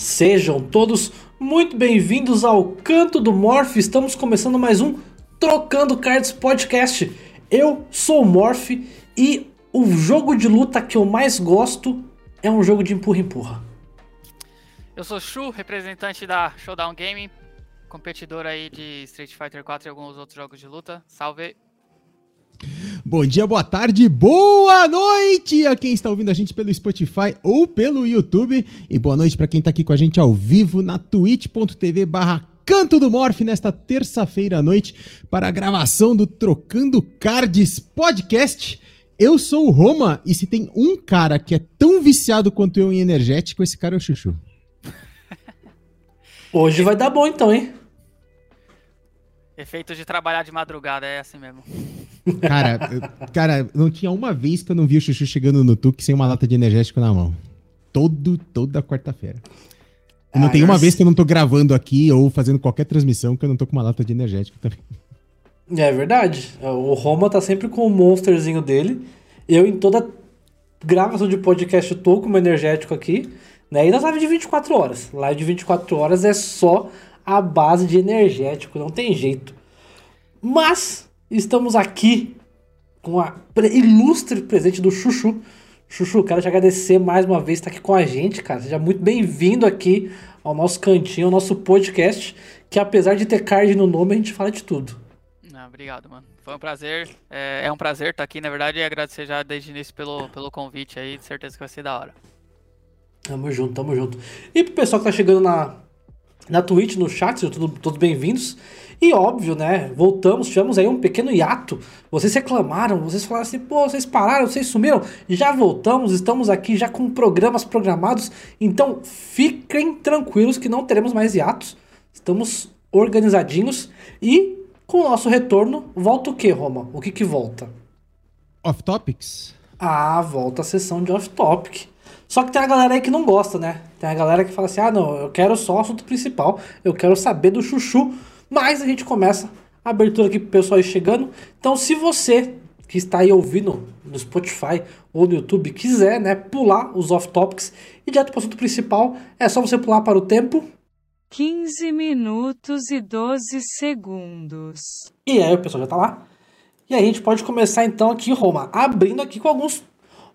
Sejam todos muito bem-vindos ao Canto do Morph. Estamos começando mais um Trocando Cards Podcast. Eu sou o Morph e o jogo de luta que eu mais gosto é um jogo de empurra-empurra. Eu sou Shu, representante da Showdown Gaming, competidor aí de Street Fighter 4 e alguns outros jogos de luta. Salve! Bom dia, boa tarde, boa noite a quem está ouvindo a gente pelo Spotify ou pelo YouTube. E boa noite para quem está aqui com a gente ao vivo na twitch.tv barra Canto do Morph nesta terça-feira à noite para a gravação do Trocando Cards Podcast. Eu sou o Roma e se tem um cara que é tão viciado quanto eu em energético, esse cara é o Chuchu. Hoje vai dar bom então, hein? Efeito de trabalhar de madrugada, é assim mesmo. Cara, cara, não tinha uma vez que eu não vi o Chuchu chegando no Tuque sem uma lata de energético na mão. Todo, toda quarta-feira. E não ah, tem uma vez que eu não tô gravando aqui ou fazendo qualquer transmissão que eu não tô com uma lata de energético também. É verdade. O Roma tá sempre com o monsterzinho dele. Eu, em toda gravação de podcast, eu tô com o energético aqui. Né? E nas live de 24 horas. Live de 24 horas é só a base de energético, não tem jeito. Mas estamos aqui com a ilustre presente do Chuchu. Chuchu, quero te agradecer mais uma vez estar aqui com a gente, cara. Seja muito bem-vindo aqui ao nosso cantinho, ao nosso podcast, que apesar de ter card no nome, a gente fala de tudo. Não, obrigado, mano. Foi um prazer. É, é um prazer estar aqui, na verdade, e agradecer já desde o início pelo, pelo convite aí. De certeza que vai ser da hora. Tamo junto, tamo junto. E pro pessoal que tá chegando na, na Twitch, no chat, sejam todos, todos bem-vindos. E óbvio, né? Voltamos, tivemos aí um pequeno hiato. Vocês reclamaram, vocês falaram assim, pô, vocês pararam, vocês sumiram. Já voltamos, estamos aqui já com programas programados. Então fiquem tranquilos que não teremos mais hiatos. Estamos organizadinhos. E com o nosso retorno, volta o que, Roma? O que que volta? Off Topics? Ah, volta a sessão de Off Topic. Só que tem a galera aí que não gosta, né? Tem a galera que fala assim: ah, não, eu quero só o assunto principal, eu quero saber do chuchu. Mas a gente começa a abertura aqui pro pessoal aí chegando. Então, se você que está aí ouvindo no Spotify ou no YouTube quiser, né, pular os off-topics e direto para o assunto principal, é só você pular para o tempo. 15 minutos e 12 segundos. E aí o pessoal já tá lá. E aí a gente pode começar então aqui, Roma, abrindo aqui com alguns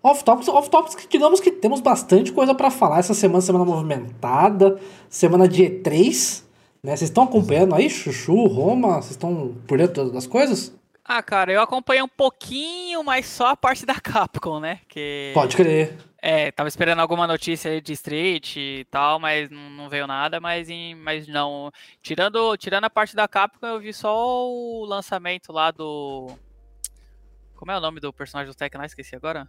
Off-topics, off-topics que digamos que temos bastante coisa para falar essa semana, semana movimentada, semana de E3, né? Vocês estão acompanhando aí, Chuchu, Roma? Vocês estão por dentro das coisas? Ah, cara, eu acompanhei um pouquinho, mas só a parte da Capcom, né? Que... Pode crer. É, tava esperando alguma notícia de Street e tal, mas não, não veio nada, mas, em, mas não. Tirando, tirando a parte da Capcom, eu vi só o lançamento lá do. Como é o nome do personagem do Tekken? Esqueci agora.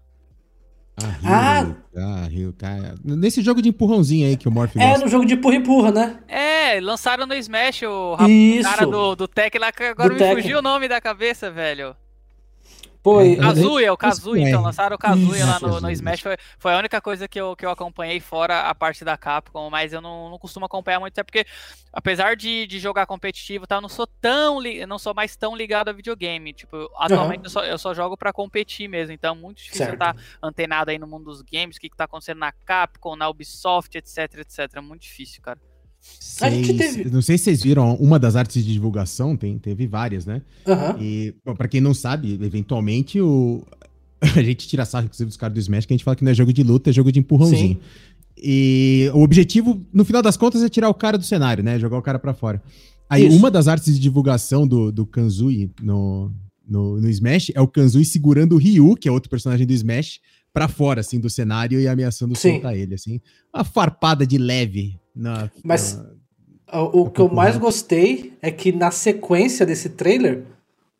Ah, Rio, ah, Rio, cara. Nesse jogo de empurrãozinho aí que o Morph É, gosta. no jogo de empurra-empurra, né? É, lançaram no Smash o cara do, do Tech lá, que agora do me Tekken. fugiu o nome da cabeça, velho. Pô, é, Kazuya, o Kazuya, então, lançaram o Kazuya lá no, no Smash, foi, foi a única coisa que eu, que eu acompanhei fora a parte da Capcom, mas eu não, não costumo acompanhar muito, até porque, apesar de, de jogar competitivo tá, eu não sou tão, não sou mais tão ligado a videogame, tipo, atualmente uhum. eu, só, eu só jogo pra competir mesmo, então é muito difícil estar tá antenado aí no mundo dos games, o que, que tá acontecendo na Capcom, na Ubisoft, etc, etc, é muito difícil, cara. Teve... Não sei se vocês viram, uma das artes de divulgação, tem, teve várias, né? Uhum. E, para quem não sabe, eventualmente o... a gente tira sarro, inclusive, dos caras do Smash, que a gente fala que não é jogo de luta, é jogo de empurrãozinho. Sim. E o objetivo, no final das contas, é tirar o cara do cenário, né? Jogar o cara para fora. Aí, Isso. uma das artes de divulgação do, do Kanzui no, no, no Smash é o Kanzui segurando o Ryu, que é outro personagem do Smash, para fora, assim, do cenário e ameaçando Sim. soltar ele, assim. Uma farpada de leve na, Mas na, o, o que eu mais gostei é que na sequência desse trailer,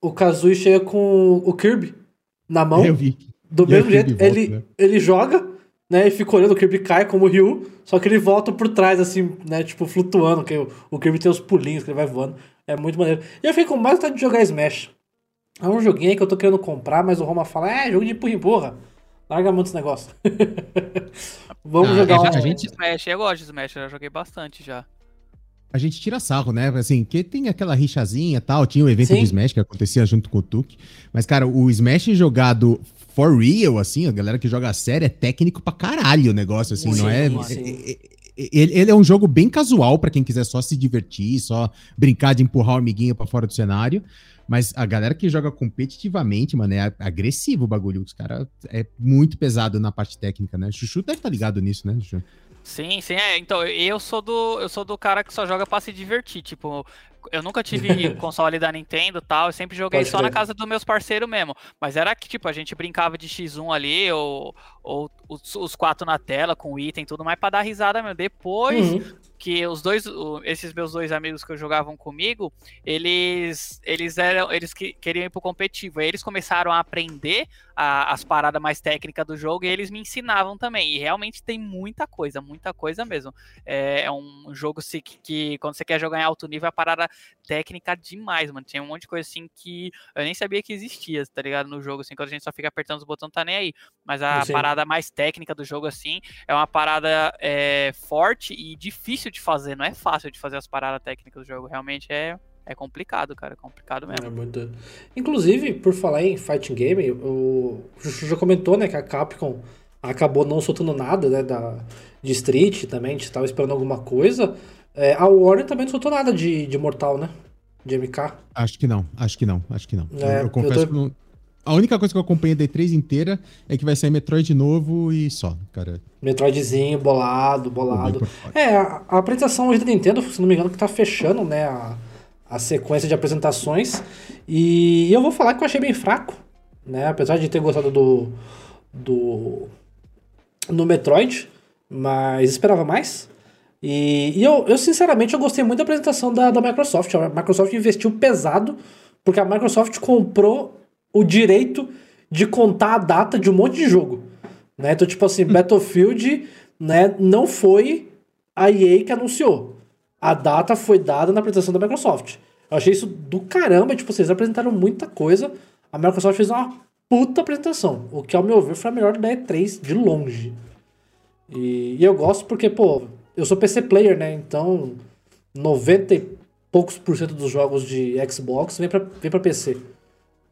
o Kazooie chega com o Kirby na mão. Eu vi. Do e mesmo jeito, volta, ele, né? ele joga, né? E fica olhando, o Kirby cai como o Ryu, só que ele volta por trás, assim, né? Tipo, flutuando, que o, o Kirby tem os pulinhos que ele vai voando. É muito maneiro. E eu fiquei com mais vontade de jogar Smash. É um joguinho aí que eu tô querendo comprar, mas o Roma fala, é, jogo de empurra empurra. Larga muito esse negócio. Vamos ah, jogar um... A gente... Smash, eu gosto de Smash, eu já joguei bastante já. A gente tira sarro, né? Assim, que tem aquela rixazinha e tal, tinha o evento Sim. de Smash que acontecia junto com o Tuk. Mas, cara, o Smash jogado for real, assim, a galera que joga a série é técnico pra caralho o negócio, assim, sim, não é, é, é, ele, ele, é um jogo bem casual para quem quiser só se divertir, só brincar de empurrar o amiguinho para fora do cenário. Mas a galera que joga competitivamente, mano, é agressivo o bagulho. Os caras é muito pesado na parte técnica, né? Chuchu deve estar tá ligado nisso, né, Chuchu? Sim, sim, é. Então, eu sou do eu sou do cara que só joga para se divertir, tipo, eu nunca tive console da Nintendo tal, eu sempre joguei Pode só na casa dos meus parceiros mesmo. Mas era que, tipo, a gente brincava de X1 ali, ou, ou os, os quatro na tela, com item e tudo mais, pra dar risada mesmo. Depois uhum. que os dois, esses meus dois amigos que jogavam comigo, eles eles eram, eles que, queriam ir pro competitivo. Aí eles começaram a aprender a, as paradas mais técnicas do jogo e eles me ensinavam também. E realmente tem muita coisa, muita coisa mesmo. É, é um jogo que, que, quando você quer jogar em alto nível, a parada técnica demais, mano. Tinha um monte de coisa assim que eu nem sabia que existia, tá ligado? No jogo, assim, quando a gente só fica apertando os botões, tá nem aí. Mas a Sim. parada mais técnica do jogo, assim, é uma parada é, forte e difícil de fazer. Não é fácil de fazer as paradas técnicas do jogo. Realmente é é complicado, cara. É complicado mesmo. É muito... Inclusive, por falar em fighting game, o Juju já comentou, né, que a Capcom acabou não soltando nada, né, da, de Street também, a gente estava esperando alguma coisa. É, a Warner também não soltou nada de, de Mortal, né? De MK. Acho que não, acho que não, acho que não. É, eu, eu confesso eu tô... que não... A única coisa que eu acompanhei da E3 inteira é que vai sair Metroid novo e só, cara. Metroidzinho, bolado, bolado. É, a, a, apresentação hoje da Nintendo, se não me engano, que tá fechando, né, a, a sequência de apresentações. E eu vou falar que eu achei bem fraco, né? Apesar de ter gostado do. do. no Metroid, mas esperava mais. E, e eu, eu, sinceramente, eu gostei muito da apresentação da, da Microsoft. A Microsoft investiu pesado, porque a Microsoft comprou o direito de contar a data de um monte de jogo. Né? Então, tipo assim, Battlefield né, não foi a EA que anunciou. A data foi dada na apresentação da Microsoft. Eu achei isso do caramba, tipo, vocês apresentaram muita coisa. A Microsoft fez uma puta apresentação. O que, ao meu ver, foi a melhor da E3 de longe. E, e eu gosto porque, pô, eu sou PC player, né? Então, 90 e poucos por cento dos jogos de Xbox vem pra, vem pra PC.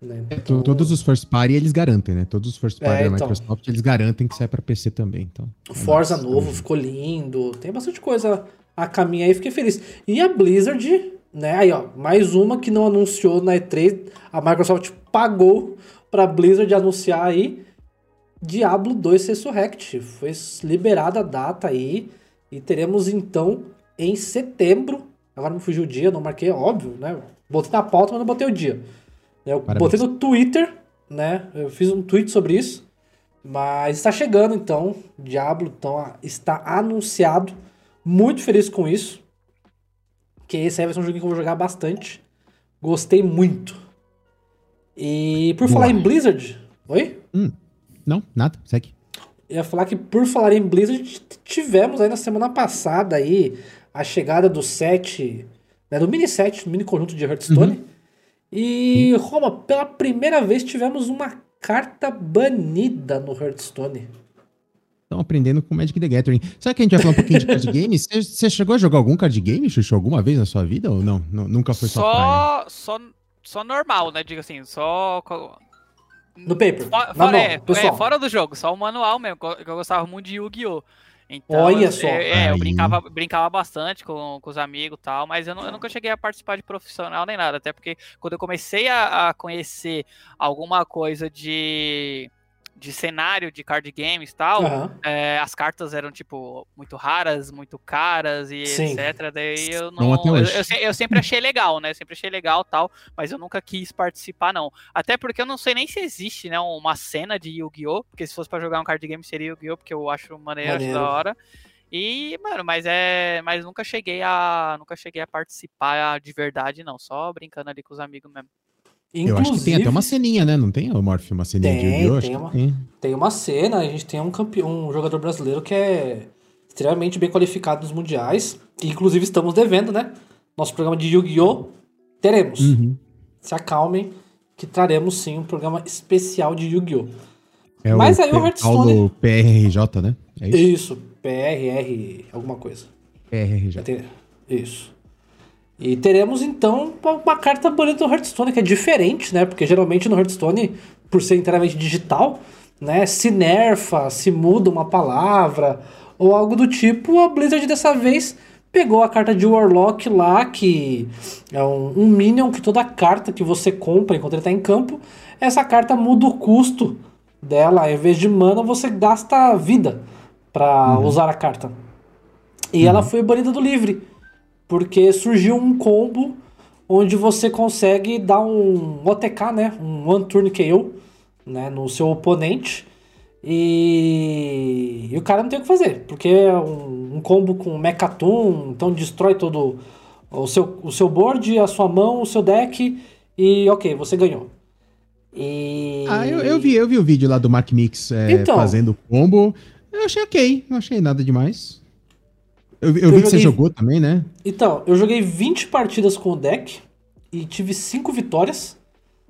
Né? Então... Todos os first party eles garantem, né? Todos os first party é, da então... Microsoft eles garantem que sai pra PC também. Então, o Forza é novo ficou lindo. Tem bastante coisa a caminho aí, fiquei feliz. E a Blizzard, né? Aí, ó, mais uma que não anunciou na E3. A Microsoft pagou pra Blizzard anunciar aí Diablo 2 Resurrect. Foi liberada a data aí. E teremos então em setembro. Agora me fugiu o dia, não marquei, óbvio, né? Botei na pauta, mas não botei o dia. Eu Parabéns. botei no Twitter, né? Eu fiz um tweet sobre isso. Mas está chegando então. Diablo então, está anunciado. Muito feliz com isso. Que esse aí vai ser um jogo que eu vou jogar bastante. Gostei muito. E por Boa. falar em Blizzard. Oi? Hum, não, nada, segue ia falar que por falar em Blizzard, tivemos aí na semana passada aí a chegada do set, né, do mini set, do mini conjunto de Hearthstone. Uhum. E. Roma, pela primeira vez tivemos uma carta banida no Hearthstone. Estão aprendendo com Magic the Gathering. Sabe que a gente vai falar um pouquinho de card game? Você chegou a jogar algum card game, Xuxu, alguma vez na sua vida ou não? nunca foi só praia? Só, só normal, né? Diga assim, só no paper. For, na mão, é, é, fora do jogo, só o manual mesmo, que eu gostava muito de Yu-Gi-Oh! Então, Olha só. É, eu brincava, brincava bastante com, com os amigos e tal, mas eu, não, eu, nunca cheguei a participar de profissional nem nada. Até porque quando eu comecei a, a conhecer alguma coisa de de cenário de card games e tal, uhum. é, as cartas eram, tipo, muito raras, muito caras e Sim. etc. Daí eu não. não eu, eu, eu, sempre achei legal, né? Eu sempre achei legal tal, mas eu nunca quis participar, não. Até porque eu não sei nem se existe, né, uma cena de Yu-Gi-Oh! Porque se fosse pra jogar um card game seria Yu-Gi-Oh! Porque eu acho maneiro, maneiro. da hora. E, mano, mas é. Mas nunca cheguei a. Nunca cheguei a participar de verdade, não. Só brincando ali com os amigos mesmo. Inclusive, eu acho que tem até uma ceninha, né? Não tem, Morph, uma ceninha tem, de Yu-Gi-Oh? Tem, uma, tem. tem uma cena, a gente tem um, campeão, um jogador brasileiro que é extremamente bem qualificado nos mundiais. E, inclusive, estamos devendo, né? Nosso programa de Yu-Gi-Oh! Teremos. Uhum. Se acalmem, que traremos sim um programa especial de Yu-Gi-Oh! É Mas o aí o Hearthstone. Paulo PRRJ, né? É isso? Isso, PRR, alguma coisa. PRRJ. Isso. E teremos então uma carta bonita do Hearthstone, que é diferente, né? Porque geralmente no Hearthstone, por ser inteiramente digital, né, se nerfa, se muda uma palavra ou algo do tipo, a Blizzard dessa vez pegou a carta de Warlock lá, que é um, um minion que toda carta que você compra enquanto ele está em campo, essa carta muda o custo dela. Em vez de mana, você gasta vida para uhum. usar a carta. E uhum. ela foi banida do livre, porque surgiu um combo onde você consegue dar um OTK, né, um One Turn KO, né, no seu oponente. E... e o cara não tem o que fazer, porque é um, um combo com Mechaton, então destrói todo o seu, o seu board, a sua mão, o seu deck, e ok, você ganhou. E... Ah, eu, eu, vi, eu vi o vídeo lá do Mark Mix é, então, fazendo combo. Eu achei ok, não achei nada demais. Eu, eu, eu vi joguei... que você jogou também, né? Então, eu joguei 20 partidas com o deck e tive 5 vitórias,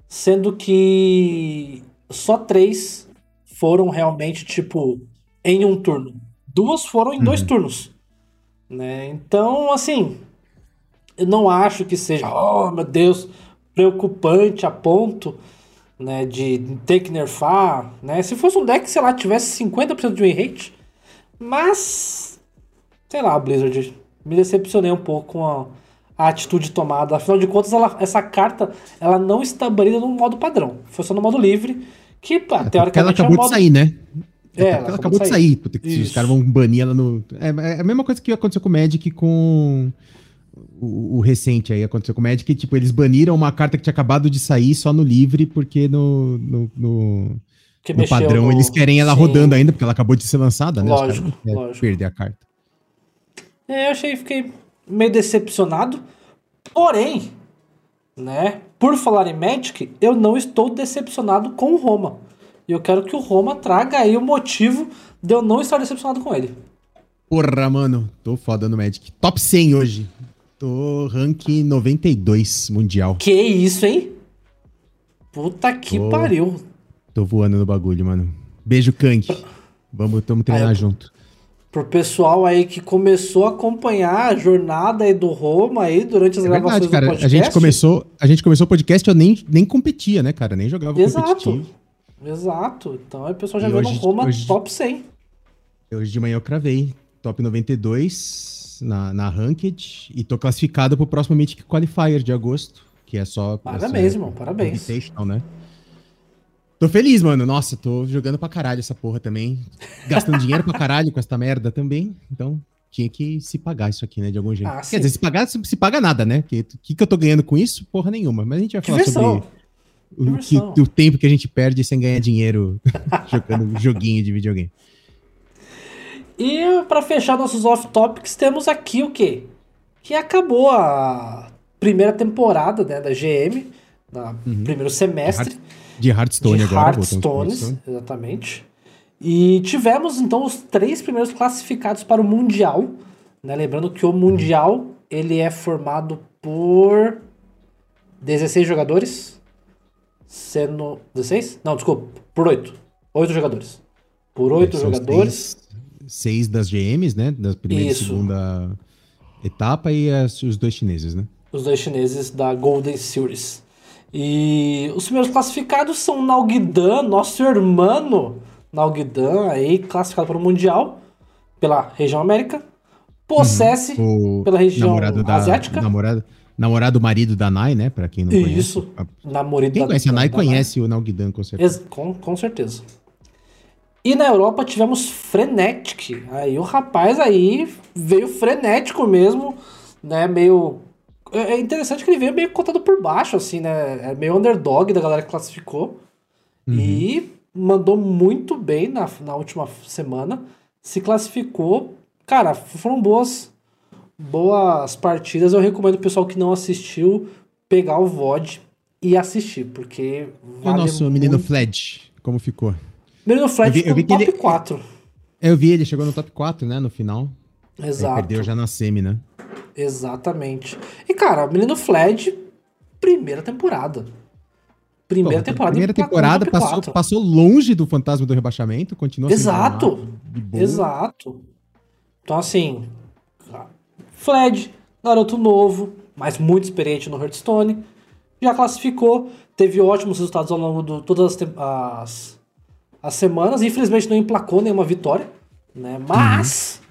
sendo que só 3 foram realmente, tipo, em um turno. Duas foram em uhum. dois turnos. Né? Então, assim, eu não acho que seja, oh meu Deus, preocupante a ponto né, de ter que nerfar. Né? Se fosse um deck, sei lá, tivesse 50% de win rate. Mas, sei lá, Blizzard, me decepcionei um pouco com a, a atitude tomada. Afinal de contas, ela, essa carta ela não está banida no modo padrão. Foi só no modo livre. Que, é, teoricamente. Ela acabou é modo... de sair, né? É, ela, ela acabou de sair. De sair os caras vão banir ela no. É, é, a mesma coisa que aconteceu com o Magic com. O, o, recente aí aconteceu com o Magic, tipo, eles baniram uma carta que tinha acabado de sair só no livre, porque no, no, no, no padrão no... eles querem ela Sim. rodando ainda, porque ela acabou de ser lançada, né? Lógico, lógico. Perder a carta. É, eu achei, fiquei meio decepcionado. Porém, né? Por falar em Magic, eu não estou decepcionado com o Roma. E eu quero que o Roma traga aí o motivo de eu não estar decepcionado com ele. Porra, mano, tô foda no Magic. Top 100 hoje. Tô rank 92 mundial. Que isso, hein? Puta que tô, pariu. Tô voando no bagulho, mano. Beijo, Kank. Vamos, tamo treinar aí, junto pro pessoal aí que começou a acompanhar a jornada aí do Roma aí durante as é gravações verdade, cara, do podcast. A gente começou, a gente começou o podcast, eu nem, nem competia, né, cara? Nem jogava Exato. competitivo. Exato. Então aí o pessoal já viu no Roma hoje, top 100. Hoje de manhã eu cravei top 92 na, na Ranked e tô classificado pro próximo Mythic Qualifier de agosto, que é só... Parabéns, irmão, parabéns. né? Tô feliz, mano. Nossa, tô jogando pra caralho essa porra também. Gastando dinheiro pra caralho com essa merda também. Então, tinha que se pagar isso aqui, né? De algum jeito. Ah, Quer dizer, se pagar, se, se paga nada, né? O que, que, que eu tô ganhando com isso? Porra nenhuma. Mas a gente vai falar sobre o, que, o tempo que a gente perde sem ganhar dinheiro jogando joguinho de videogame. E para fechar nossos off-topics, temos aqui o quê? Que acabou a primeira temporada né, da GM, no uhum. primeiro semestre. De Hearthstone de agora. Hearthstone, exatamente. E tivemos então os três primeiros classificados para o Mundial. Né? Lembrando que o Mundial ele é formado por 16 jogadores. Sendo. 16? Não, desculpa. Por 8. 8 jogadores. Por 8 é, jogadores. Seis, seis, das GMs, né? Da primeira Isso. e segunda etapa e as, os dois chineses, né? Os dois chineses da Golden Series. E os primeiros classificados são Nalguidan, nosso irmão Nalguidan, aí classificado para o Mundial pela região América. Possesse uhum. pela região da, asiática. Namorado, namorado marido da Nai, né? Para quem não conhece. Isso. Namorado quem conhece a Nai conhece o Nalguidan, com certeza. Com, com certeza. E na Europa tivemos Frenetic. Aí o rapaz aí veio frenético mesmo, né? Meio é, é interessante que ele veio meio contado por baixo, assim, né? É meio underdog da galera que classificou. Uhum. E mandou muito bem na, na última semana. Se classificou. Cara, foram boas boas partidas. Eu recomendo o pessoal que não assistiu pegar o VOD e assistir, porque vale O nosso muito... menino Fledge, como ficou? Menino Fledge ficou no top ele... 4. Eu vi, ele chegou no top 4, né, no final. Exato. perdeu já na semi, né? Exatamente. E, cara, o Menino Fled, primeira temporada. Primeira Pô, temporada. Primeira temporada passou, passou longe do fantasma do rebaixamento, continua Exato. Exato. Então, assim, Fled, garoto novo, mas muito experiente no Hearthstone, já classificou, teve ótimos resultados ao longo de todas as, as, as semanas. Infelizmente não emplacou nenhuma vitória, né? Mas. Uhum.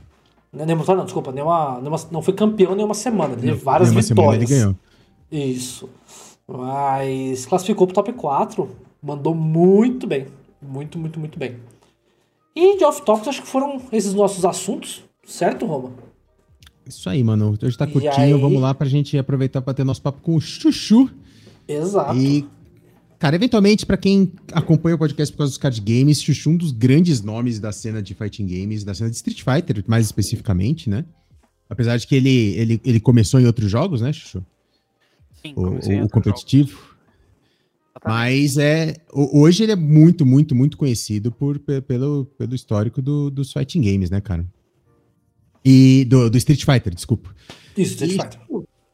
Nenhuma vitória, não, desculpa, nenhuma, nenhuma, não foi campeão nenhuma semana. Teve várias vitórias. ele ganhou. Isso. Mas classificou pro top 4. Mandou muito bem. Muito, muito, muito bem. E de off-topics, acho que foram esses nossos assuntos, certo, Roma? Isso aí, mano. Hoje tá curtinho, aí... vamos lá pra gente aproveitar pra ter nosso papo com o Chuchu. Exato. E, cara, eventualmente, pra quem acompanha o podcast por causa dos card games, Chuchu é um dos grandes nomes da cena de fighting games, da cena de Street Fighter, mais especificamente, né? Apesar de que ele, ele, ele começou em outros jogos, né, Chuchu? Sim, o, o competitivo. Jogos. Mas é. Hoje ele é muito, muito, muito conhecido por, pelo, pelo histórico do, dos fighting games, né, cara? E do, do Street Fighter, desculpa. Isso, Street e, Fighter.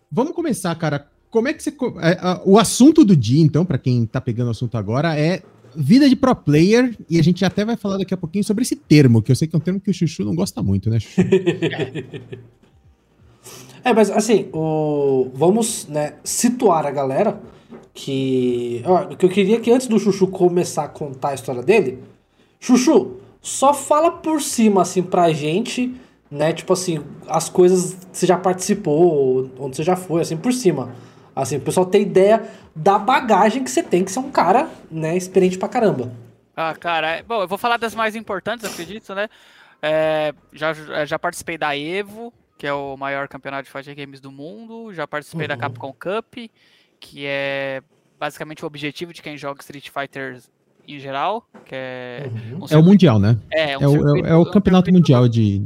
Vamos começar, cara. Como é que você. É, o assunto do dia, então, para quem tá pegando o assunto agora, é vida de pro player. E a gente até vai falar daqui a pouquinho sobre esse termo, que eu sei que é um termo que o Chuchu não gosta muito, né, Chuchu? é, mas assim, o... vamos né, situar a galera que. Ó, que eu queria que antes do Chuchu começar a contar a história dele, Chuchu, só fala por cima, assim, pra gente, né? Tipo assim, as coisas que você já participou, onde você já foi, assim, por cima. Assim, o pessoal tem ideia da bagagem que você tem, que ser um cara, né, experiente pra caramba. Ah, cara, é, bom, eu vou falar das mais importantes, acredito, né? É, já, já participei da EVO, que é o maior campeonato de fighting games do mundo, já participei uhum. da Capcom Cup, que é basicamente o objetivo de quem joga Street Fighter em geral, que é... Uhum. Um é o Mundial, né? É, um é, o, é, é o campeonato mundial de...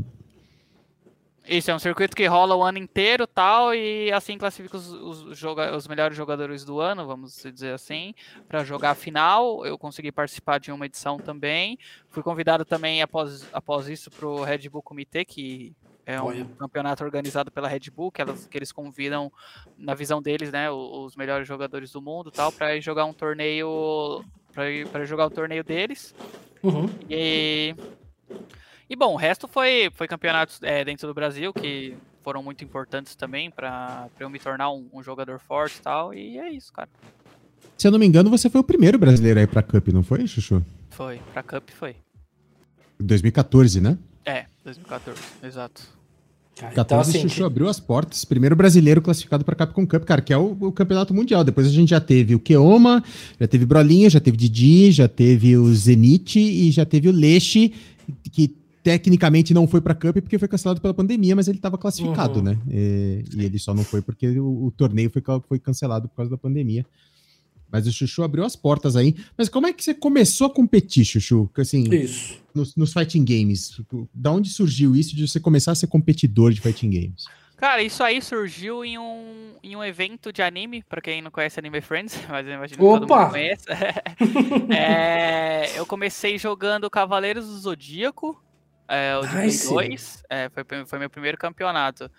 Isso, é um circuito que rola o ano inteiro tal, e assim classifica os, os, joga, os melhores jogadores do ano, vamos dizer assim, para jogar a final. Eu consegui participar de uma edição também. Fui convidado também após, após isso para o Red Bull Comitê, que é um Olha. campeonato organizado pela Red Bull, que, elas, que eles convidam, na visão deles, né, os, melhores jogadores do mundo tal, para jogar um torneio. para jogar o torneio deles. Uhum. E. E bom, o resto foi, foi campeonatos é, dentro do Brasil que foram muito importantes também para eu me tornar um, um jogador forte e tal. E é isso, cara. Se eu não me engano, você foi o primeiro brasileiro aí pra Cup, não foi, Chuchu? Foi, pra Cup foi. 2014, né? É, 2014, exato. Cara, 14 então, assim, Chuchu que... abriu as portas, primeiro brasileiro classificado para Capcom Cup, cara, que é o, o, campeonato mundial. Depois a gente já teve o Keoma, já teve Brolinha, já teve Didi, já teve o Zenit e já teve o Leche, que tecnicamente não foi para Cup porque foi cancelado pela pandemia, mas ele estava classificado, uhum. né? E, e, ele só não foi porque o, o torneio foi, foi cancelado por causa da pandemia. Mas o Chuchu abriu as portas aí. Mas como é que você começou a competir, Chuchu? Assim, isso. Nos, nos fighting games. Da onde surgiu isso de você começar a ser competidor de fighting games? Cara, isso aí surgiu em um, em um evento de anime, pra quem não conhece Anime Friends, mas eu imagino que todo mundo conhece. é, eu comecei jogando Cavaleiros do Zodíaco, é, o de nice. 2, é, foi, foi meu primeiro campeonato.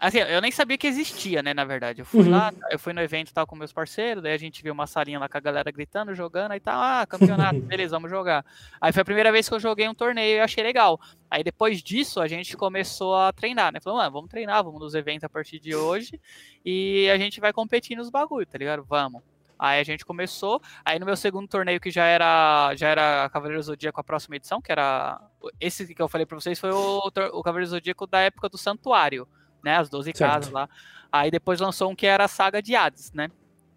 Assim, eu nem sabia que existia, né, na verdade. Eu fui uhum. lá, eu fui no evento tal com meus parceiros, daí a gente viu uma salinha lá com a galera gritando, jogando, aí tá, ah, campeonato, beleza, vamos jogar. Aí foi a primeira vez que eu joguei um torneio e achei legal. Aí depois disso a gente começou a treinar, né? Falou, mano, vamos treinar, vamos nos eventos a partir de hoje e a gente vai competir nos bagulho, tá ligado? Vamos. Aí a gente começou. Aí no meu segundo torneio, que já era já era Cavaleiro Zodíaco a próxima edição, que era. Esse que eu falei pra vocês foi o, o Cavaleiro Zodíaco da época do Santuário né? As 12 certo. casas lá. Aí depois lançou um que era a saga de Hades, né?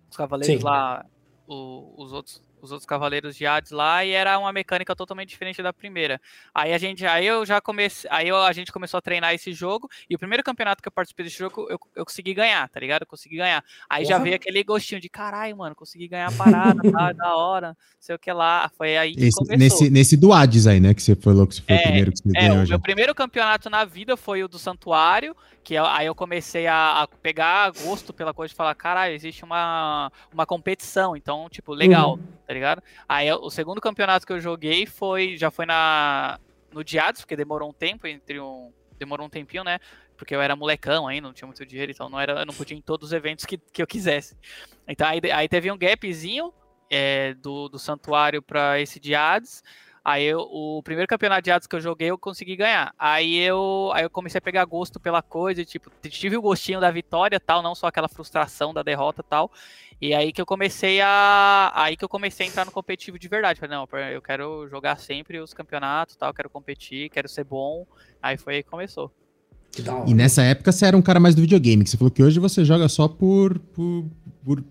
Os cavaleiros Sim. lá, o, os outros os outros Cavaleiros de Hades lá e era uma mecânica totalmente diferente da primeira. Aí a gente, aí eu já comecei, aí eu, a gente começou a treinar esse jogo e o primeiro campeonato que eu participei desse jogo eu, eu consegui ganhar, tá ligado? Eu consegui ganhar. Aí já veio aquele gostinho de caralho, mano, consegui ganhar a parada, tá da hora, sei o que lá. Foi aí que esse, começou. Nesse, nesse do Hades aí, né, que você falou que foi é, o primeiro que você é, ganhou. O meu primeiro campeonato na vida foi o do Santuário, que eu, aí eu comecei a, a, pegar gosto pela coisa de falar, caralho, existe uma, uma competição, então, tipo, legal, uhum. tá ligado? Aí o segundo campeonato que eu joguei foi, já foi na no Diados, porque demorou um tempo entre um, demorou um tempinho, né? Porque eu era molecão ainda, não tinha muito dinheiro, então não era, eu não podia ir em todos os eventos que, que eu quisesse. Então aí, aí teve um gapzinho é, do, do santuário para esse Diades. Aí eu, o primeiro campeonato de atos que eu joguei, eu consegui ganhar. Aí eu, aí eu comecei a pegar gosto pela coisa, tipo, tive o gostinho da vitória tal, não só aquela frustração da derrota tal. E aí que eu comecei a. Aí que eu comecei a entrar no competitivo de verdade. Falei, não, eu quero jogar sempre os campeonatos, tal, quero competir, quero ser bom. Aí foi aí que começou. E nessa época você era um cara mais do videogame, que você falou que hoje você joga só por, por, por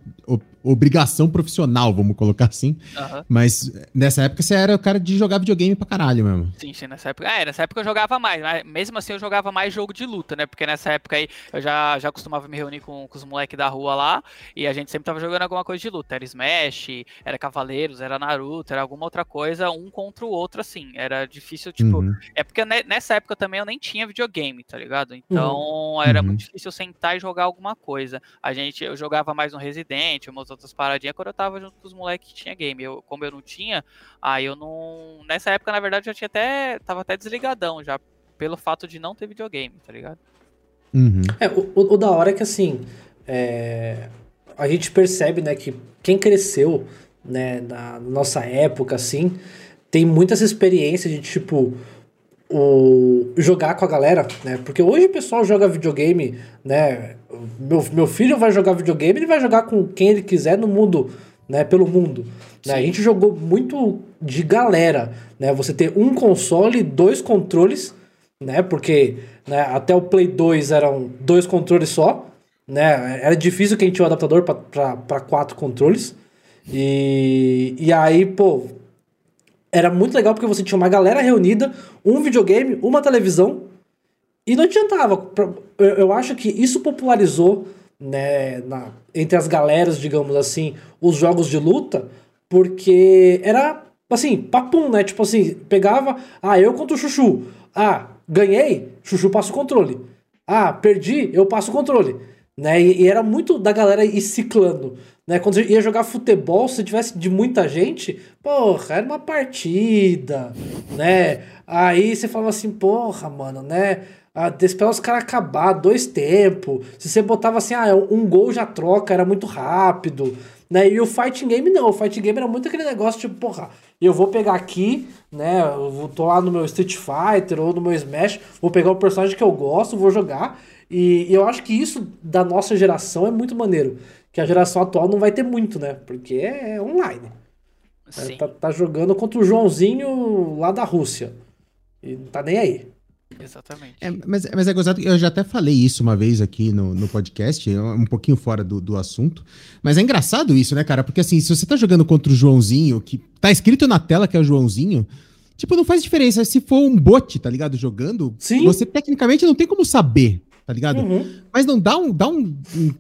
obrigação profissional, vamos colocar assim. Uhum. Mas nessa época você era o cara de jogar videogame pra caralho mesmo. Sim, sim, nessa época. É, nessa época eu jogava mais, mas mesmo assim eu jogava mais jogo de luta, né? Porque nessa época aí eu já, já costumava me reunir com, com os moleques da rua lá e a gente sempre tava jogando alguma coisa de luta. Era Smash, era Cavaleiros, era Naruto, era alguma outra coisa, um contra o outro, assim. Era difícil, tipo. Uhum. É porque nessa época também eu nem tinha videogame, tá ligado? Então uhum. era muito uhum. difícil sentar e jogar alguma coisa. A gente, eu jogava mais no Resident, umas outras paradinhas quando eu tava junto com os moleques que tinha game. Eu, como eu não tinha, aí eu não. Nessa época, na verdade, eu já tinha até. tava até desligadão já, pelo fato de não ter videogame, tá ligado? Uhum. É, o, o, da hora é que assim. É, a gente percebe, né, que quem cresceu, né, na nossa época, assim, tem muitas experiências de tipo o jogar com a galera, né? Porque hoje o pessoal joga videogame, né? Meu, meu filho vai jogar videogame, ele vai jogar com quem ele quiser no mundo, né? Pelo mundo. Né? A gente jogou muito de galera, né? Você ter um console, dois controles, né? Porque né, até o Play 2 eram dois controles só, né? Era difícil quem tinha um adaptador para quatro controles. E, e aí, pô, era muito legal porque você tinha uma galera reunida, um videogame, uma televisão, e não adiantava. Eu acho que isso popularizou né, na, entre as galeras, digamos assim, os jogos de luta, porque era assim, papum, né? Tipo assim, pegava, ah, eu contra o Chuchu. Ah, ganhei, Chuchu passa o controle. Ah, perdi, eu passo o controle. Né? E, e era muito da galera ir ciclando. Né? Quando você ia jogar futebol, se tivesse de muita gente, porra, era uma partida, né? Aí você falava assim, porra, mano, né? Ah, os caras acabar, dois tempos. Se você botava assim, ah, um gol já troca, era muito rápido. Né? E o fighting game não, o fighting game era muito aquele negócio tipo, porra, eu vou pegar aqui, né? Eu tô lá no meu Street Fighter ou no meu Smash, vou pegar o personagem que eu gosto, vou jogar. E, e eu acho que isso da nossa geração é muito maneiro que a geração atual não vai ter muito, né? Porque é online. É, tá, tá, jogando contra o Joãozinho lá da Rússia. E não tá nem aí. Exatamente. É, mas, mas é gozado, eu já até falei isso uma vez aqui no, no podcast, é um pouquinho fora do, do assunto. Mas é engraçado isso, né, cara? Porque assim, se você tá jogando contra o Joãozinho, que tá escrito na tela que é o Joãozinho, tipo, não faz diferença. Se for um bot, tá ligado? Jogando, Sim. você tecnicamente não tem como saber, tá ligado? Uhum. Mas não dá um, dá um, um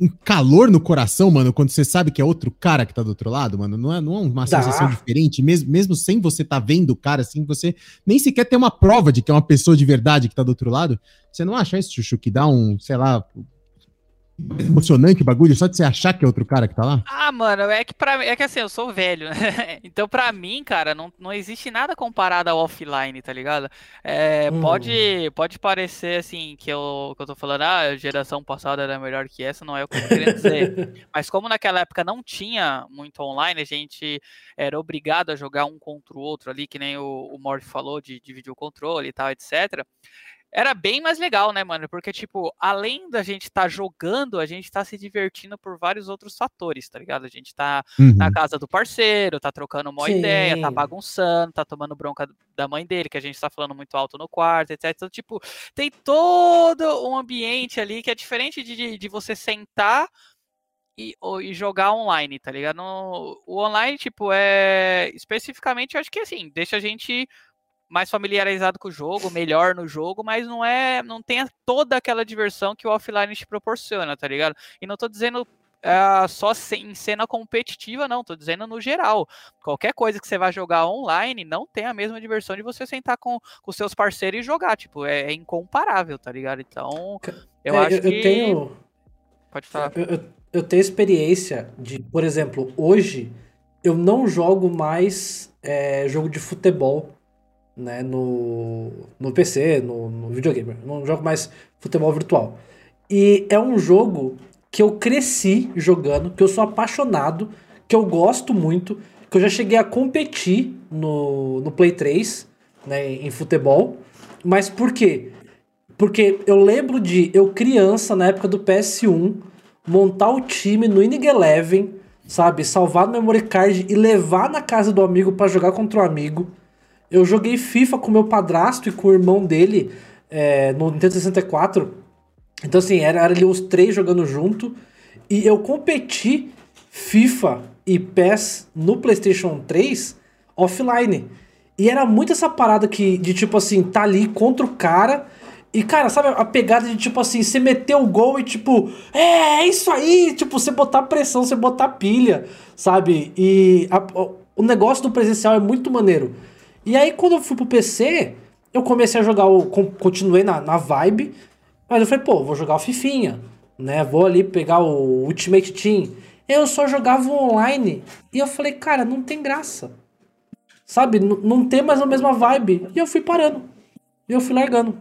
um calor no coração, mano, quando você sabe que é outro cara que tá do outro lado, mano. Não é, não é uma sensação diferente, mesmo, mesmo sem você tá vendo o cara, assim, você nem sequer tem uma prova de que é uma pessoa de verdade que tá do outro lado. Você não acha isso, Chuchu, que dá um, sei lá, emocionante o bagulho, só de você achar que é outro cara que tá lá? Ah, mano, é que para é que assim, eu sou velho, né? Então, pra mim, cara, não, não existe nada comparado ao offline, tá ligado? É, hum. pode, pode parecer assim que eu, que eu tô falando, ah, a geração passada era melhor que essa, não é o que eu tô querendo dizer. Mas como naquela época não tinha muito online, a gente era obrigado a jogar um contra o outro ali, que nem o, o Morty falou, de dividir o controle e tal, etc era bem mais legal, né, mano? Porque, tipo, além da gente estar tá jogando, a gente tá se divertindo por vários outros fatores, tá ligado? A gente tá uhum. na casa do parceiro, tá trocando uma Sim. ideia, tá bagunçando, tá tomando bronca da mãe dele, que a gente tá falando muito alto no quarto, etc. Então, tipo, tem todo um ambiente ali que é diferente de, de você sentar e, e, jogar online, tá ligado? No, o online, tipo, é especificamente, eu acho que assim, deixa a gente mais familiarizado com o jogo, melhor no jogo, mas não é, não tem toda aquela diversão que o offline te proporciona, tá ligado? E não tô dizendo uh, só em cena competitiva, não, tô dizendo no geral. Qualquer coisa que você vai jogar online não tem a mesma diversão de você sentar com os seus parceiros e jogar, tipo, é, é incomparável, tá ligado? Então, eu é, acho eu, que... Eu tenho... Pode falar. Eu, eu, eu tenho experiência de, por exemplo, hoje eu não jogo mais é, jogo de futebol né, no, no PC, no, no videogame. não jogo mais futebol virtual. E é um jogo que eu cresci jogando, que eu sou apaixonado, que eu gosto muito, que eu já cheguei a competir no, no Play 3, né, em futebol. Mas por quê? Porque eu lembro de eu criança, na época do PS1, montar o time no Inning Eleven, sabe? Salvar no memory card e levar na casa do amigo para jogar contra o amigo. Eu joguei FIFA com meu padrasto e com o irmão dele é, no Nintendo 64. Então, assim, era, era ali os três jogando junto. E eu competi FIFA e PES no PlayStation 3 offline. E era muito essa parada que, de tipo assim, tá ali contra o cara. E, cara, sabe a pegada de tipo assim, você meter o gol e tipo, é, é isso aí, tipo, você botar pressão, você botar pilha, sabe? E a, o negócio do presencial é muito maneiro. E aí, quando eu fui pro PC, eu comecei a jogar o. Continuei na, na vibe, mas eu falei, pô, vou jogar o Fifinha, né? Vou ali pegar o Ultimate Team. Eu só jogava online. E eu falei, cara, não tem graça. Sabe? N não tem mais a mesma vibe. E eu fui parando. E eu fui largando.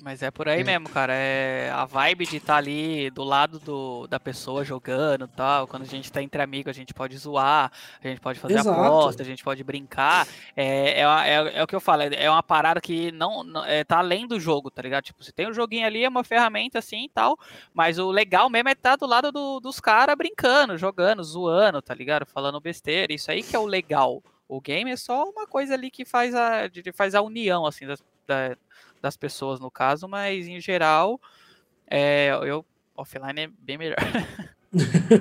Mas é por aí é. mesmo, cara. É a vibe de estar tá ali do lado do, da pessoa jogando e tal. Quando a gente tá entre amigos, a gente pode zoar, a gente pode fazer Exato. aposta, a gente pode brincar. É, é, é, é, o que eu falo, é, é uma parada que não, não é, tá além do jogo, tá ligado? Tipo, você tem um joguinho ali, é uma ferramenta assim e tal. Mas o legal mesmo é estar tá do lado do, dos caras brincando, jogando, zoando, tá ligado? Falando besteira. Isso aí que é o legal. O game é só uma coisa ali que faz a, faz a união, assim, das, da, das pessoas no caso, mas em geral, é, eu offline é bem melhor.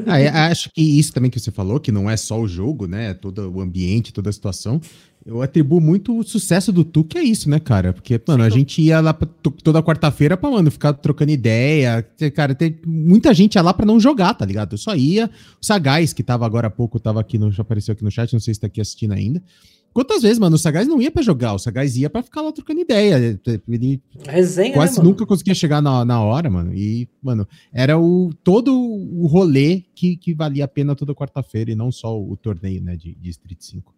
ah, acho que isso também que você falou, que não é só o jogo, né? Todo o ambiente, toda a situação. Eu atribuo muito o sucesso do Tuque a isso, né, cara? Porque, mano, Sim, a gente ia lá pra, toda quarta-feira pra, mano, ficar trocando ideia. Cara, tem muita gente ia lá pra não jogar, tá ligado? Eu só ia. O Sagaz, que tava agora há pouco, tava aqui no, já apareceu aqui no chat, não sei se tá aqui assistindo ainda. Quantas vezes, mano, o Sagaz não ia pra jogar, o Sagaz ia pra ficar lá trocando ideia. Ele Resenha, quase né, nunca conseguia chegar na, na hora, mano. E, mano, era o todo o rolê que, que valia a pena toda quarta-feira e não só o, o torneio, né, de, de Street 5.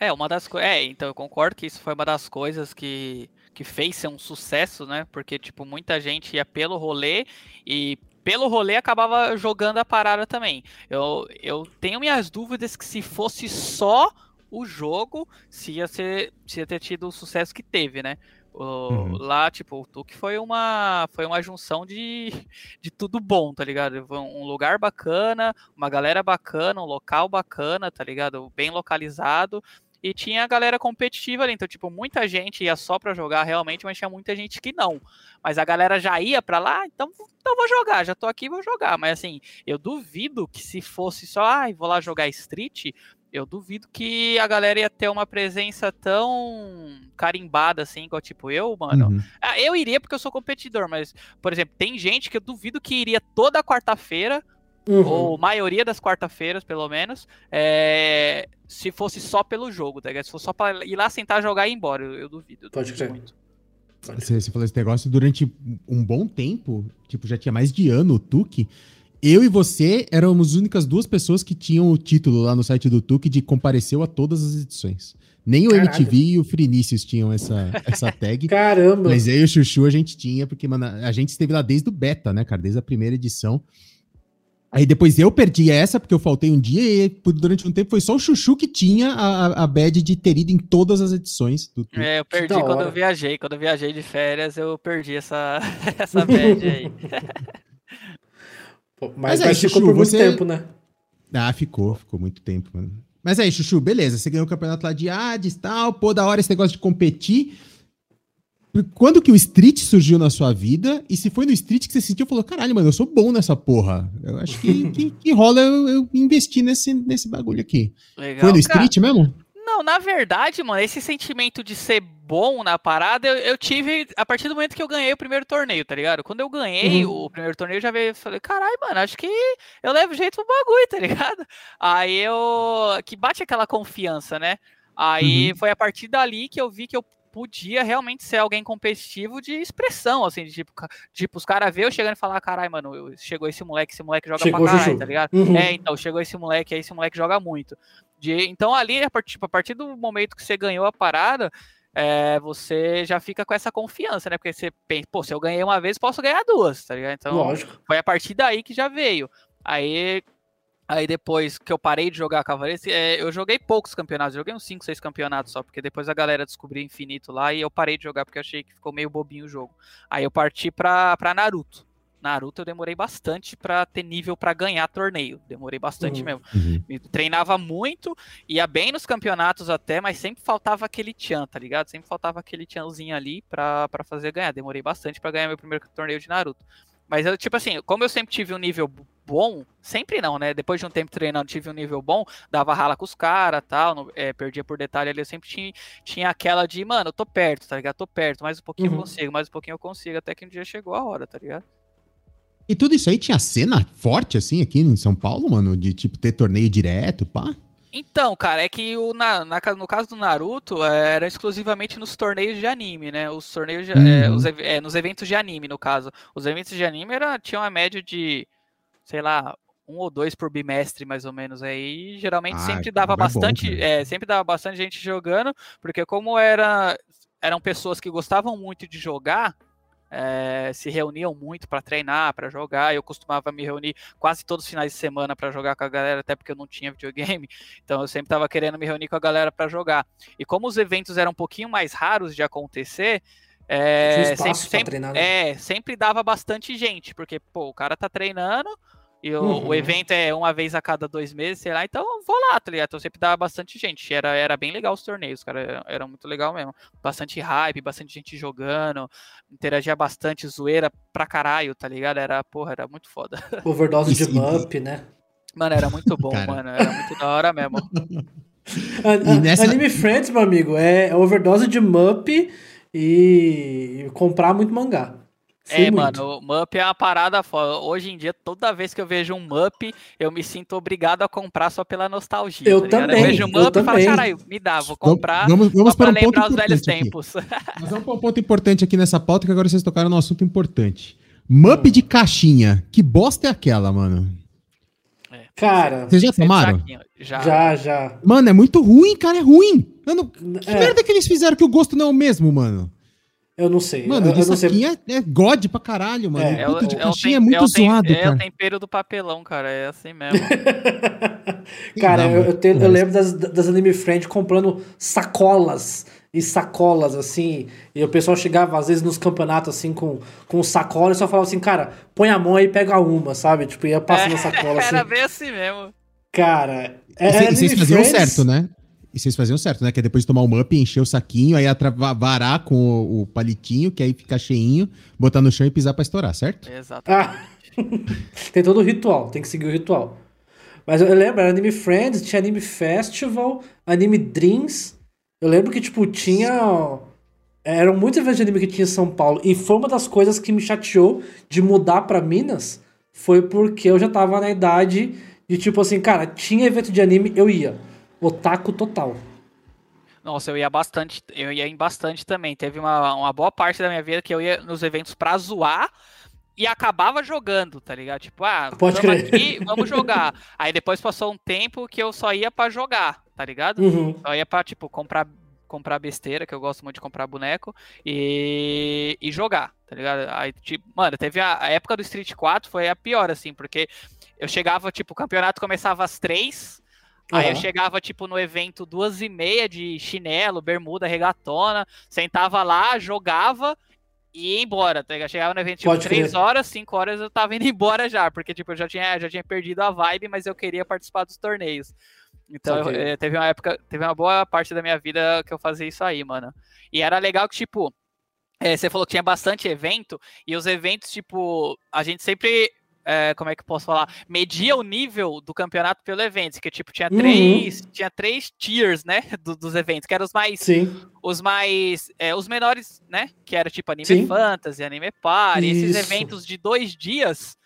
É, uma das coisas. É, então eu concordo que isso foi uma das coisas que, que fez ser um sucesso, né? Porque, tipo, muita gente ia pelo rolê e pelo rolê acabava jogando a parada também. Eu, eu tenho minhas dúvidas que se fosse só o jogo se ia, ser, se ia ter tido o sucesso que teve, né? O, uhum. Lá, tipo, o Tuque foi uma, foi uma junção de, de tudo bom, tá ligado? Um lugar bacana, uma galera bacana, um local bacana, tá ligado? Bem localizado. E tinha a galera competitiva ali, então, tipo, muita gente ia só pra jogar realmente, mas tinha muita gente que não. Mas a galera já ia pra lá, então, então vou jogar, já tô aqui, vou jogar. Mas assim, eu duvido que se fosse só, ah, vou lá jogar Street, eu duvido que a galera ia ter uma presença tão carimbada assim, igual tipo eu, mano. Uhum. Ah, eu iria porque eu sou competidor, mas, por exemplo, tem gente que eu duvido que iria toda quarta-feira, uhum. ou maioria das quarta-feiras, pelo menos, é, se fosse só pelo jogo, tá ligado? Se fosse só pra ir lá sentar, jogar e ir embora, eu, eu duvido. Eu Pode crer. Muito. Você, você falou esse negócio durante um bom tempo, tipo, já tinha mais de ano o Tuque eu e você éramos as únicas duas pessoas que tinham o título lá no site do Tuque de compareceu a todas as edições. Nem o Caralho. MTV e o Frinícius tinham essa, essa tag. Caramba! Mas eu e o Chuchu a gente tinha, porque, mano, a gente esteve lá desde o beta, né, cara? Desde a primeira edição. Aí depois eu perdi essa, porque eu faltei um dia, e durante um tempo foi só o Chuchu que tinha a, a badge de ter ido em todas as edições do Tuque. É, eu perdi quando eu viajei. Quando eu viajei de férias, eu perdi essa, essa badge aí. Mas, mas aí, ficou Chuchu, por muito você... tempo, né? Ah, ficou, ficou muito tempo, mano. Mas aí, Chuchu, beleza, você ganhou o campeonato lá de Hades e tal, pô, da hora esse negócio de competir. Quando que o Street surgiu na sua vida? E se foi no Street que você sentiu, falou, caralho, mano, eu sou bom nessa porra. Eu acho que, que, que rola eu, eu, investir nesse, nesse bagulho aqui. Legal, foi no Street cara. mesmo? Não, na verdade, mano, esse sentimento de ser bom na parada, eu, eu, tive a partir do momento que eu ganhei o primeiro torneio, tá ligado? Quando eu ganhei uhum. o primeiro torneio, eu já veio, falei, caralho, mano, acho que eu levo jeito pro bagulho, tá ligado? Aí eu. Que bate aquela confiança, né? Aí uhum. foi a partir dali que eu vi que eu podia realmente ser alguém competitivo de expressão, assim, de tipo, tipo os caras vê eu chegando e falar, caralho, mano, chegou esse moleque, esse moleque joga chegou pra caralho, tá ligado? Uhum. É, então, chegou esse moleque, aí esse moleque joga muito. De, então ali, a partir, a partir do momento que você ganhou a parada, é, você já fica com essa confiança, né? Porque você pensa, pô, se eu ganhei uma vez, posso ganhar duas, tá ligado? Então, Lógico. foi a partir daí que já veio. Aí, aí depois que eu parei de jogar Cavaleiros, é, eu joguei poucos campeonatos, joguei uns 5, 6 campeonatos só, porque depois a galera descobriu Infinito lá e eu parei de jogar porque achei que ficou meio bobinho o jogo. Aí eu parti pra, pra Naruto. Naruto eu demorei bastante para ter nível para ganhar torneio. Demorei bastante uhum. mesmo. Uhum. Treinava muito, ia bem nos campeonatos até, mas sempre faltava aquele tchan, tá ligado? Sempre faltava aquele tchanzinho ali pra, pra fazer ganhar. Demorei bastante para ganhar meu primeiro torneio de Naruto. Mas eu, tipo assim, como eu sempre tive um nível bom, sempre não, né? Depois de um tempo treinando, tive um nível bom, dava rala com os caras tal, é, perdia por detalhe ali, eu sempre tinha, tinha aquela de, mano, eu tô perto, tá ligado? Tô perto, mais um pouquinho uhum. eu consigo, mais um pouquinho eu consigo, até que um dia chegou a hora, tá ligado? E tudo isso aí tinha cena forte, assim, aqui em São Paulo, mano? De, tipo, ter torneio direto, pá? Então, cara, é que o, na, na, no caso do Naruto, é, era exclusivamente nos torneios de anime, né? Os torneios de, é, uhum. é, os, é, nos eventos de anime, no caso. Os eventos de anime era, tinham uma média de, sei lá, um ou dois por bimestre, mais ou menos. Aí geralmente ah, sempre dava bastante. Bom, é, sempre dava bastante gente jogando, porque como era, eram pessoas que gostavam muito de jogar, é, se reuniam muito para treinar, para jogar. Eu costumava me reunir quase todos os finais de semana para jogar com a galera, até porque eu não tinha videogame. Então eu sempre estava querendo me reunir com a galera para jogar. E como os eventos eram um pouquinho mais raros de acontecer, é, sempre, sempre, né? é, sempre dava bastante gente, porque pô, o cara tá treinando, e o, uhum. o, evento é uma vez a cada dois meses, sei lá, então vou lá, tá ligado? Então sempre dava bastante gente. Era, era bem legal os torneios, cara. Era, era muito legal mesmo. Bastante hype, bastante gente jogando, interagia bastante, zoeira pra caralho, tá ligado? Era, porra, era muito foda. Overdose de Mup, né? Mano, era muito bom, mano. Era muito da hora mesmo. nessa... Anime Friends, meu amigo, é overdose de Mup e comprar muito mangá. Sim, é, muito. mano, o Mup é uma parada foda. Hoje em dia, toda vez que eu vejo um Mup, eu me sinto obrigado a comprar só pela nostalgia. Eu tá também. Eu vejo um Mup e falo, caralho, me dá, vou comprar vamos, vamos para um lembrar os velhos aqui. tempos. Mas vamos para um ponto importante aqui nessa pauta, que agora vocês tocaram num assunto importante. Mup hum. de caixinha, que bosta é aquela, mano? É. Cara, vocês já tomaram? Já. já, já. Mano, é muito ruim, cara, é ruim. Mano, que é. merda que eles fizeram que o gosto não é o mesmo, mano? Eu não sei. Mano, eu, eu não sei. É, é God pra caralho, mano. É, Puta, de é, caixinha é, muito é zoado, É o tempero do papelão, cara. É assim mesmo. cara, não, eu, eu, eu, lembro das, das Anime Friend comprando sacolas e sacolas, assim. E o pessoal chegava, às vezes, nos campeonatos, assim, com, com sacola e só falava assim, cara, põe a mão aí e pega uma, sabe? Tipo, ia passando é, a sacola assim. Era bem assim mesmo. Cara, é, vocês faziam certo, né? E vocês faziam certo, né? Que é depois de tomar um up, encher o saquinho, aí varar com o, o, palitinho, que aí fica cheinho, botar no chão e pisar pra estourar, certo? Exatamente. Ah. tem todo o ritual, tem que seguir o ritual. Mas eu lembro, era Anime Friends, tinha Anime Festival, Anime Dreams. Eu lembro que, tipo, tinha. Eram muitos eventos de anime que tinha em São Paulo. E foi uma das coisas que me chateou de mudar para Minas. Foi porque eu já tava na idade de, tipo assim, cara, tinha evento de anime, eu ia otaku total. Nossa, eu ia bastante, eu ia em bastante também. Teve uma, uma boa parte da minha vida que eu ia nos eventos pra zoar e acabava jogando, tá ligado? Tipo, ah, Pode crer. aqui, vamos jogar. Aí depois passou um tempo que eu só ia para jogar, tá ligado? Uhum. Só ia pra, tipo, comprar, comprar besteira, que eu gosto muito de comprar boneco, e, e jogar, tá ligado? Aí, tipo, mano, teve a, a época do Street 4 foi a pior, assim, porque eu chegava, tipo, o campeonato começava às três, Aí eu chegava, tipo, no evento duas e meia de chinelo, bermuda, regatona, sentava lá, jogava e ia embora, tá ligado? Chegava no evento, tipo, três horas, cinco horas eu tava indo embora já, porque, tipo, eu já tinha, já tinha perdido a vibe, mas eu queria participar dos torneios. Então, eu, eh, teve uma época, teve uma boa parte da minha vida que eu fazia isso aí, mano. E era legal que, tipo, é, você falou que tinha bastante evento, e os eventos, tipo, a gente sempre é, como é que eu posso falar? Media o nível do campeonato pelo evento, que tipo, tinha uhum. três, tinha três tiers, né, do, dos eventos, que eram os mais, Sim. os mais, é, os menores, né, que era tipo anime Sim. fantasy, anime party, esses eventos de dois dias,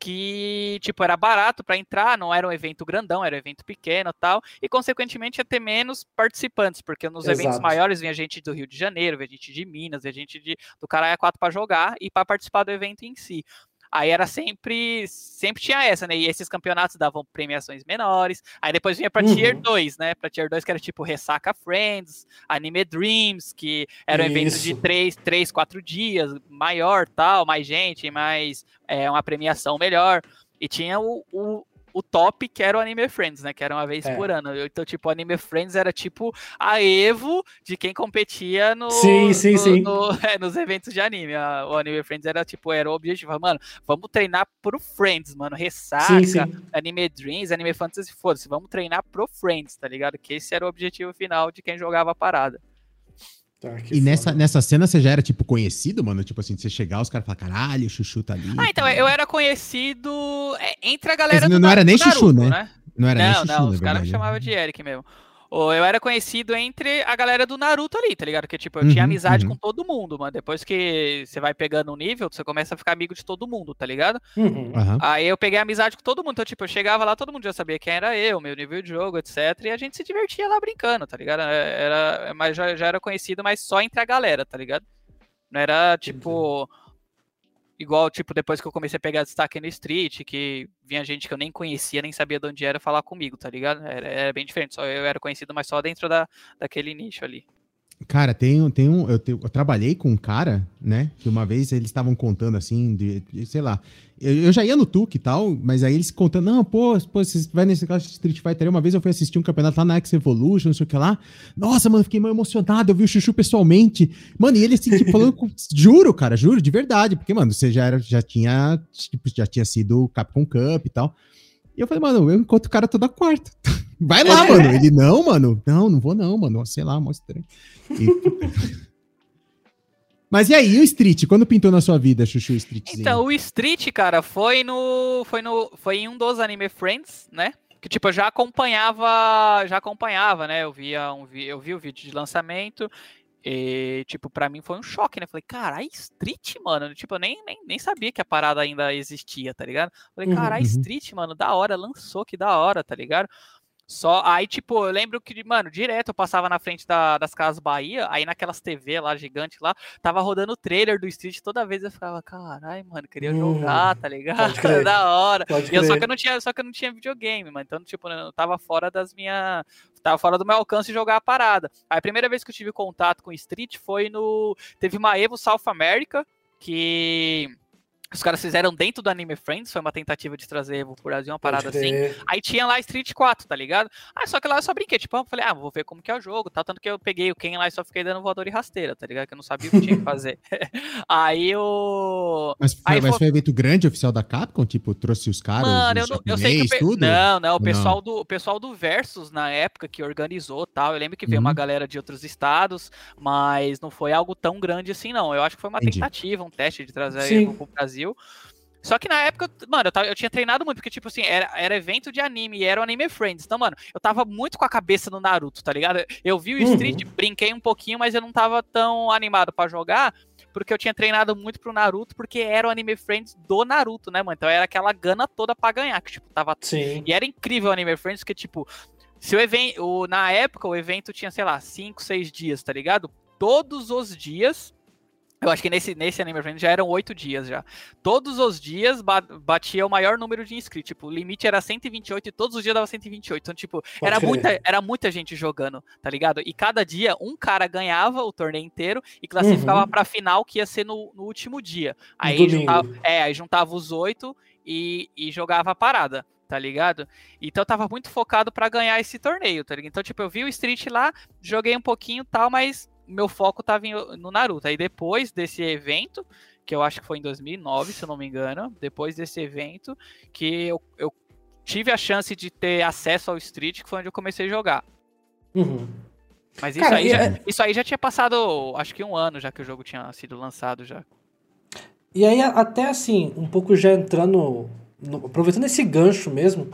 que, tipo, era barato para entrar, não era um evento grandão, era um evento pequeno tal, e consequentemente ia ter menos participantes, porque nos Exato. eventos maiores vinha gente do Rio de Janeiro, vinha gente de Minas, vinha gente de, do Caralho 4 para jogar e para participar do evento em si. Aí era sempre, sempre tinha essa, né? E esses campeonatos davam premiações menores. Aí depois vinha pra uhum. Tier 2, né? Pra Tier 2, que era tipo Ressaca Friends, Anime Dreams, que era um Isso. evento de 3, 3, 4 dias, maior tal, mais gente, mais é, uma premiação melhor. E tinha o, o o top, que era o Anime Friends, né? Que era uma vez é. por ano. Então, tipo, o Anime Friends era tipo a Evo de quem competia no, sim, sim, no, sim. No, é, nos eventos de anime. O Anime Friends era tipo, era o objetivo. Mano, vamos treinar pro Friends, mano. Ressaca, sim, sim. Anime Dreams, Anime Fantasy, foda-se. Vamos treinar pro Friends, tá ligado? Que esse era o objetivo final de quem jogava a parada. Tá, e nessa, nessa cena você já era, tipo, conhecido, mano? Tipo assim, você chegar, os caras falam, caralho, o Chuchu tá ali. Ah, então, eu era conhecido é, entre a galera Mas, do Não era nem Naruto, Chuchu, né? né? Não era não, nem Chuchu, Não, os caras me chamavam de Eric mesmo eu era conhecido entre a galera do Naruto ali, tá ligado? Que, tipo, eu uhum, tinha amizade uhum. com todo mundo, mano. Depois que você vai pegando um nível, você começa a ficar amigo de todo mundo, tá ligado? Uhum. Aí eu peguei amizade com todo mundo. Então, tipo, eu chegava lá, todo mundo já sabia quem era eu, meu nível de jogo, etc. E a gente se divertia lá brincando, tá ligado? É, era, mas já, já era conhecido, mas só entre a galera, tá ligado? Não era, tipo Igual, tipo, depois que eu comecei a pegar destaque no Street, que vinha gente que eu nem conhecia, nem sabia de onde era falar comigo, tá ligado? Era, era bem diferente. Só eu era conhecido, mas só dentro da, daquele nicho ali. Cara, tem, tem um. Eu, te, eu, trabalhei com um cara, né? Que uma vez eles estavam contando assim, de, de, sei lá. Eu, eu, já ia no Tuque e tal, mas aí eles contando, não, pô, pô, vocês vai nesse caso de Street Fighter. Uma vez eu fui assistir um campeonato lá na X Evolution, não sei o que lá. Nossa, mano, fiquei meio emocionado, eu vi o Chuchu pessoalmente. Mano, e ele assim, tipo, falando, com, juro, cara, juro, de verdade, porque, mano, você já, era, já tinha, tipo, já tinha sido Capcom Cup e tal. E eu falei, mano, eu encontro o cara toda quarta. Vai lá, é. mano. Ele, não, mano. Não, não vou não, mano. Sei lá, mó estranho. E... Mas e aí, o Street? Quando pintou na sua vida, Chuchu Street? Então, o Street, cara, foi no. Foi no. Foi em um dos Anime Friends, né? Que tipo, eu já acompanhava. Já acompanhava, né? Eu via um eu vi o vídeo de lançamento. E, tipo, pra mim foi um choque, né? Falei, caralho, Street, mano. Tipo, eu nem, nem, nem sabia que a parada ainda existia, tá ligado? Falei, caralho, uhum. Street, mano, da hora, lançou, que da hora, tá ligado? Só aí, tipo, eu lembro que, mano, direto eu passava na frente da, das Casas Bahia, aí naquelas TV lá, gigante lá, tava rodando o trailer do Street, toda vez eu ficava, caralho, mano, queria hum, jogar, tá ligado? da hora. e eu, só que eu não tinha, só que eu não tinha videogame, mano. Então, tipo, eu tava fora das minhas. Tava fora do meu alcance jogar a parada. Aí a primeira vez que eu tive contato com Street foi no. Teve uma Evo South America, que os caras fizeram dentro do Anime Friends, foi uma tentativa de trazer Evo pro Brasil, uma parada assim. Aí tinha lá Street 4, tá ligado? Ah, só que lá eu só brinquei, tipo, eu falei, ah, vou ver como que é o jogo, tal. Tanto que eu peguei o Ken lá e só fiquei dando voador e rasteira, tá ligado? Que eu não sabia o que tinha que fazer. aí o. Mas, foi, aí mas foi... foi um evento grande oficial da Capcom? Tipo, trouxe os caras? Mano, os eu, não, eu sei que. Tudo? Não, não, o pessoal, não. Do, o pessoal do Versus na época que organizou tal. Eu lembro que veio uhum. uma galera de outros estados, mas não foi algo tão grande assim, não. Eu acho que foi uma Entendi. tentativa, um teste de trazer Sim. Evo pro Brasil. Só que na época, mano, eu, tava, eu, tinha treinado muito, porque, tipo assim, era, era evento de anime e era o Anime Friends. Então, mano, eu tava muito com a cabeça no Naruto, tá ligado? Eu vi o uhum. Street, brinquei um pouquinho, mas eu não tava tão animado para jogar, porque eu tinha treinado muito pro Naruto, porque era o Anime Friends do Naruto, né, mano? Então era aquela gana toda pra ganhar, que, tipo, tava. Sim. E era incrível o Anime Friends, que, tipo, se o evento. Na época, o evento tinha, sei lá, 5, 6 dias, tá ligado? Todos os dias eu acho que nesse, nesse Anime Friends já eram oito dias já. Todos os dias batia o maior número de inscritos. Tipo, o limite era 128 e todos os dias dava 128. Então, tipo, era muita, era muita gente jogando, tá ligado? E cada dia um cara ganhava o torneio inteiro e classificava uhum. pra final que ia ser no, no último dia. Aí juntava, é, aí juntava os oito e, e jogava a parada tá ligado? Então eu tava muito focado para ganhar esse torneio, tá ligado? Então, tipo, eu vi o Street lá, joguei um pouquinho tal, mas meu foco tava no Naruto. Aí depois desse evento, que eu acho que foi em 2009, se eu não me engano, depois desse evento, que eu, eu tive a chance de ter acesso ao Street, que foi onde eu comecei a jogar. Uhum. Mas isso, Cara, aí já, é... isso aí já tinha passado, acho que um ano já que o jogo tinha sido lançado já. E aí, até assim, um pouco já entrando, no, aproveitando esse gancho mesmo,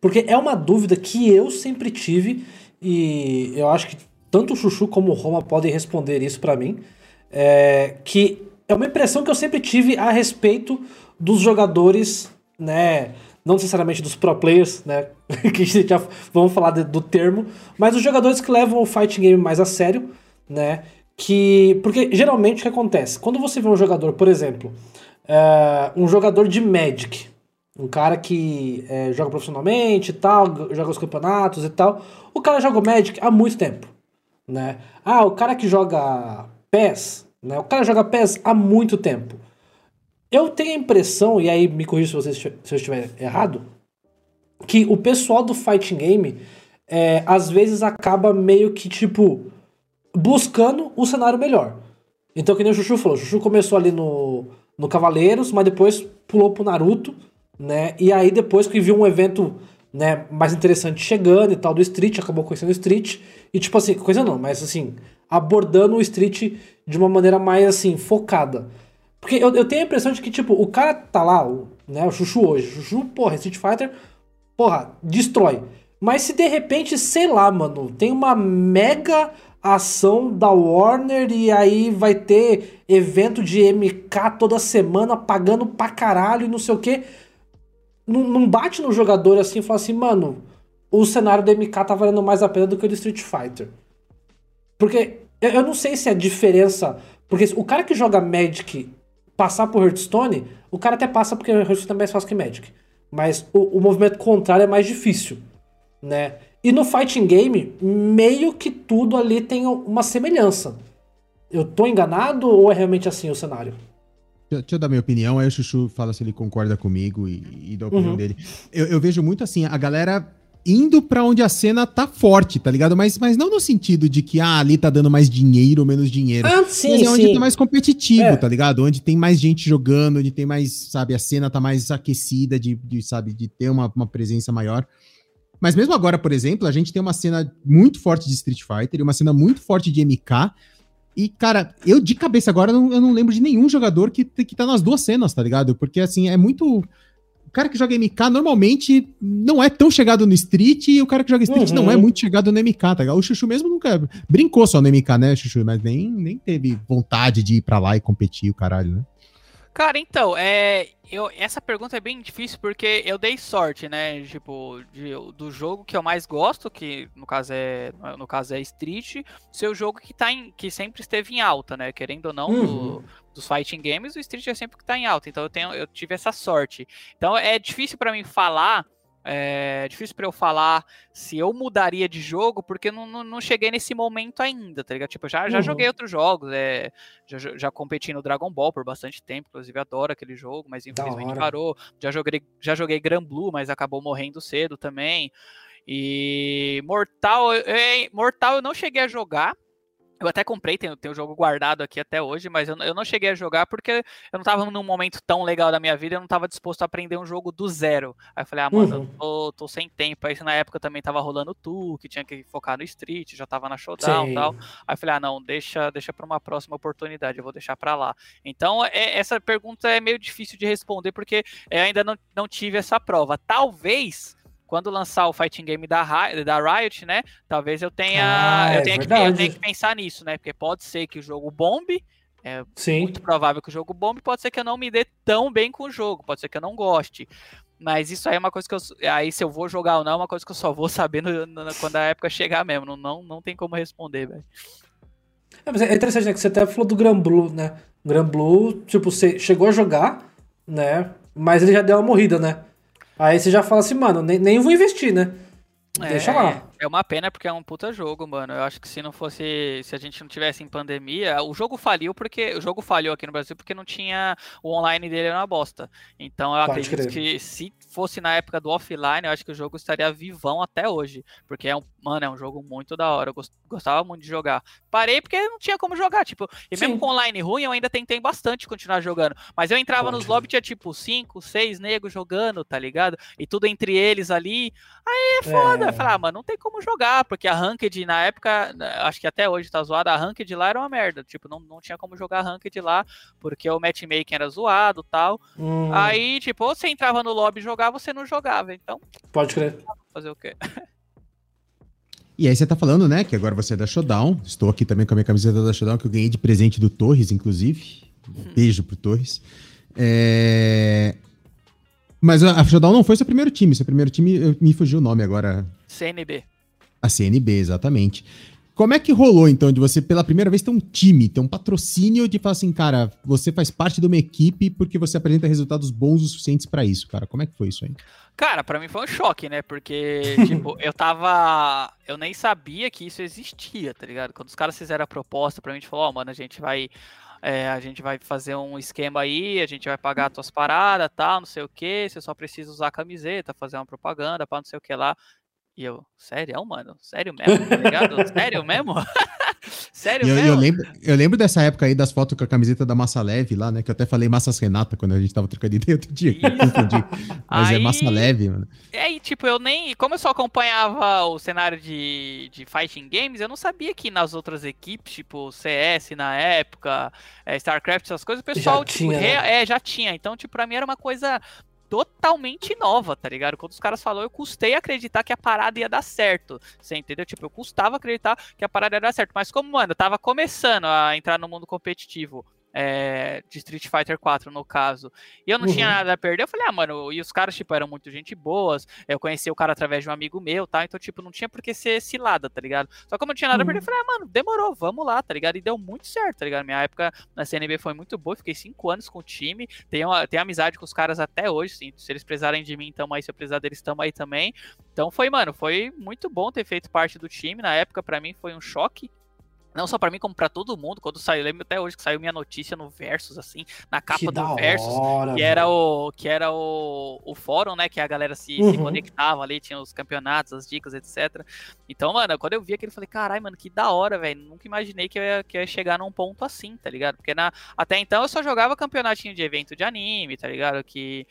porque é uma dúvida que eu sempre tive e eu acho que tanto o Chuchu como o Roma podem responder isso para mim, é, que é uma impressão que eu sempre tive a respeito dos jogadores, né, não necessariamente dos pro players, né, que já vamos falar de, do termo, mas os jogadores que levam o fighting game mais a sério, né, que porque geralmente o que acontece? Quando você vê um jogador, por exemplo, é, um jogador de Magic, um cara que é, joga profissionalmente e tal, joga os campeonatos e tal, o cara joga o Magic há muito tempo né? Ah, o cara que joga PES, né? O cara joga PES há muito tempo. Eu tenho a impressão, e aí me corrija se, se eu estiver errado, que o pessoal do fighting game é, às vezes acaba meio que tipo buscando o cenário melhor. Então, que nem o Chuchu falou, o Chuchu começou ali no, no Cavaleiros, mas depois pulou pro Naruto, né? E aí depois que viu um evento né, mais interessante chegando e tal do Street, acabou conhecendo o Street, e tipo assim, coisa não, mas assim, abordando o Street de uma maneira mais assim, focada. Porque eu, eu tenho a impressão de que, tipo, o cara tá lá, o, né, o Chuchu hoje, Chuchu, porra, Street Fighter, porra, destrói. Mas se de repente, sei lá, mano, tem uma mega ação da Warner e aí vai ter evento de MK toda semana pagando pra caralho e não sei o que. Não, não bate no jogador assim e fala assim, mano, o cenário do MK tá valendo mais a pena do que o do Street Fighter. Porque eu, não sei se a diferença. Porque o cara que joga Magic passar por Hearthstone, o cara até passa porque Hearthstone é mais fácil que Magic. Mas o, o movimento contrário é mais difícil, né? E no fighting game, meio que tudo ali tem uma semelhança. Eu tô enganado ou é realmente assim o cenário? Deixa eu dar minha opinião, aí o Chuchu fala se ele concorda comigo e, e da opinião uhum. dele. Eu, eu, vejo muito assim, a galera indo para onde a cena tá forte, tá ligado? Mas, mas não no sentido de que ah, ali tá dando mais dinheiro ou menos dinheiro. Ah, sim, mas é onde sim. tá mais competitivo, é. tá ligado? Onde tem mais gente jogando, onde tem mais, sabe, a cena tá mais aquecida de, de sabe, de ter uma, uma presença maior. Mas mesmo agora, por exemplo, a gente tem uma cena muito forte de Street Fighter e uma cena muito forte de MK. E, cara, eu de cabeça agora não, eu não lembro de nenhum jogador que, que tá nas duas cenas, tá ligado? Porque, assim, é muito. O cara que joga MK normalmente não é tão chegado no Street e o cara que joga Street uhum. não é muito chegado no MK, tá ligado? O Chuchu mesmo nunca brincou só no MK, né, Chuchu? Mas nem, nem teve vontade de ir pra lá e competir, o caralho, né? Cara, então, é, eu, essa pergunta é bem difícil porque eu dei sorte, né? Tipo, de, do jogo que eu mais gosto, que no caso é no caso é Street, ser o jogo que, tá em, que sempre esteve em alta, né? Querendo ou não, uhum. do, dos fighting games, o Street é sempre que tá em alta. Então eu, tenho, eu tive essa sorte. Então é difícil para mim falar é difícil para eu falar se eu mudaria de jogo, porque não, não, não, cheguei nesse momento ainda, tá ligado? Tipo, já, já uhum. joguei outros jogos, é, já, já competi no Dragon Ball por bastante tempo, inclusive adoro aquele jogo, mas infelizmente parou. Já joguei, já joguei Gran Blue, mas acabou morrendo cedo também. E Mortal, eu, Mortal eu não cheguei a jogar, eu até comprei, tenho, tenho o jogo guardado aqui até hoje, mas eu, eu não cheguei a jogar porque eu não estava num momento tão legal da minha vida, eu não estava disposto a aprender um jogo do zero. Aí eu falei, ah, mano, uhum. tô, tô, sem tempo. Aí na época também tava rolando tu, que tinha que focar no Street, já tava na Showdown e tal. Aí eu falei, ah, não, deixa, deixa para uma próxima oportunidade, eu vou deixar para lá. Então, é, essa pergunta é meio difícil de responder porque eu ainda não, não tive essa prova. Talvez quando lançar o fighting game da, da Riot, né? Talvez eu tenha, ah, eu, é tenha que, eu tenha que pensar nisso, né? Porque pode ser que o jogo bombe, é Sim. muito provável que o jogo bombe, pode ser que eu não me dê tão bem com o jogo, pode ser que eu não goste. Mas isso aí é uma coisa que eu. Aí, se eu vou jogar ou não, é uma coisa que eu só vou saber no, no, quando a época chegar mesmo. Não, não, não tem como responder, velho. É, é interessante, né? Que você até falou do Gran Blue, né? Gran Blue, tipo, você chegou a jogar, né? Mas ele já deu uma morrida, né? Aí você já fala assim, mano, nem, nem vou investir, né? Deixa é, lá. É uma pena porque é um puta jogo, mano. Eu acho que se não fosse. Se a gente não tivesse em pandemia, o jogo faliu porque. O jogo falhou aqui no Brasil porque não tinha. O online dele era uma bosta. Então eu Pode acredito crer. que se fosse na época do offline, eu acho que o jogo estaria vivão até hoje. Porque é um. Mano, é um jogo muito da hora. Eu gostava muito de jogar. Parei porque não tinha como jogar. Tipo, e mesmo Sim. com online ruim, eu ainda tentei bastante continuar jogando. Mas eu entrava Pode nos lobbies, tinha tipo 5, 6 negros jogando, tá ligado? E tudo entre eles ali. Aí é foda. É. Eu falei, ah, mano, não tem como jogar, porque a Ranked na época, acho que até hoje tá zoada, a Ranked lá era uma merda. Tipo, não, não tinha como jogar Ranked lá, porque o matchmaking era zoado tal. Hum. Aí, tipo, ou você entrava no lobby e jogava, você não jogava. Então. Pode crer. Fazer o quê? E aí você tá falando, né, que agora você é da Showdown. Estou aqui também com a minha camiseta da Showdown, que eu ganhei de presente do Torres, inclusive. Um uhum. beijo pro Torres. É... Mas a Showdown não foi seu primeiro time. Seu primeiro time, me fugiu o nome agora. CNB. A CNB, exatamente. como é que rolou, então, de você, pela primeira vez, ter um time, ter um patrocínio de falar assim, cara, você faz parte de uma equipe porque você apresenta resultados bons o suficientes para isso, cara? Como é que foi isso aí? Cara, para mim foi um choque, né? Porque, tipo, eu tava. Eu nem sabia que isso existia, tá ligado? Quando os caras fizeram a proposta pra mim, a gente falou, ó, oh, mano, a gente vai. É, a gente vai fazer um esquema aí, a gente vai pagar tuas paradas, tal, não sei o que, você só precisa usar a camiseta, fazer uma propaganda, para não sei o que lá. E eu, sério, mano? Sério mesmo? Tá ligado? sério mesmo? sério eu, mesmo? Eu lembro, eu lembro dessa época aí das fotos com a camiseta da Massa Leve lá, né? Que eu até falei Massas Renata quando a gente tava trocando ideia outro dia. Confundi. Mas é aí, é Massa Leve, mano. É, e tipo, eu nem. Como eu só acompanhava o cenário de, de Fighting Games, eu não sabia que nas outras equipes, tipo CS na época, é, StarCraft, essas coisas, o pessoal, já tipo, tinha, né? é, já tinha. Então, tipo, pra mim era uma coisa totalmente nova, tá ligado? Quando os caras falaram, eu custei acreditar que a parada ia dar certo. Você entendeu? Tipo, eu custava acreditar que a parada ia dar certo. Mas como, mano, eu tava começando a entrar no mundo competitivo é, de Street Fighter 4, no caso. E eu não uhum. tinha nada a perder. Eu falei, ah, mano, e os caras, tipo, eram muito gente boas. Eu conheci o cara através de um amigo meu, tá? Então, tipo, não tinha por que ser cilada, tá ligado? Só que como eu não tinha nada uhum. a perder, eu uhum. falei, ah, mano, demorou, vamos lá, tá ligado? E deu muito certo, tá ligado? Minha época na CNB foi muito boa, fiquei cinco anos com o time. Tenho, tenho amizade com os caras até hoje, sim. Se eles precisarem de mim, tamo aí. Se eu precisar deles, tamo aí também. Então foi, mano, foi muito bom ter feito parte do time. Na época, para mim, foi um choque não só para mim, como para todo mundo. Quando saiu, lembro até hoje que saiu minha notícia no Versus, assim, na capa que do Versus, hora, que era o que era o, o fórum, né? Que a galera se, uhum. se, conectava ali, tinha os campeonatos, as dicas, etc. Então, mano, quando eu vi aquilo, eu falei, carai, mano, que da hora, velho. Nunca imaginei que eu, ia, que eu ia chegar num ponto assim, tá ligado? Porque na, até então eu só jogava campeonatinho de evento de anime, tá ligado? Que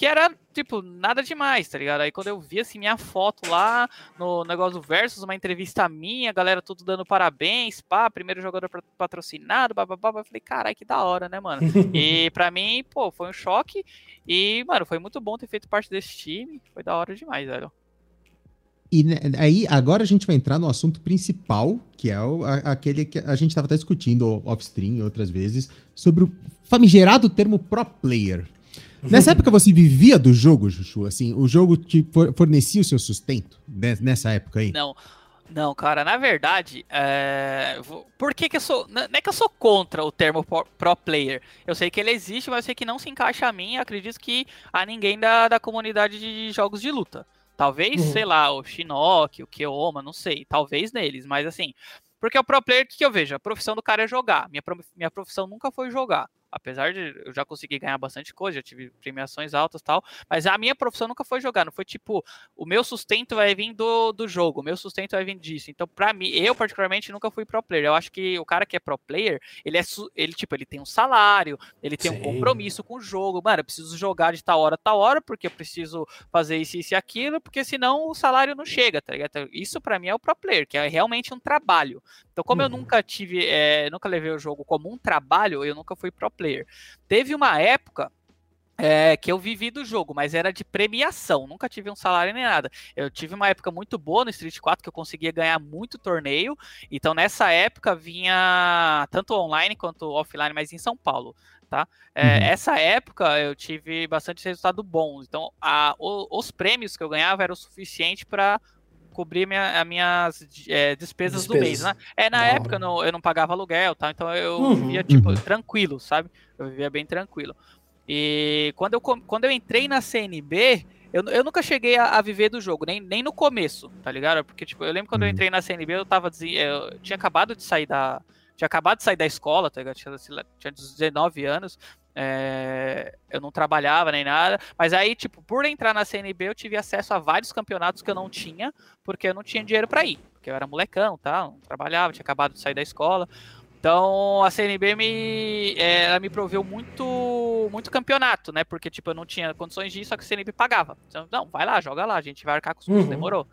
que era, tipo, nada demais, tá ligado? Aí quando eu vi, assim, minha foto lá no negócio do Versus, uma entrevista minha, a galera tudo dando parabéns, pá, primeiro jogador patrocinado, bababá, eu falei, carai, que da hora, né, mano? e pra mim, pô, foi um choque e, mano, foi muito bom ter feito parte desse time, foi da hora demais, velho. E né, aí, agora a gente vai entrar no assunto principal, que é o, a, aquele que a gente estava até discutindo off-stream outras vezes, sobre o famigerado termo pro player. Nessa época você vivia do jogo, Chuchu? Assim, o jogo te fornecia o seu sustento nessa época aí? Não. Não, cara, na verdade, é... por que, que eu sou. Não é que eu sou contra o termo pro player. Eu sei que ele existe, mas eu sei que não se encaixa a mim. Acredito que a ninguém da, da comunidade de jogos de luta. Talvez, uhum. sei lá, o Shinnok, o Keoma, não sei. Talvez neles, mas assim. Porque o pro player, o que, que eu vejo? A profissão do cara é jogar. Minha, minha profissão nunca foi jogar apesar de eu já conseguir ganhar bastante coisa, já tive premiações altas e tal, mas a minha profissão nunca foi jogar, não foi tipo, o meu sustento vai vir do, do jogo, o meu sustento vai vir disso. Então, para mim, eu particularmente nunca fui pro player. Eu acho que o cara que é pro player, ele é ele tipo, ele tem um salário, ele tem Sim. um compromisso com o jogo. Mano, eu preciso jogar de tal hora tal hora, porque eu preciso fazer isso, isso e aquilo, porque senão o salário não chega, tá ligado? Isso para mim é o pro player, que é realmente um trabalho. Então, como uhum. eu nunca tive, é, nunca levei o jogo como um trabalho, eu nunca fui pro player. Teve uma época é, que eu vivi do jogo, mas era de premiação, nunca tive um salário nem nada. Eu tive uma época muito boa no Street 4 que eu conseguia ganhar muito torneio, então nessa época vinha tanto online quanto offline, mas em São Paulo. Tá? É, uhum. Essa época eu tive bastante resultado bom, então a, o, os prêmios que eu ganhava eram o suficiente para cobrir minha, as minhas é, despesas, despesas, do mês, né? É, na época eu não, eu não pagava aluguel, tá? Então eu uhum, vivia, tipo, uhum. tranquilo, sabe? Eu vivia bem tranquilo. E quando eu, quando eu entrei na CNB, eu, eu nunca cheguei a, a, viver do jogo, nem, nem no começo, tá ligado? Porque, tipo, eu lembro quando uhum. eu entrei na CNB, eu tava, eu tinha acabado de sair da, tinha acabado de sair da escola, tá ligado? Tinha, tinha 19 anos, é, eu não trabalhava nem nada, mas aí, tipo, por entrar na CNB, eu tive acesso a vários campeonatos que eu não tinha, porque eu não tinha dinheiro para ir, porque eu era molecão, tá? Não trabalhava, tinha acabado de sair da escola. Então a CNB me, é, ela me proveu muito, muito campeonato, né? Porque tipo eu não tinha condições de ir, só que a CNB pagava. Então, não, vai lá, joga lá, a gente vai arcar com os custos, uhum. demorou.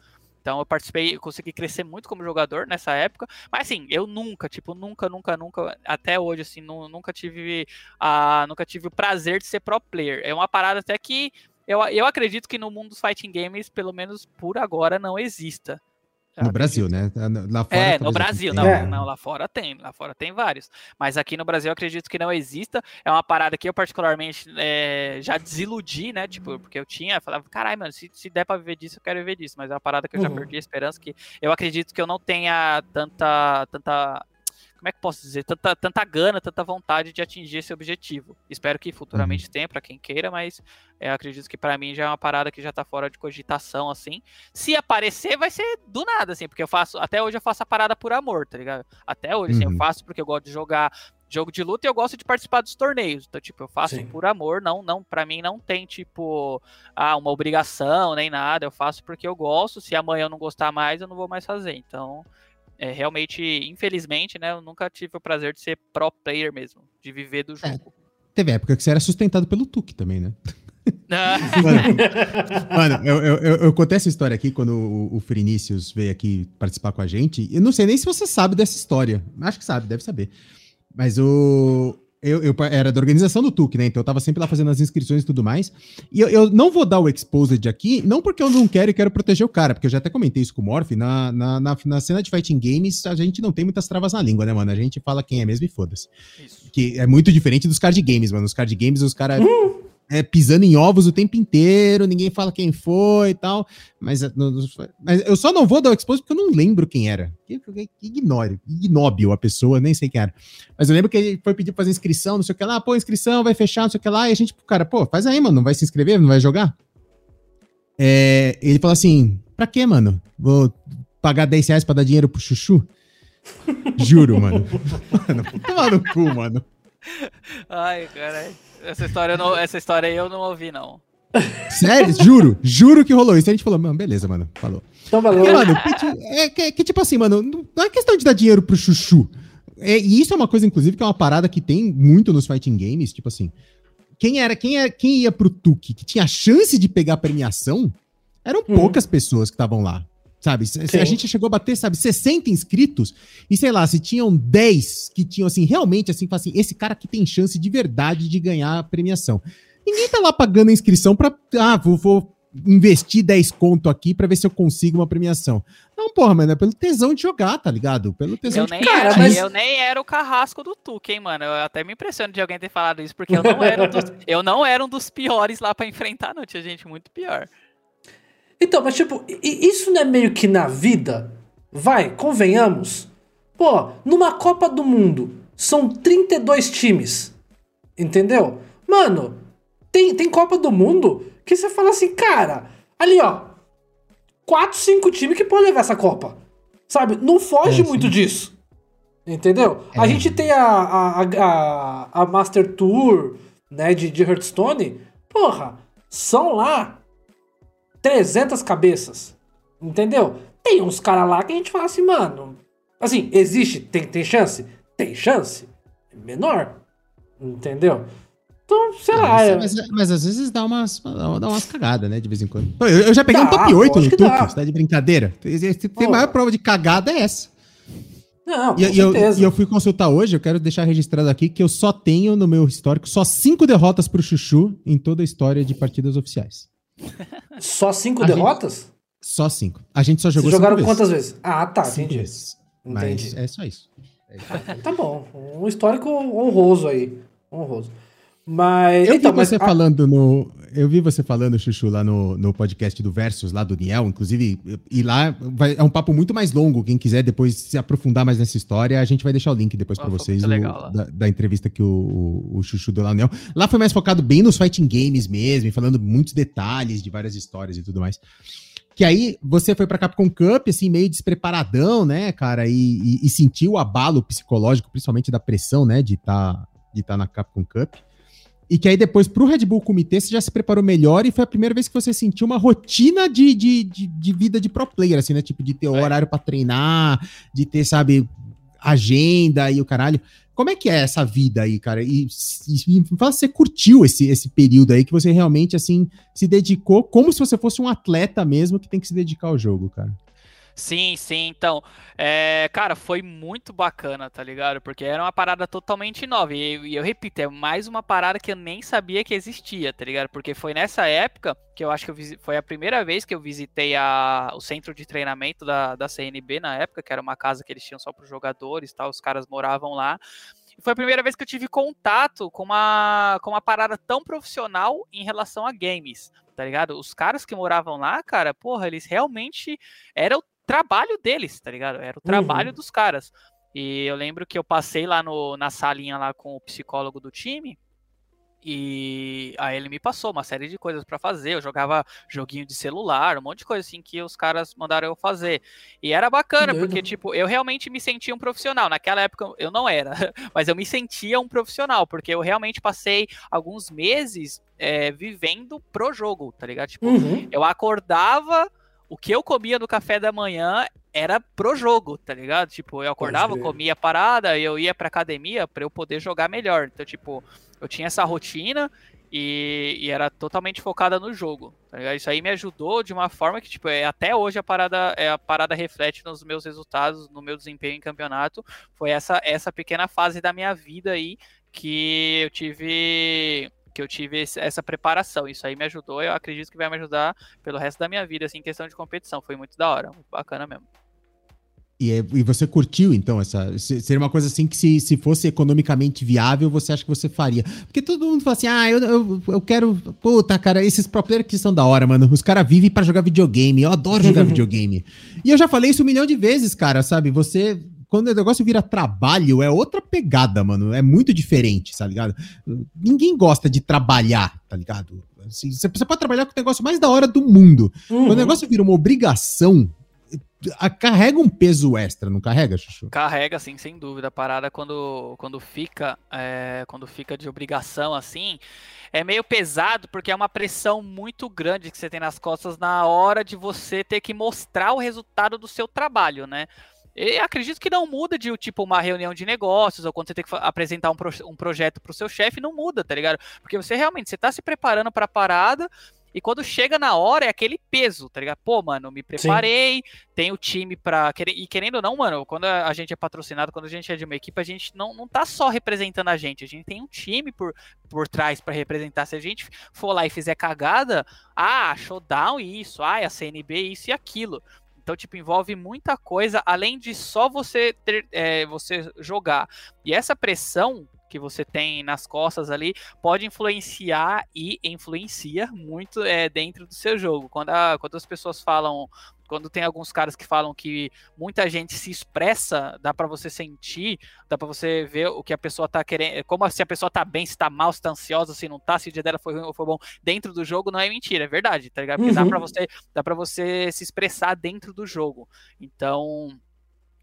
Então eu participei, eu consegui crescer muito como jogador nessa época. Mas assim, eu nunca, tipo, nunca, nunca, nunca, até hoje, assim, nunca tive a, nunca tive o prazer de ser pro player. É uma parada até que eu, eu acredito que no mundo dos fighting games, pelo menos por agora, não exista. No Brasil, né? Lá fora, é, no Brasil, não, é. não, lá fora tem, lá fora tem vários. Mas aqui no Brasil eu acredito que não exista. É uma parada que eu particularmente é, já desiludi, né? Tipo, porque eu tinha, falava, caralho, mano, se, se der pra viver disso, eu quero viver disso. Mas é uma parada que eu já uhum. perdi a esperança, que eu acredito que eu não tenha tanta, tanta como é que posso dizer, tanta, tanta gana, tanta vontade de atingir esse objetivo. Espero que futuramente uhum. tenha para quem queira, mas é, acredito que para mim já é uma parada que já tá fora de cogitação, assim. Se aparecer, vai ser do nada, assim, porque eu faço, até hoje eu faço a parada por amor, tá ligado? Até hoje, uhum. assim, eu uhum. faço porque eu gosto de jogar jogo de luta e eu gosto de participar dos torneios. Então, tipo, eu faço Sim. por amor, não, não, para mim não tem tipo, ah, uma obrigação nem nada. Eu faço porque eu gosto. Se amanhã eu não gostar mais, eu não vou mais fazer. Então, é, realmente, infelizmente, né, eu nunca tive o prazer de ser pro player mesmo, de viver do é, jogo. É, teve época que você era sustentado pelo Tuque também, né? mano, mano eu, eu, eu, eu, contei essa história aqui quando o, o Frinícius veio aqui participar com a gente. Eu não sei nem se você sabe dessa história. Acho que sabe, deve saber. Mas o, eu, eu, era da organização do TUC, né? Então eu tava sempre lá fazendo as inscrições e tudo mais. E eu, eu, não vou dar o exposed aqui, não porque eu não quero e quero proteger o cara, porque eu já até comentei isso com o Morph. Na, na, na, na, cena de fighting games, a gente não tem muitas travas na língua, né, mano? A gente fala quem é mesmo e foda-se. Que é muito diferente dos card games, mano. Os card games, os caras. Uh! É, pisando em ovos o tempo inteiro, ninguém fala quem foi e tal. Mas, é, mas eu só não vou dar o expose porque eu não lembro quem era. Ignore, ignóbil a pessoa, nem sei quem era. Mas eu lembro que ele foi pedir pra fazer inscrição, não sei o que lá, pô, inscrição, vai fechar, não sei o que lá, e a gente, cara, pô, faz aí, mano, não vai se inscrever, não vai jogar? É, ele falou assim: pra quê, mano? Vou pagar 10 reais pra dar dinheiro pro chuchu? Juro, mano. Mano, toma no cu, mano. Ai, caralho. Essa história, não, essa história aí eu não ouvi, não. Sério? Juro, juro que rolou isso. A gente falou, mano, beleza, mano, falou. Então valeu. mano, que, é, que, que, tipo assim, mano, não é questão de dar dinheiro pro chuchu. É, e isso é uma coisa, inclusive, que é uma parada que tem muito nos fighting games, tipo assim. Quem era, quem era, quem ia pro Tuque, que tinha chance de pegar premiação, eram uhum. poucas pessoas que estavam lá. Sabe? Se a gente chegou a bater, sabe, 60 inscritos, e sei lá, se tinham 10 que tinham, assim, realmente, assim, assim, esse cara aqui tem chance de verdade de ganhar a premiação. Ninguém tá lá pagando a inscrição pra, ah, vou, vou investir 10 conto aqui pra ver se eu consigo uma premiação. Não, porra, mano, é pelo tesão de jogar, tá ligado? Pelo tesão eu de nem cara, era, mas... Eu nem era o carrasco do Tuque, hein, mano. Eu até me impressiono de alguém ter falado isso, porque eu não era um dos, eu não era um dos piores lá pra enfrentar, não. Tinha gente muito pior. Então, mas tipo, isso não é meio que na vida? Vai, convenhamos. Pô, numa Copa do Mundo são 32 times. Entendeu? Mano, tem, tem Copa do Mundo que você fala assim, cara, ali ó, 4, 5 times que podem levar essa Copa. Sabe? Não foge é, muito disso. Entendeu? É. A gente tem a, a, a, a Master Tour, né, de, de Hearthstone. Porra, são lá 300 cabeças. Entendeu? Tem uns caras lá que a gente fala assim, mano. Assim, existe, tem, tem chance? Tem chance. Menor. Entendeu? Então, sei ah, lá. Mas, é... mas, mas, às vezes dá umas, dá umas cagadas, né? De vez em quando. Eu, eu já peguei dá, um top 8 no você tá de brincadeira. Tem, maior prova de cagada é essa. Não, com e, e, eu, e eu fui consultar hoje, eu quero deixar registrado aqui que eu só tenho no meu histórico só cinco derrotas pro Chuchu em toda a história de partidas oficiais. Só cinco a derrotas? Gente... Só cinco. A gente só jogou Vocês jogaram quantas vezes? Ah, tá, cinco entendi. Vezes. Mas é só isso. É tá bom. Um histórico honroso aí. Honroso. Mas. Eu então, vi você mas, falando no. Eu vi você falando, Chuchu, lá no, no podcast do Versus, lá do Niel, inclusive, e lá vai, é um papo muito mais longo. Quem quiser depois se aprofundar mais nessa história, a gente vai deixar o link depois para vocês o, da, da, entrevista que o, o, o Chuchu deu lá no Niel. Lá foi mais focado bem nos fighting games mesmo, falando muitos detalhes de várias histórias e tudo mais. Que aí você foi pra Capcom Cup, assim, meio despreparadão, né, cara, e, e, e sentiu o abalo psicológico, principalmente da pressão, né, de estar tá, de tá na Capcom Cup. E que aí depois pro Red Bull Comitê você já se preparou melhor e foi a primeira vez que você sentiu uma rotina de, de, de, de vida de pro player, assim, né? Tipo, de ter é. horário para treinar, de ter, sabe, agenda e o caralho. Como é que é essa vida aí, cara? E, e, e você curtiu esse, esse período aí que você realmente, assim, se dedicou como se você fosse um atleta mesmo que tem que se dedicar ao jogo, cara? Sim, sim. Então, é, cara, foi muito bacana, tá ligado? Porque era uma parada totalmente nova. E, e, eu repito, é mais uma parada que eu nem sabia que existia, tá ligado? Porque foi nessa época que eu acho que eu foi a primeira vez que eu visitei a, o centro de treinamento da, da CNB na época, que era uma casa que eles tinham só para os jogadores, tal. Os caras moravam lá. Foi a primeira vez que eu tive contato com uma, com uma parada tão profissional em relação a games, tá ligado? Os caras que moravam lá, cara, porra, eles realmente eram trabalho deles, tá ligado? Era o trabalho uhum. dos caras. E eu lembro que eu passei lá no, na salinha lá com o psicólogo do time. E aí ele me passou uma série de coisas para fazer. Eu jogava joguinho de celular, um monte de coisa assim que os caras mandaram eu fazer. E era bacana, porque, tipo, eu realmente me sentia um profissional. Naquela época eu não era, mas eu me sentia um profissional, porque eu realmente passei alguns meses é, vivendo pro jogo, tá ligado? Tipo, uhum. eu acordava o que eu comia no café da manhã era pro jogo, tá ligado? Tipo, eu acordava, comia parada, eu ia pra academia para eu poder jogar melhor. Então, tipo, eu tinha essa rotina e, e, era totalmente focada no jogo. Tá Isso aí me ajudou de uma forma que, tipo, é, até hoje a parada, é, a parada reflete nos meus resultados, no meu desempenho em campeonato. Foi essa, essa pequena fase da minha vida aí que eu tive que eu tive essa preparação. Isso aí me ajudou, eu acredito que vai me ajudar pelo resto da minha vida, assim, em questão de competição. Foi muito da hora, muito bacana mesmo. E, é, e você curtiu, então, essa. Seria uma coisa assim que, se, se fosse economicamente viável, você acha que você faria? Porque todo mundo fala assim: ah, eu, eu, eu quero. Puta, cara, esses pro players que são da hora, mano. Os caras vivem para jogar videogame. Eu adoro jogar videogame. E eu já falei isso um milhão de vezes, cara, sabe? Você quando o negócio vira trabalho, é outra pegada, mano. É muito diferente, tá ligado? Ninguém gosta de trabalhar, tá ligado? Assim, você pode trabalhar com o negócio mais da hora do mundo. Uhum. Quando o negócio vira uma obrigação, carrega um peso extra, não carrega, Chuchu? Carrega, sim, sem dúvida. A parada quando, quando fica é, quando fica de obrigação assim, é meio pesado porque é uma pressão muito grande que você tem nas costas na hora de você ter que mostrar o resultado do seu trabalho, né? E acredito que não muda de tipo uma reunião de negócios ou quando você tem que apresentar um, pro, um projeto para o seu chefe, não muda, tá ligado? Porque você realmente você tá se preparando para a parada e quando chega na hora é aquele peso, tá ligado? Pô, mano, me preparei, tem o time pra. E querendo ou não, mano, quando a gente é patrocinado, quando a gente é de uma equipe, a gente não, não tá só representando a gente, a gente tem um time por, por trás para representar. Se a gente for lá e fizer cagada, ah, showdown isso, ah, a CNB isso e aquilo. Então, tipo, envolve muita coisa, além de só você ter, é, você jogar. E essa pressão que você tem nas costas ali pode influenciar e influencia muito é, dentro do seu jogo. Quando, a, quando as pessoas falam quando tem alguns caras que falam que muita gente se expressa, dá para você sentir, dá para você ver o que a pessoa tá querendo, como se a pessoa tá bem, se tá mal, se tá ansiosa, se não tá, se o dia dela foi ruim ou foi bom, dentro do jogo não é mentira, é verdade, tá ligado? Porque uhum. dá para você, dá para você se expressar dentro do jogo. Então,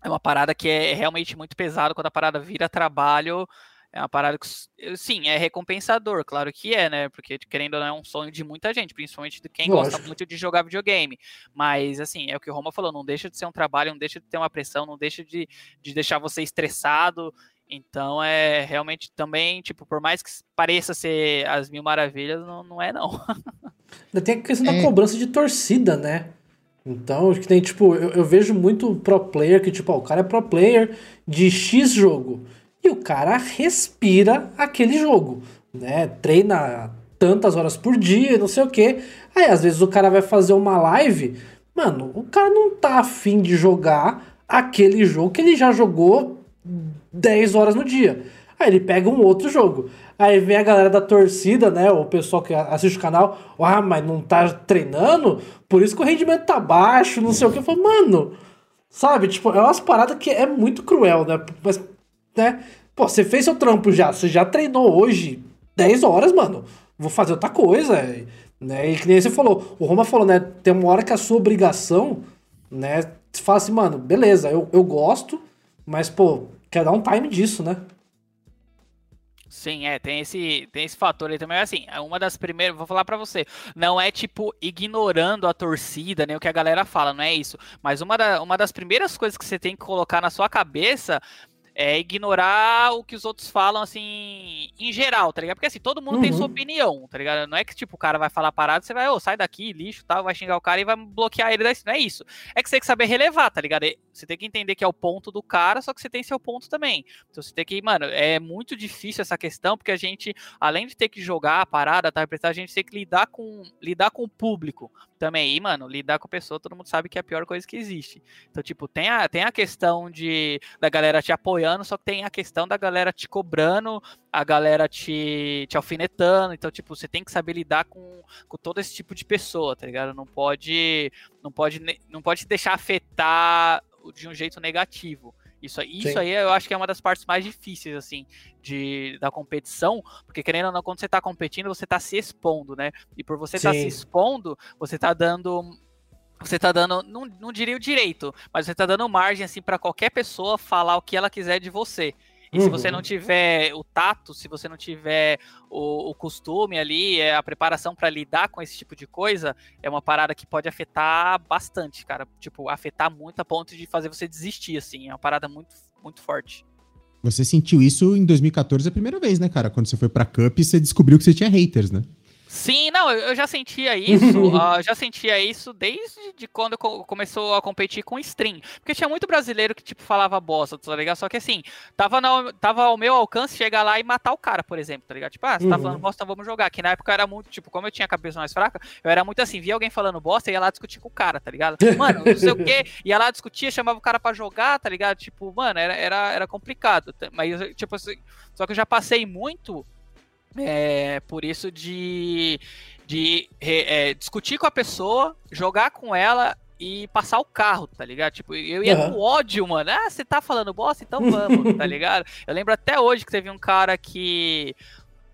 é uma parada que é realmente muito pesado quando a parada vira trabalho é uma parada que, sim, é recompensador, claro que é, né? Porque, querendo ou não, é um sonho de muita gente, principalmente de quem Lógico. gosta muito de jogar videogame. Mas, assim, é o que o Roma falou, não deixa de ser um trabalho, não deixa de ter uma pressão, não deixa de, de deixar você estressado. Então, é realmente também, tipo, por mais que pareça ser as mil maravilhas, não, não é, não. Ainda tem a questão é. da cobrança de torcida, né? Então, que tem, tipo, eu, eu vejo muito pro player que, tipo, ó, o cara é pro player de X jogo e o cara respira aquele jogo, né? Treina tantas horas por dia, não sei o que. Aí às vezes o cara vai fazer uma live, mano, o cara não tá afim de jogar aquele jogo que ele já jogou 10 horas no dia. Aí ele pega um outro jogo. Aí vem a galera da torcida, né? O pessoal que assiste o canal, ah, mas não tá treinando, por isso que o rendimento tá baixo, não sei o que. Eu falo, mano, sabe? Tipo, é umas paradas que é muito cruel, né? Mas né? Pô, você fez seu trampo já, você já treinou hoje 10 horas, mano. Vou fazer outra coisa. Né? E que nem você falou, o Roma falou, né? Tem uma hora que a sua obrigação, né? Você fala assim, mano, beleza, eu, eu gosto, mas, pô, quer dar um time disso, né? Sim, é, tem esse, tem esse fator aí também. Assim, é uma das primeiras, vou falar para você, não é tipo ignorando a torcida, nem o que a galera fala, não é isso. Mas uma, da, uma das primeiras coisas que você tem que colocar na sua cabeça é ignorar o que os outros falam, assim, em geral, tá ligado? Porque assim, todo mundo uhum. tem sua opinião, tá ligado? Não é que, tipo, o cara vai falar parado, você vai, ô, oh, sai daqui, lixo, tal, vai xingar o cara e vai bloquear ele daí. Não é isso. É que você tem que saber relevar, tá ligado? Você tem que entender que é o ponto do cara, só que você tem seu ponto também. Então você tem que, mano, é muito difícil essa questão, porque a gente, além de ter que jogar a parada, tá? A gente tem que lidar com, lidar com o público também. E, mano, lidar com a pessoa, todo mundo sabe que é a pior coisa que existe. Então, tipo, tem a, tem a questão de da galera te apoiando, só que tem a questão da galera te cobrando, a galera te, te alfinetando. Então, tipo, você tem que saber lidar com, com todo esse tipo de pessoa, tá ligado? Não pode, não pode, não pode deixar afetar de um jeito negativo. Isso, isso aí eu acho que é uma das partes mais difíceis, assim, de, da competição, porque querendo ou não, quando você está competindo, você está se expondo, né? E por você estar tá se expondo, você está dando você tá dando, não, não diria o direito, mas você tá dando margem assim para qualquer pessoa falar o que ela quiser de você. E uhum. se você não uhum. tiver o tato, se você não tiver o, o costume ali, é, a preparação para lidar com esse tipo de coisa, é uma parada que pode afetar bastante, cara. Tipo, afetar muito a ponto de fazer você desistir, assim. É uma parada muito, muito forte. Você sentiu isso em 2014 a primeira vez, né, cara? Quando você foi pra Cup e você descobriu que você tinha haters, né? Sim, não, eu já sentia isso, uh, já sentia isso desde de quando começou a competir com stream. Porque tinha muito brasileiro que, tipo, falava bosta, tá ligado? Só que assim, tava, na, tava ao meu alcance chegar lá e matar o cara, por exemplo, tá ligado? Tipo, ah, você tá uhum. falando bosta, vamos jogar. Que na época era muito, tipo, como eu tinha a cabeça mais fraca, eu era muito assim, via alguém falando bosta, ia lá discutir com o cara, tá ligado? Mano, não sei o quê, ia lá discutir, chamava o cara pra jogar, tá ligado? Tipo, mano, era, era, era complicado. Mas, tipo assim, só que eu já passei muito é, por isso de, de é, discutir com a pessoa, jogar com ela e passar o carro, tá ligado? Tipo, eu ia uhum. com ódio, mano. Ah, você tá falando bosta? Então vamos, tá ligado? Eu lembro até hoje que teve um cara que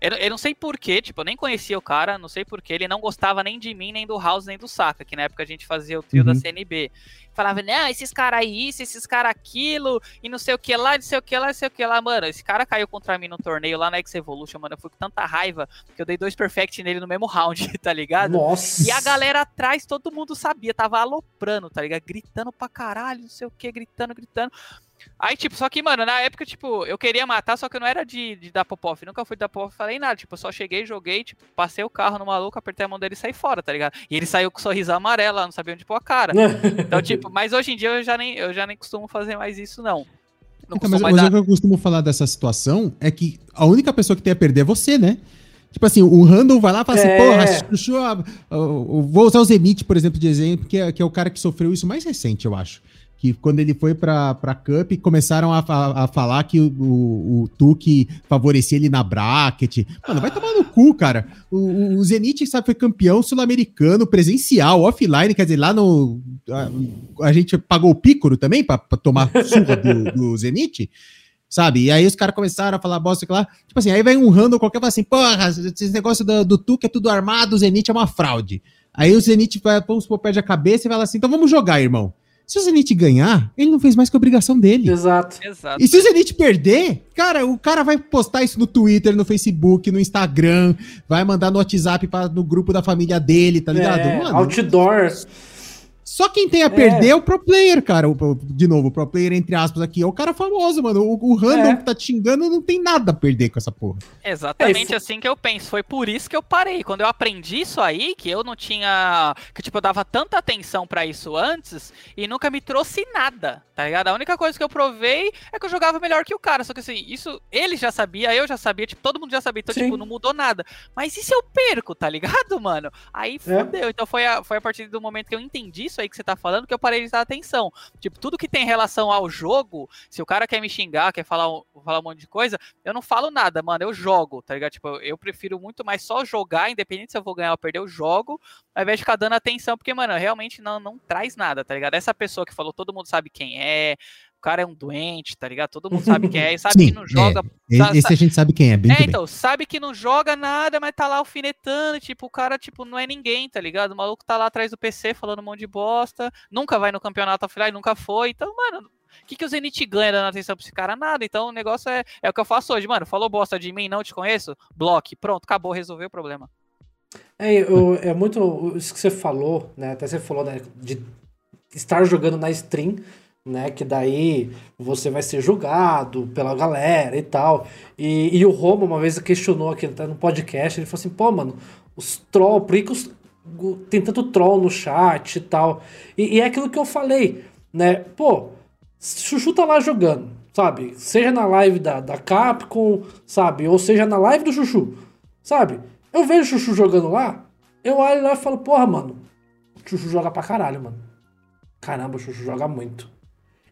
eu, eu não sei porquê, tipo, eu nem conhecia o cara, não sei porquê, ele não gostava nem de mim, nem do House, nem do Saka, que na época a gente fazia o trio uhum. da CNB. Falava, não, esses caras aí, isso, esses caras aquilo, e não sei o que lá, não sei o que lá, não sei o que lá. Mano, esse cara caiu contra mim no torneio lá na X-Evolution, mano, eu fui com tanta raiva que eu dei dois perfect nele no mesmo round, tá ligado? Nossa! E a galera atrás, todo mundo sabia, tava aloprando, tá ligado? Gritando pra caralho, não sei o que, gritando, gritando. Aí, tipo, só que, mano, na época, tipo, eu queria matar, só que eu não era de, de dar pop-off. Nunca fui dar pop-off, falei nada. Tipo, eu só cheguei, joguei, tipo, passei o carro no maluco, apertei a mão dele e saí fora, tá ligado? E ele saiu com um sorriso amarelo, não sabia onde pôr a cara. então, tipo, mas hoje em dia eu já nem, eu já nem costumo fazer mais isso, não. não então, mas, mas dar... o que eu costumo falar dessa situação é que a única pessoa que tem a perder é você, né? Tipo assim, o Randall vai lá e fala assim, é. porra, deixa eu, vou usar o Zenith, por exemplo, de exemplo, que é, que é o cara que sofreu isso mais recente, eu acho que quando ele foi pra, pra Cup, começaram a, a, a falar que o, o, o Tuque favorecia ele na bracket. Mano, vai tomar no cu, cara. O, o Zenit, sabe, foi campeão sul-americano, presencial, offline, quer dizer, lá no... A, a gente pagou o Pícoro também pra, pra tomar surra do, do Zenit, sabe? E aí os caras começaram a falar bosta lá. Tipo assim, aí vem um random qualquer e fala assim, porra, esse negócio do, do é tudo armado, o Zenit é uma fraude. Aí o Zenit vai, vamos supor, perde a cabeça e fala assim, então vamos jogar, irmão. Se o Zenit ganhar, ele não fez mais que a obrigação dele. Exato. E se o Zenit perder, cara, o cara vai postar isso no Twitter, no Facebook, no Instagram, vai mandar no WhatsApp pra, no grupo da família dele, tá ligado? É, Mano, outdoor. Só quem tem a perder é, é o pro player, cara. O, de novo, o pro player, entre aspas, aqui, é o cara famoso, mano. O, o random é. que tá te xingando não tem nada a perder com essa porra. Exatamente é, assim que eu penso. Foi por isso que eu parei. Quando eu aprendi isso aí, que eu não tinha. Que, tipo, eu dava tanta atenção para isso antes e nunca me trouxe nada, tá ligado? A única coisa que eu provei é que eu jogava melhor que o cara. Só que assim, isso ele já sabia, eu já sabia, tipo, todo mundo já sabia. Então, Sim. tipo, não mudou nada. Mas e se eu perco, tá ligado, mano? Aí é. fudeu. Então foi a, foi a partir do momento que eu entendi isso aí que você tá falando que eu parei de dar atenção. Tipo, tudo que tem relação ao jogo, se o cara quer me xingar, quer falar um, falar um monte de coisa, eu não falo nada, mano, eu jogo, tá ligado? Tipo, eu prefiro muito mais só jogar, independente se eu vou ganhar ou perder, eu jogo, ao invés de ficar dando atenção, porque, mano, realmente não, não traz nada, tá ligado? Essa pessoa que falou, todo mundo sabe quem é, o cara é um doente, tá ligado? Todo mundo sabe quem é, e sabe Sim, que não joga. É. Esse a gente sabe quem é, bem. É, então, sabe que não joga nada, mas tá lá alfinetando, tipo, o cara, tipo, não é ninguém, tá ligado? O maluco tá lá atrás do PC falando um monte de bosta, nunca vai no campeonato offline, nunca foi. Então, mano, o que, que o Zenit ganha dando atenção pra esse cara? Nada. Então o negócio é, é o que eu faço hoje, mano. Falou bosta de mim, não te conheço? Bloque. Pronto, acabou, resolveu o problema. É, eu, é muito isso que você falou, né? Até você falou né, de estar jogando na stream né? Que daí você vai ser julgado pela galera e tal. E, e o Roma uma vez questionou aqui tá no podcast, ele falou assim, pô, mano, os troll, por que os, tem tanto troll no chat e tal? E, e, é aquilo que eu falei, né? Pô, Chuchu tá lá jogando, sabe? Seja na live da, da Capcom, sabe? Ou seja na live do Chuchu, sabe? Eu vejo o Chuchu jogando lá, eu olho lá e falo, porra, mano, Chuchu joga pra caralho, mano. Caramba, o Chuchu joga muito.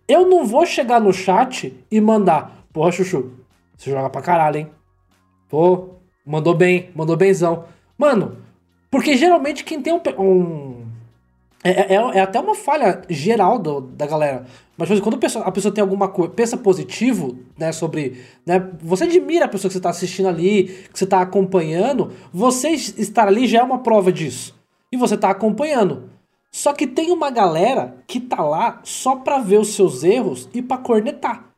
Eu não vou chegar no chat e mandar, porra, Chuchu, você joga pra caralho, hein? Pô, mandou bem, mandou benzão. Mano, porque geralmente quem tem um. um é, é, é, até uma falha geral do, da galera. Mas quando a pessoa, a pessoa tem alguma coisa, pensa positivo, né, sobre, né, você admira a pessoa que você está assistindo ali, que você está acompanhando, você estar ali já é uma prova disso. E você está acompanhando. Só que tem uma galera que tá lá só pra ver os seus erros e pra cornetar.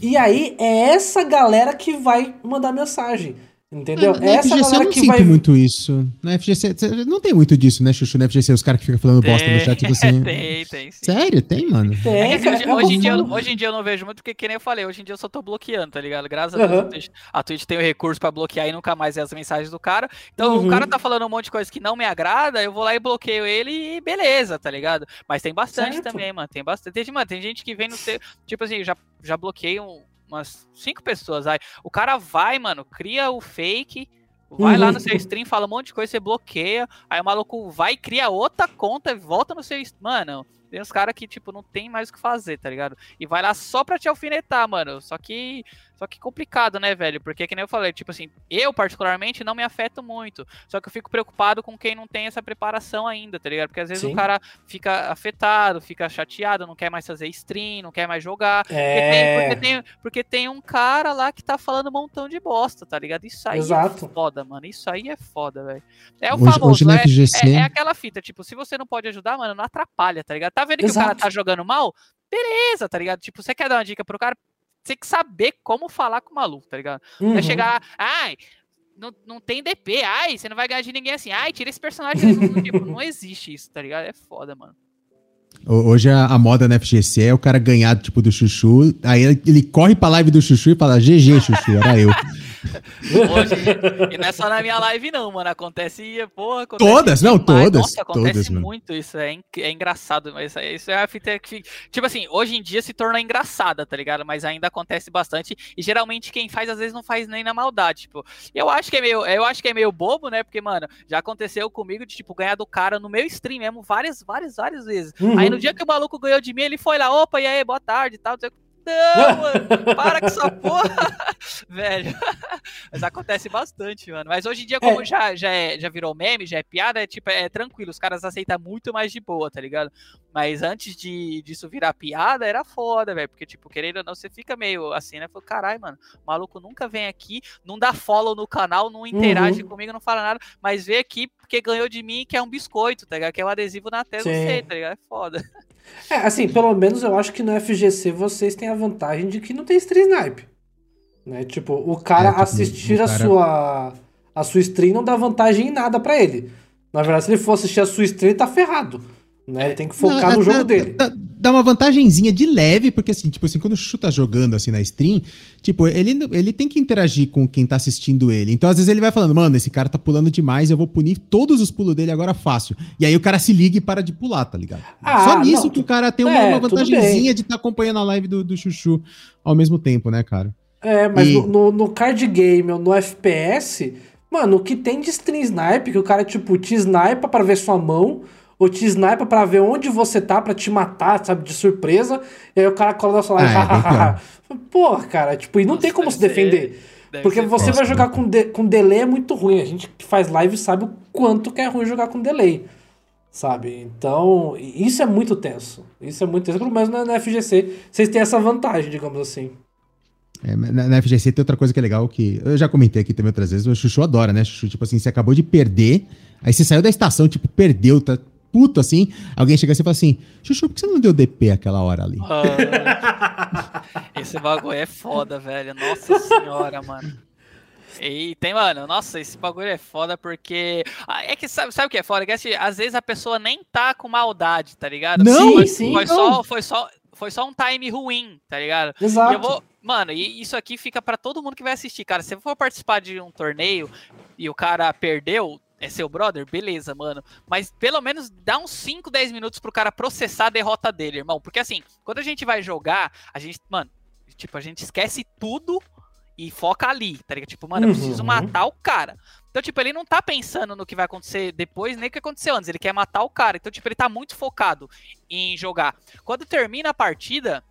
E aí é essa galera que vai mandar mensagem. Entendeu? Na, Essa FGC galera eu não que sinto vai... muito isso. Na FGC, não tem muito disso, né, Chuchu? Na FGC, os caras que ficam falando tem, bosta no chat, tipo assim. tem, tem. Sim. Sério? Tem, mano? Tem, é que, hoje, hoje, em dia, hoje em dia eu não vejo muito, porque, que nem eu falei, hoje em dia eu só tô bloqueando, tá ligado? Graças uhum. a Deus, a Twitch tem o recurso pra bloquear e nunca mais ver as mensagens do cara. Então, uhum. o cara tá falando um monte de coisa que não me agrada, eu vou lá e bloqueio ele e beleza, tá ligado? Mas tem bastante certo. também, mano. Tem bastante. Tem, mano, tem gente que vem no seu. Tipo assim, já, já bloqueei um, umas cinco pessoas aí. O cara vai, mano, cria o fake Vai uhum. lá no seu stream, fala um monte de coisa, você bloqueia, aí o maluco vai, cria outra conta e volta no seu. Mano, tem uns caras que, tipo, não tem mais o que fazer, tá ligado? E vai lá só pra te alfinetar, mano. Só que só que complicado, né, velho? Porque, que nem eu falei, tipo assim, eu particularmente não me afeto muito. Só que eu fico preocupado com quem não tem essa preparação ainda, tá ligado? Porque às vezes Sim. o cara fica afetado, fica chateado, não quer mais fazer stream, não quer mais jogar. É... Porque, tem, porque, tem, porque tem um cara lá que tá falando um montão de bosta, tá ligado? Isso aí é Exato. é foda, mano. Isso aí é foda, velho. É o hoje, famoso, hoje é, é, é, aquela fita, tipo, se você não pode ajudar, mano, não atrapalha, tá ligado? Tá vendo que Exato. o cara tá jogando mal? Beleza, tá ligado? Tipo, você quer dar uma dica pro cara? tem que saber como falar com o maluco, tá ligado? Uhum. Não é chegar, ai, não, não tem DP, ai, você não vai ganhar de ninguém assim, ai, tira esse personagem. não, tipo, não existe isso, tá ligado? É foda, mano. Hoje a, a, moda na FGC é o cara ganhar, tipo, do Chuchu. Aí ele corre pra live do Chuchu e fala: GG, Chuchu, era eu. Hoje, e não é só na minha live, não, mano. Acontece, porra. Acontece todas, não, todas. Nossa, acontece todas, muito isso. É, é engraçado, mas isso é a fita que. Tipo assim, hoje em dia se torna engraçada, tá ligado? Mas ainda acontece bastante. E geralmente quem faz, às vezes, não faz nem na maldade. Tipo, eu acho que é meio, eu acho que é meio bobo, né? Porque, mano, já aconteceu comigo de, tipo, ganhar do cara no meu stream mesmo várias, várias, várias vezes. Uhum. Aí no dia que o maluco ganhou de mim, ele foi lá, opa, e aí, boa tarde e tal. Não, mano, para com essa porra, velho. Mas acontece bastante, mano. Mas hoje em dia, como é. já, já, é, já virou meme, já é piada, é tipo, é tranquilo, os caras aceitam muito mais de boa, tá ligado? Mas antes de, disso virar piada, era foda, velho. Porque, tipo, querendo ou não, você fica meio assim, né? Falei, caralho, mano, o maluco nunca vem aqui, não dá follow no canal, não interage uhum. comigo, não fala nada, mas vê aqui porque ganhou de mim que é um biscoito, tá ligado? Que é um adesivo na tela, não sei, tá ligado? É foda. É, assim, pelo menos eu acho que no FGC vocês têm a vantagem de que não tem stream snipe. Né? Tipo, o cara é, tipo, assistir o cara... a sua a sua stream não dá vantagem em nada para ele. Na verdade, se ele for assistir a sua stream, ele tá ferrado. Né? Ele tem que focar não, no jogo dele. Dá, dá, uma vantagenzinha de leve, porque assim, tipo assim, quando o Chuchu tá jogando assim na stream, tipo, ele, ele tem que interagir com quem tá assistindo ele. Então, às vezes, ele vai falando, mano, esse cara tá pulando demais, eu vou punir todos os pulos dele agora fácil. E aí o cara se liga e para de pular, tá ligado? Ah, Só nisso não, que o cara tem uma, é, uma vantagenzinha de estar tá acompanhando a live do, do Chuchu ao mesmo tempo, né, cara? É, mas e... no, no, card game ou no FPS, mano, o que tem de stream snipe, que o cara, tipo, te snipa pra ver sua mão ou te snipa pra ver onde você tá, pra te matar, sabe, de surpresa, e aí o cara cola na sua live. Ah, é Porra, cara, tipo, e não Nossa, tem como se defender. Ser, porque você próximo. vai jogar com, de, com delay é muito ruim. A gente que faz live sabe o quanto que é ruim jogar com delay. Sabe? Então, isso é muito tenso. Isso é muito tenso. Pelo menos na, na FGC, vocês têm essa vantagem, digamos assim. É, na, na, FGC tem outra coisa que é legal que eu já comentei aqui também outras vezes. O Chuchu adora, né? Chuchu, tipo assim, você acabou de perder, aí você saiu da estação, tipo, perdeu, tá, puto assim, alguém chega assim e fala assim: Chuchu, por que você não deu DP aquela hora ali? Ah, esse bagulho é foda, velho. Nossa senhora, mano. E tem, mano, nossa, esse bagulho é foda porque. Ah, é que sabe, sabe o que é foda? Que assim, às vezes a pessoa nem tá com maldade, tá ligado? Não, sim, sim. Foi, não. Só, foi só foi só um time ruim, tá ligado? Exato. E vou, mano, e isso aqui fica para todo mundo que vai assistir, cara. Se você for participar de um torneio e o cara perdeu, é seu brother? Beleza, mano. Mas pelo menos dá uns 5, 10 minutos pro cara processar a derrota dele, irmão. Porque assim, quando a gente vai jogar, a gente, mano, tipo, a gente esquece tudo e foca ali, tá ligado? Tipo, mano, eu preciso uhum. matar o cara. Então, tipo, ele não tá pensando no que vai acontecer depois, nem o que aconteceu antes. Ele quer matar o cara. Então, tipo, ele tá muito focado em jogar. Quando termina a partida,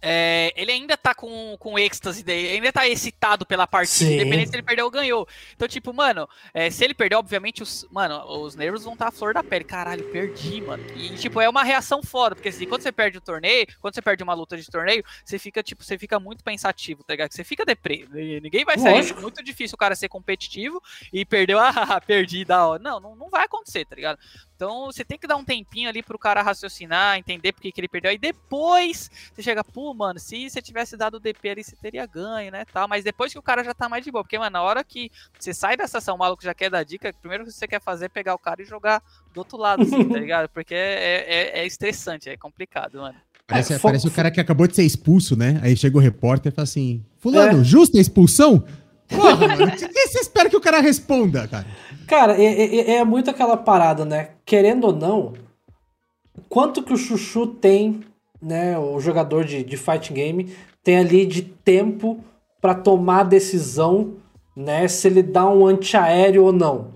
é, ele ainda tá com, com êxtase dele, ainda tá excitado pela partida, Sim. independente se ele perdeu ou ganhou. Então, tipo, mano, é, se ele perder, obviamente, os, mano, os nervos vão estar tá à flor da pele. Caralho, perdi, mano. E, tipo, é uma reação foda, porque assim, quando você perde o torneio, quando você perde uma luta de torneio, você fica, tipo, você fica muito pensativo, tá ligado? Você fica deprê. Ninguém vai sair. É muito difícil o cara ser competitivo e perdeu, ah, perdi da hora. Não, não, não vai acontecer, tá ligado? Então você tem que dar um tempinho ali pro cara raciocinar, entender porque que ele perdeu. Aí depois você chega, pô, mano, se você tivesse dado o DP ali, você teria ganho, né? Tal. Mas depois que o cara já tá mais de boa. Porque, mano, na hora que você sai dessa ação, o maluco já quer dar dica, primeiro que você quer fazer é pegar o cara e jogar do outro lado, assim, tá ligado? Porque é, é, é estressante, é complicado, mano. Parece, é, parece o cara que acabou de ser expulso, né? Aí chega o repórter e fala assim: Fulano, é. justa a expulsão? Porra, mano, o que você espera que o cara responda, cara? Cara, é, é, é, muito aquela parada, né? Querendo ou não, quanto que o Chuchu tem, né? O jogador de, de fighting game tem ali de tempo para tomar a decisão, né? Se ele dá um antiaéreo ou não.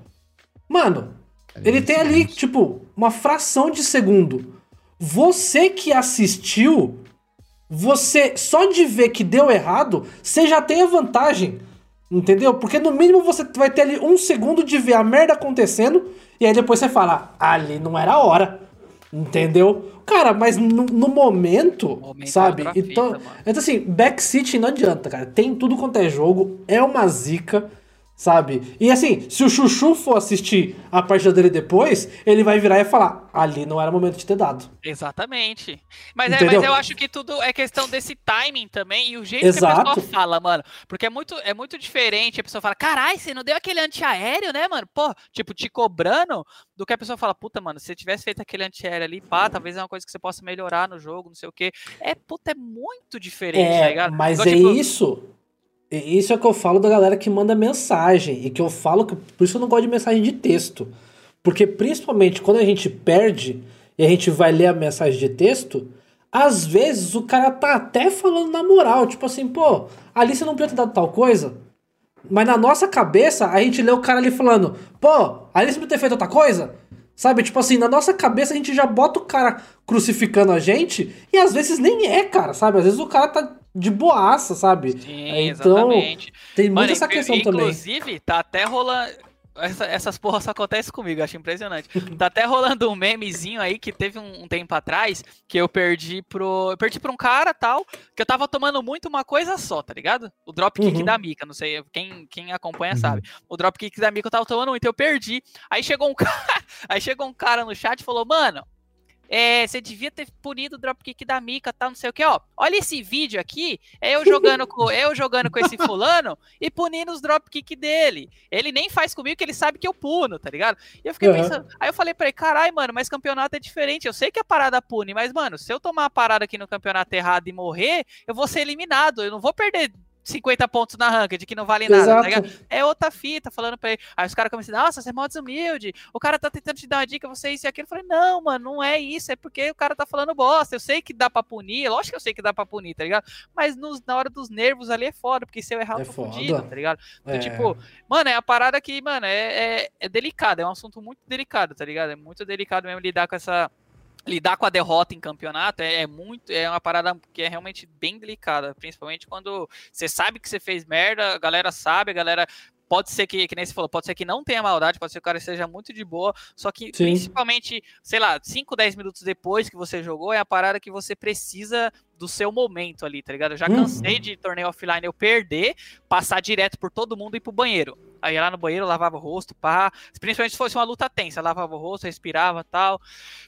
Mano, é ele tem ali, tipo, uma fração de segundo. Você que assistiu, você só de ver que deu errado, você já tem a vantagem. Entendeu? Porque no mínimo você vai ter ali um segundo de ver a merda acontecendo e aí depois você fala, ali não era a hora. Entendeu? Cara, mas no, no momento, momento, sabe? então, então, assim, backseat não adianta, cara. Tem tudo quanto é jogo, é uma zica sabe? E assim, se o Chuchu for assistir a partida dele depois, ele vai virar e falar: ali não era momento de ter dado. Exatamente. Mas, é, mas eu acho que tudo é questão desse timing também e o jeito Exato. que a pessoa fala, mano. Porque é muito, é muito diferente a pessoa fala: carai, você não deu aquele antiaéreo, né, mano? Pô, tipo, te cobrando, do que a pessoa fala: puta, mano, se você tivesse feito aquele antiaéreo ali, pá, talvez é uma coisa que você possa melhorar no jogo, não sei o quê. É, puta, é muito diferente, é, tá ligado? Mas então, é tipo, isso isso é o que eu falo da galera que manda mensagem. E que eu falo que. Por isso eu não gosto de mensagem de texto. Porque principalmente quando a gente perde e a gente vai ler a mensagem de texto, às vezes o cara tá até falando na moral. Tipo assim, pô, ali você não podia ter dado tal coisa. Mas na nossa cabeça, a gente lê o cara ali falando, pô, ali você podia ter feito outra coisa. Sabe? Tipo assim, na nossa cabeça a gente já bota o cara crucificando a gente e às vezes nem é, cara, sabe? Às vezes o cara tá de boaça, sabe? Sim, então, exatamente. Tem muita Mano, essa questão inclusive, também. Inclusive, tá até rolando. Essa, essas porras só acontecem comigo, acho impressionante. tá até rolando um memezinho aí que teve um, um, tempo atrás que eu perdi pro. Eu perdi pra um cara tal, que eu tava tomando muito uma coisa só, tá ligado? O dropkick uhum. da Mika, não sei, quem, quem acompanha uhum. sabe. O dropkick da Mika eu tava tomando muito, eu perdi. Aí chegou um cara, aí chegou um cara no chat e falou, mano, é, você devia ter punido o dropkick da Mika, tal, não sei o que, ó. Olha esse vídeo aqui, é eu jogando com eu jogando com esse fulano e punindo os dropkick dele. Ele nem faz comigo que ele sabe que eu puno, tá ligado? E eu fiquei uhum. pensando, aí eu falei pra ele, carai, mano, mas campeonato é diferente. Eu sei que a parada pune, mas, mano, se eu tomar a parada aqui no campeonato errado e morrer, eu vou ser eliminado. Eu não vou perder 50 pontos na ranked, que não vale nada, tá É outra fita, falando pra ele. Aí os caras começam a nossa, você é mó desumilde, o cara tá tentando te dar uma dica, você é isso e aquilo. Eu falei, não, mano, não é isso, é porque o cara tá falando bosta. Eu sei que dá pra punir, lógico que eu sei que dá pra punir, tá ligado? Mas nos, na hora dos nervos ali é foda, porque se eu errar, eu é tô foda. fudido, tá ligado? Então, é. tipo, mano, é a parada que, mano, é, é, é delicada, é um assunto muito delicado, tá ligado? É muito delicado mesmo lidar com essa lidar com a derrota em campeonato é, é, muito é uma parada que é realmente bem delicada, principalmente quando você sabe que você fez merda, a galera sabe, a galera pode ser que, que nem você falou, pode ser que não tenha maldade, pode ser que o cara seja muito de boa, só que Sim. principalmente, sei lá, 5, 10 minutos depois que você jogou, é a parada que você precisa do seu momento ali, tá ligado? Eu já uhum. cansei de torneio offline eu perder, passar direto por todo mundo e ir pro banheiro. Aí lá no banheiro, lavava o rosto, pá. Principalmente se fosse uma luta tensa, lavava o rosto, respirava tal.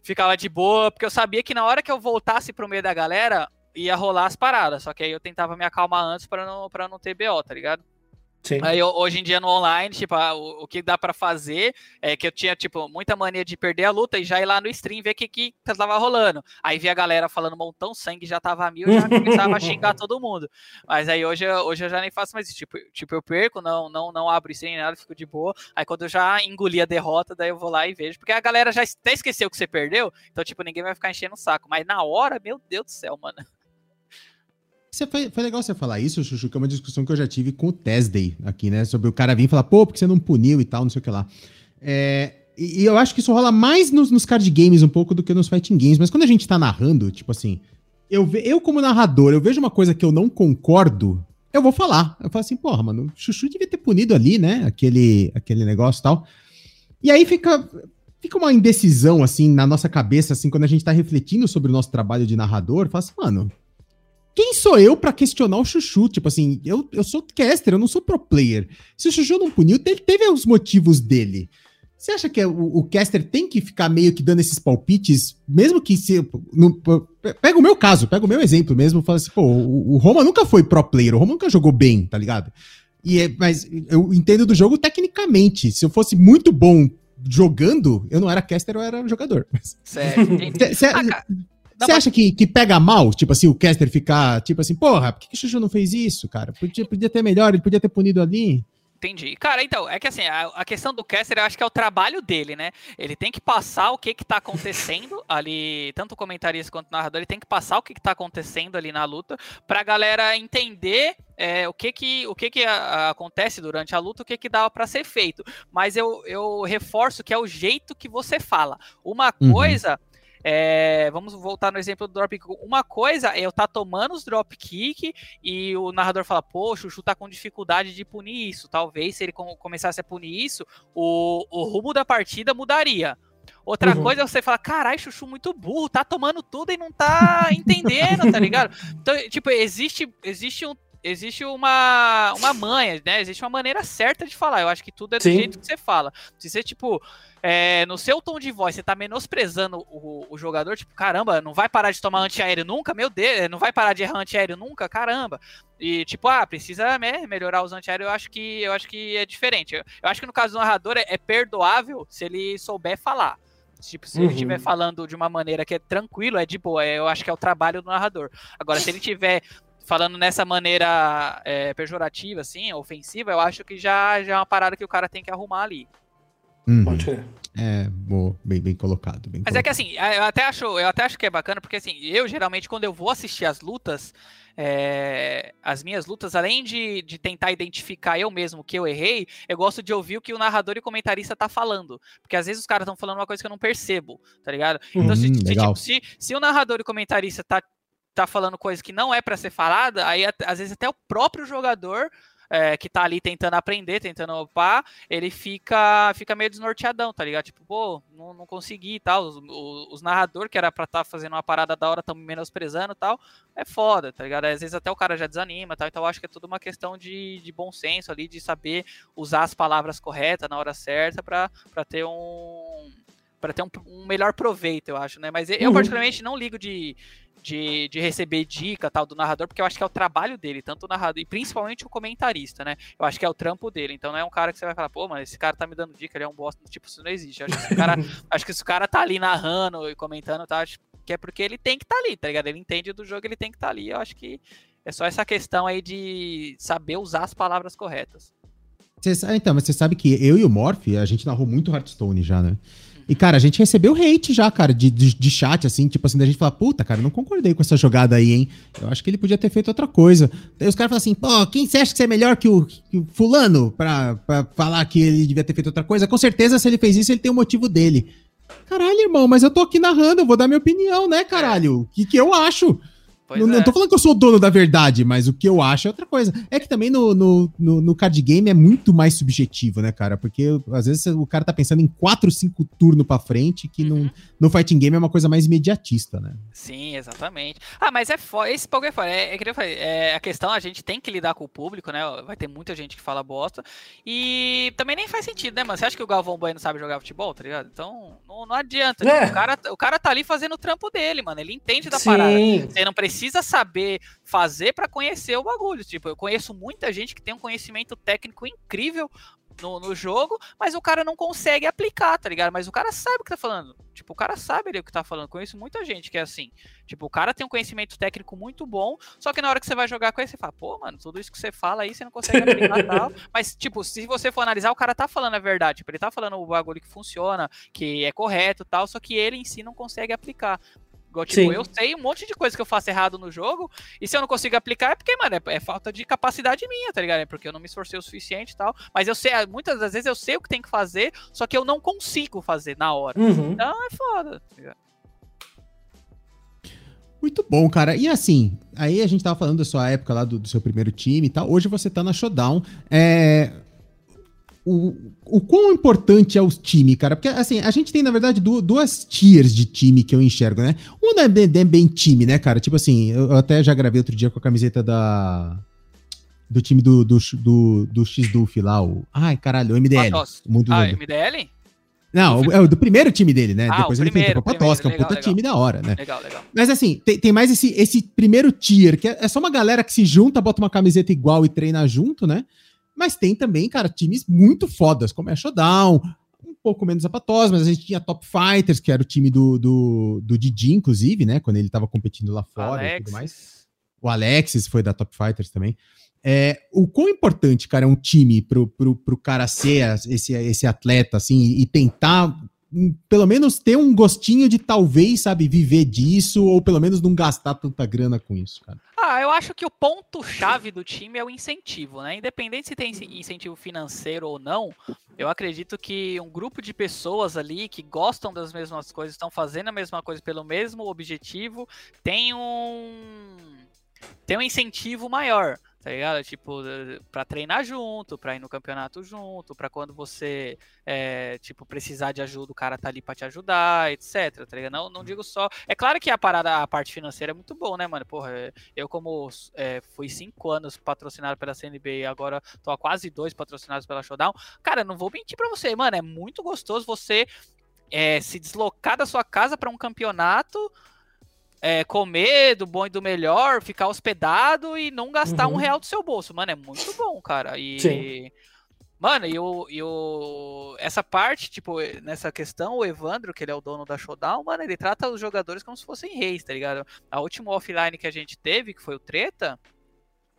Ficava de boa, porque eu sabia que na hora que eu voltasse pro meio da galera, ia rolar as paradas. Só que aí eu tentava me acalmar antes para não, pra não ter BO, tá ligado? Sim. Aí hoje em dia no online, tipo, o, o que dá para fazer é que eu tinha, tipo, muita mania de perder a luta e já ir lá no stream ver o que, que tava rolando. Aí via a galera falando montão, sangue já tava mil, já começava a xingar todo mundo. Mas aí hoje, hoje eu já nem faço mais isso. Tipo, tipo, eu perco, não, não, não abro stream nada, fico de boa. Aí quando eu já engoli a derrota, daí eu vou lá e vejo. Porque a galera já até esqueceu que você perdeu, então, tipo, ninguém vai ficar enchendo o saco. Mas na hora, meu Deus do céu, mano. Você foi, foi, legal você falar isso, Chuchu, que é uma discussão que eu já tive com o Tesday aqui, né? Sobre o cara vir e falar, pô, porque você não puniu e tal, não sei o que lá. É, e, e, eu acho que isso rola mais nos, nos, card games um pouco do que nos fighting games, mas quando a gente tá narrando, tipo assim, eu, eu como narrador, eu vejo uma coisa que eu não concordo, eu vou falar. Eu falo assim, porra, mano, o Chuchu devia ter punido ali, né? Aquele, aquele negócio e tal. E aí fica, fica uma indecisão, assim, na nossa cabeça, assim, quando a gente tá refletindo sobre o nosso trabalho de narrador, fala assim, mano, quem sou eu para questionar o Chuchu? Tipo assim, eu, eu sou caster, eu não sou pro player. Se o Chuchu não puniu, teve, teve os motivos dele. Você acha que é o, o, caster tem que ficar meio que dando esses palpites, mesmo que se. No, pega o meu caso, pega o meu exemplo mesmo, fala assim, pô, o, o, Roma nunca foi pro player, o Roma nunca jogou bem, tá ligado? E é, mas eu entendo do jogo tecnicamente. Se eu fosse muito bom jogando, eu não era caster, eu era jogador. Você acha que, que pega mal, tipo assim, o Caster ficar, tipo assim, porra, por que, que o Xuxa não fez isso, cara? Podia, podia ter melhor, ele podia ter punido ali. Entendi. Cara, então, é que assim, a, a, questão do caster, eu acho que é o trabalho dele, né? Ele tem que passar o que que tá acontecendo ali, tanto o comentarista quanto o narrador, ele tem que passar o que que tá acontecendo ali na luta, pra galera entender é, o que que, o que, que a, a, acontece durante a luta, o que que dá para ser feito. Mas eu, eu reforço que é o jeito que você fala. Uma uhum. coisa é, vamos voltar no exemplo do dropkick. Uma coisa é eu estar tá tomando os dropkick e o narrador fala, pô, o Chuchu tá com dificuldade de punir isso. Talvez se ele começasse a punir isso, o, o rumo da partida mudaria. Outra uhum. coisa é você falar, carai, Chuchu muito burro, tá tomando tudo e não tá entendendo, tá ligado? Então, tipo, existe, existe um existe uma, uma manha, né? Existe uma maneira certa de falar. Eu acho que tudo é do Sim. jeito que você fala. Se você, tipo, é, no seu tom de voz, você tá menosprezando o, o, jogador, tipo, caramba, não vai parar de tomar antiaéreo nunca? Meu Deus, não vai parar de errar antiaéreo nunca? Caramba. E, tipo, ah, precisa né, melhorar os antiaéreos, eu acho que eu acho que é diferente. Eu, eu acho que no caso do narrador é, é perdoável se ele souber falar. Tipo, se uhum. ele estiver falando de uma maneira que é tranquilo, é de boa. Eu acho que é o trabalho do narrador. Agora, se ele estiver falando nessa maneira é, pejorativa, assim, ofensiva, eu acho que já, já é uma parada que o cara tem que arrumar ali. Uhum. Pode ser. É, boa, bem, bem colocado. Bem Mas colocado. é que assim, eu até, acho, eu até acho que é bacana, porque assim, eu geralmente, quando eu vou assistir as lutas, é, as minhas lutas, além de, de tentar identificar eu mesmo que eu errei, eu gosto de ouvir o que o narrador e o comentarista tá falando. Porque às vezes os caras estão falando uma coisa que eu não percebo, tá ligado? Então, se, se, tipo, se, se, o narrador e o comentarista tá tá falando coisa que não é para ser falada, aí às vezes até o próprio jogador é, que tá ali tentando aprender, tentando upar, ele fica fica meio desnorteadão, tá ligado? Tipo, pô, não, não consegui e tal. Os, os, narradores que era pra estar tá fazendo uma parada da hora tão menosprezando e tal, é foda, tá ligado? Às vezes até o cara já desanima tal. Então eu acho que é tudo uma questão de, de bom senso ali, de saber usar as palavras corretas na hora certa para ter um para ter um, um, melhor proveito, eu acho, né? Mas eu, uhum. particularmente, não ligo de, de, de receber dica tal do narrador, porque eu acho que é o trabalho dele, tanto o narrador e principalmente o comentarista, né? Eu acho que é o trampo dele. Então não é um cara que você vai falar, pô, mas esse cara tá me dando dica, ele é um bosta, tipo, isso não existe. Eu acho que esse cara, acho que esse cara tá ali narrando e comentando, tá? Acho que é porque ele tem que estar tá ali, tá ligado? Ele entende do jogo, ele tem que estar tá ali. Eu acho que é só essa questão aí de saber usar as palavras corretas. Cê, então, mas você sabe que eu e o Morph, a gente narrou muito Hearthstone já, né? E, cara, a gente recebeu hate já, cara, de, de, de, chat, assim, tipo assim, da gente falar, puta, cara, não concordei com essa jogada aí, hein? Eu acho que ele podia ter feito outra coisa. Daí os caras falam assim, pô, quem você acha que você é melhor que o, que o fulano pra, pra falar que ele devia ter feito outra coisa? Com certeza, se ele fez isso, ele tem o um motivo dele. Caralho, irmão, mas eu tô aqui narrando, eu vou dar minha opinião, né, caralho? O que, que eu acho? Não, é. não tô falando que eu sou o dono da verdade, mas o que eu acho é outra coisa. É que também no, no, no, no card game é muito mais subjetivo, né, cara? Porque às vezes o cara tá pensando em 4, 5 turnos pra frente, que uhum. no, no fighting game é uma coisa mais imediatista, né? Sim, exatamente. Ah, mas é foda. Esse pouco é foda. É, é, que eu falei, é, a questão, a gente tem que lidar com o público, né? Vai ter muita gente que fala bosta. E também nem faz sentido, né, mano? Você acha que o Galvão Bueno sabe jogar futebol, tá ligado? Então, não, não adianta. É. O, cara, o cara tá ali fazendo o trampo dele, mano. Ele entende da Sim. parada. Você não precisa precisa saber fazer para conhecer o bagulho. Tipo, eu conheço muita gente que tem um conhecimento técnico incrível, no, no jogo, mas o cara não consegue aplicar, tá ligado? Mas o cara sabe o que tá falando. Tipo, o cara sabe ali o que tá falando. Conheço muita gente que é assim. Tipo, o cara tem um conhecimento técnico muito bom, só que na hora que você vai jogar com ele, você fala, pô, mano, tudo isso que você fala aí, você não consegue aplicar tal. Mas, tipo, se você for analisar, o cara tá falando a verdade. Tipo, ele tá falando o bagulho que funciona, que é correto tal, só que ele em si não consegue aplicar. Igual, tipo, Sim. eu sei um monte de coisa que eu faço errado no jogo, e se eu não consigo aplicar é porque, mano, é, é, falta de capacidade minha, tá ligado? É porque eu não me esforcei o suficiente e tal. Mas eu sei, muitas das vezes eu sei o que tem que fazer, só que eu não consigo fazer na hora. Uhum. Então é foda, tá ligado? Muito bom, cara. E assim, aí a gente tava falando da sua época lá do, do seu primeiro time e tal. Hoje você tá na Showdown. É, o, o quão importante é o time, cara? Porque, assim, a gente tem, na verdade, duas tiers de time que eu enxergo, né? Um é bem, bem time, né, cara? Tipo assim, eu até já gravei outro dia com a camiseta da. Do time do, do, do, do X-Duf lá, o. Ai, caralho, o MDL. O mundo ah, MDL? Não, é o do primeiro time dele, né? Ah, Depois ele primeiro, tem o Patosca, é um puta legal. time da hora, né? Legal, legal. Mas assim, tem, tem mais esse, esse primeiro tier, que é, é só uma galera que se junta, bota uma camiseta igual e treina junto, né? Mas tem também, cara, times muito fodas, como é Showdown, um pouco menos apatosos, mas a gente tinha Top Fighters, que era o time do, do, do Didi, inclusive, né? Quando ele tava competindo lá fora Alexis. e tudo mais. O Alexis foi da Top Fighters também. É, o quão importante, cara, é um time pro, pro, pro cara ser esse, esse atleta, assim, e tentar pelo menos ter um gostinho de talvez, sabe, viver disso, ou pelo menos não gastar tanta grana com isso, cara? Ah, eu acho que o ponto-chave do time é o incentivo, né? Independente se tem incentivo financeiro ou não, eu acredito que um grupo de pessoas ali que gostam das mesmas coisas, estão fazendo a mesma coisa pelo mesmo objetivo, tem um. tem um incentivo maior tá ligado? Tipo, para treinar junto, para ir no campeonato junto, para quando você, é, tipo, precisar de ajuda, o cara tá ali para te ajudar, etc, tá ligado? Não, não digo só... É claro que a parada, a parte financeira é muito bom, né, mano? Porra, eu como é, fui cinco anos patrocinado pela CNB e agora tô há quase dois patrocinados pela Showdown, cara, não vou mentir pra você, mano, é muito gostoso você é, se deslocar da sua casa para um campeonato é, comer do bom e do melhor, ficar hospedado e não gastar uhum. um real do seu bolso. Mano, é muito bom, cara. E. Sim. Mano, e o, e o. Essa parte, tipo, nessa questão, o Evandro, que ele é o dono da Showdown, mano, ele trata os jogadores como se fossem reis, tá ligado? A última offline que a gente teve, que foi o Treta,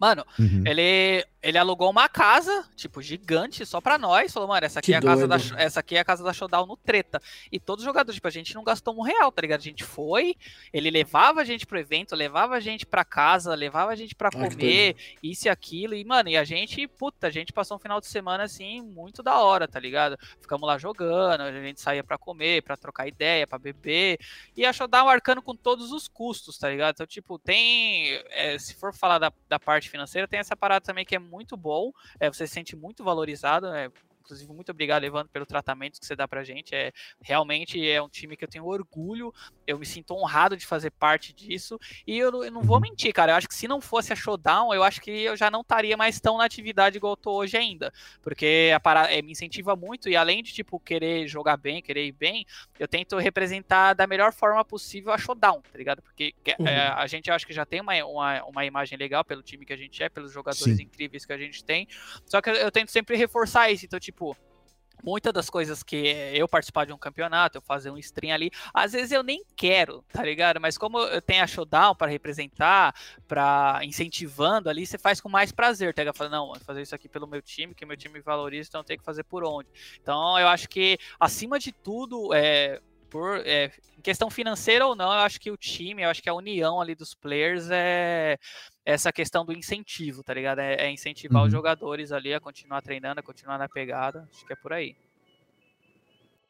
Mano, uhum. ele, ele alugou uma casa, tipo, gigante, só pra nós. Falou, mano, essa aqui, é a casa da, essa aqui é a casa da Showdown no treta. E todos os jogadores, tipo, a gente não gastou um real, tá ligado? A gente foi, ele levava a gente pro evento, levava a gente pra casa, levava a gente pra ah, comer, isso e aquilo. E, mano, e a gente, puta, a gente passou um final de semana, assim, muito da hora, tá ligado? Ficamos lá jogando, a gente saía pra comer, pra trocar ideia, pra beber. E a Showdown arcando com todos os custos, tá ligado? Então, tipo, tem. É, se for falar da, da parte financeira, tem essa parada também que é muito bom, é, você se sente muito valorizado, é, Inclusive, muito obrigado, Evandro, pelo tratamento que você dá pra gente. É, realmente é um time que eu tenho orgulho. Eu me sinto honrado de fazer parte disso. E eu, eu, não vou uhum. mentir, cara. Eu acho que se não fosse a Showdown, eu acho que eu já não estaria mais tão na atividade igual eu tô hoje ainda. Porque a parada, é, me incentiva muito. E além de, tipo, querer jogar bem, querer ir bem, eu tento representar da melhor forma possível a Showdown, tá ligado? Porque é, uhum. é, a gente acho que já tem uma, uma, uma, imagem legal pelo time que a gente é, pelos jogadores Sim. incríveis que a gente tem. Só que eu, eu tento sempre reforçar isso. Então, tipo, tipo, muitas das coisas que eu participar de um campeonato, eu fazer um stream ali, às vezes eu nem quero, tá ligado? Mas como eu tenho a showdown para representar, para incentivando ali, você faz com mais prazer, tá? Falando, não, vou fazer isso aqui pelo meu time, que meu time valoriza, então tem que fazer por onde. Então eu acho que acima de tudo, é, por é, em questão financeira ou não, eu acho que o time, eu acho que a união ali dos players é essa questão do incentivo, tá ligado? É, é incentivar uhum. os jogadores ali a continuar treinando, a continuar na pegada. Acho que é por aí.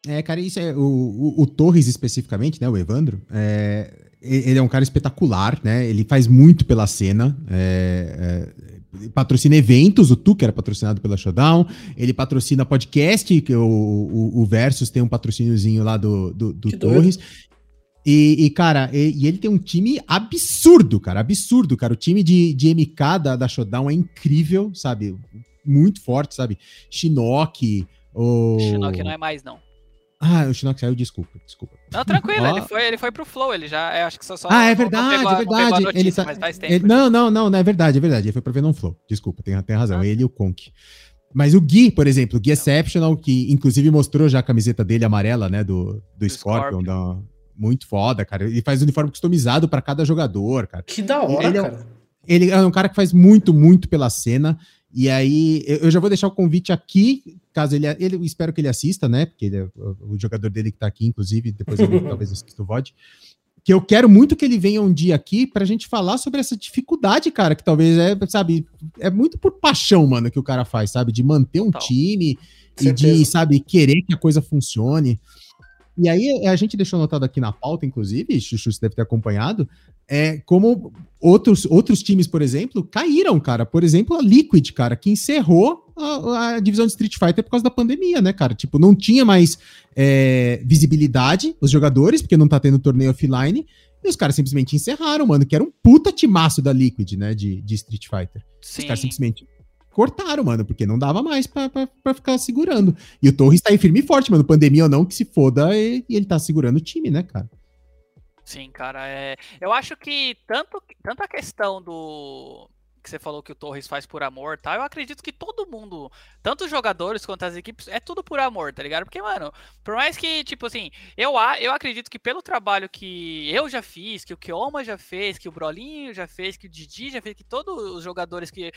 É, cara, isso é o, o, o Torres especificamente, né? O Evandro, é, ele é um cara espetacular, né? Ele faz muito pela cena. É, é, patrocina eventos, o Tu, que era patrocinado pela Showdown, ele patrocina podcast, que o, o, o Versus tem um patrocíniozinho lá do, do, do Torres. E, e, cara, e, e, ele tem um time absurdo, cara, absurdo, cara. O time de, de MK da, da Showdown é incrível, sabe? Muito forte, sabe? Shinnok, o... Shinnok não é mais, não. Ah, o Shinnok saiu, desculpa, desculpa. Não, tranquilo, ele, foi, ele foi pro Flow, ele já, eu acho que só... só ah, é verdade, pegou, é verdade. Notícia, ele tá, mas faz tempo. Ele, não, não, não, não, é verdade, é verdade, ele foi pra ver no Flow, desculpa, tem, tem razão, ah. ele e o Conk. Mas o Gui, por exemplo, o Gui Exceptional, que inclusive mostrou já a camiseta dele amarela, né, do, do, do Scorpion, Scorpion. Da, muito foda, cara. Ele faz uniforme customizado para cada jogador, cara. Que da hora, ele cara. É, ele é um cara que faz muito, muito pela cena. E aí, eu já vou deixar o convite aqui, caso ele, ele espero que ele assista, né? Porque ele é o, jogador dele que tá aqui, inclusive, depois ele talvez assista o VOD. Que eu quero muito que ele venha um dia aqui pra gente falar sobre essa dificuldade, cara, que talvez é, sabe, é muito por paixão, mano, que o cara faz, sabe? De manter um time e de, sabe, querer que a coisa funcione. E aí a gente deixou anotado aqui na pauta, inclusive, Chuchu, você deve ter acompanhado, é como outros, outros times, por exemplo, caíram, cara. Por exemplo, a Liquid, cara, que encerrou a, a divisão de Street Fighter por causa da pandemia, né, cara? Tipo, não tinha mais é, visibilidade os jogadores, porque não tá tendo torneio offline. E os caras simplesmente encerraram, mano, que era um puta timaço da Liquid, né, de, de Street Fighter. Sim. Os caras simplesmente cortaram, mano, porque não dava mais pra, pra, pra, ficar segurando. E o Torres tá aí firme e forte, mano. Pandemia ou não, que se foda, e, e ele tá segurando o time, né, cara? Sim, cara. É... Eu acho que tanto, tanto a questão do que você falou que o Torres faz por amor, tá? Eu acredito que todo mundo, tanto os jogadores quanto as equipes, é tudo por amor, tá ligado? Porque, mano, por mais que, tipo assim, eu, eu acredito que pelo trabalho que eu já fiz, que o Kioma já fez, que o Brolinho já fez, que o Didi já fez, que todos os jogadores que,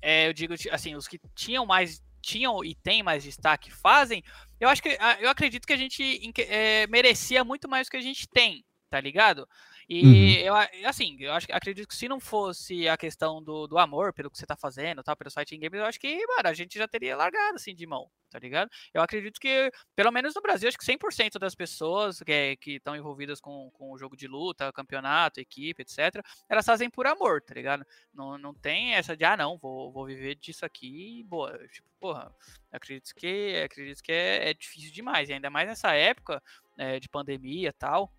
é, eu digo, assim, os que tinham mais tinham e tem mais destaque fazem, eu acho que eu acredito que a gente é, merecia muito mais do que a gente tem, tá ligado? E uhum. eu, assim, eu acho, acredito que se não fosse a questão do, do amor pelo que você tá fazendo, tal, pelo site game, eu acho que, mano, a gente já teria largado, assim, de mão, tá ligado? Eu acredito que, pelo menos no Brasil, acho que 100% das pessoas que estão envolvidas com, com o jogo de luta, campeonato, equipe, etc., elas fazem por amor, tá ligado? Não, não tem essa de, ah, não, vou, vou viver disso aqui e, boa, tipo, porra, acredito que, acredito que é, é difícil demais, e ainda mais nessa época é, de pandemia e tal,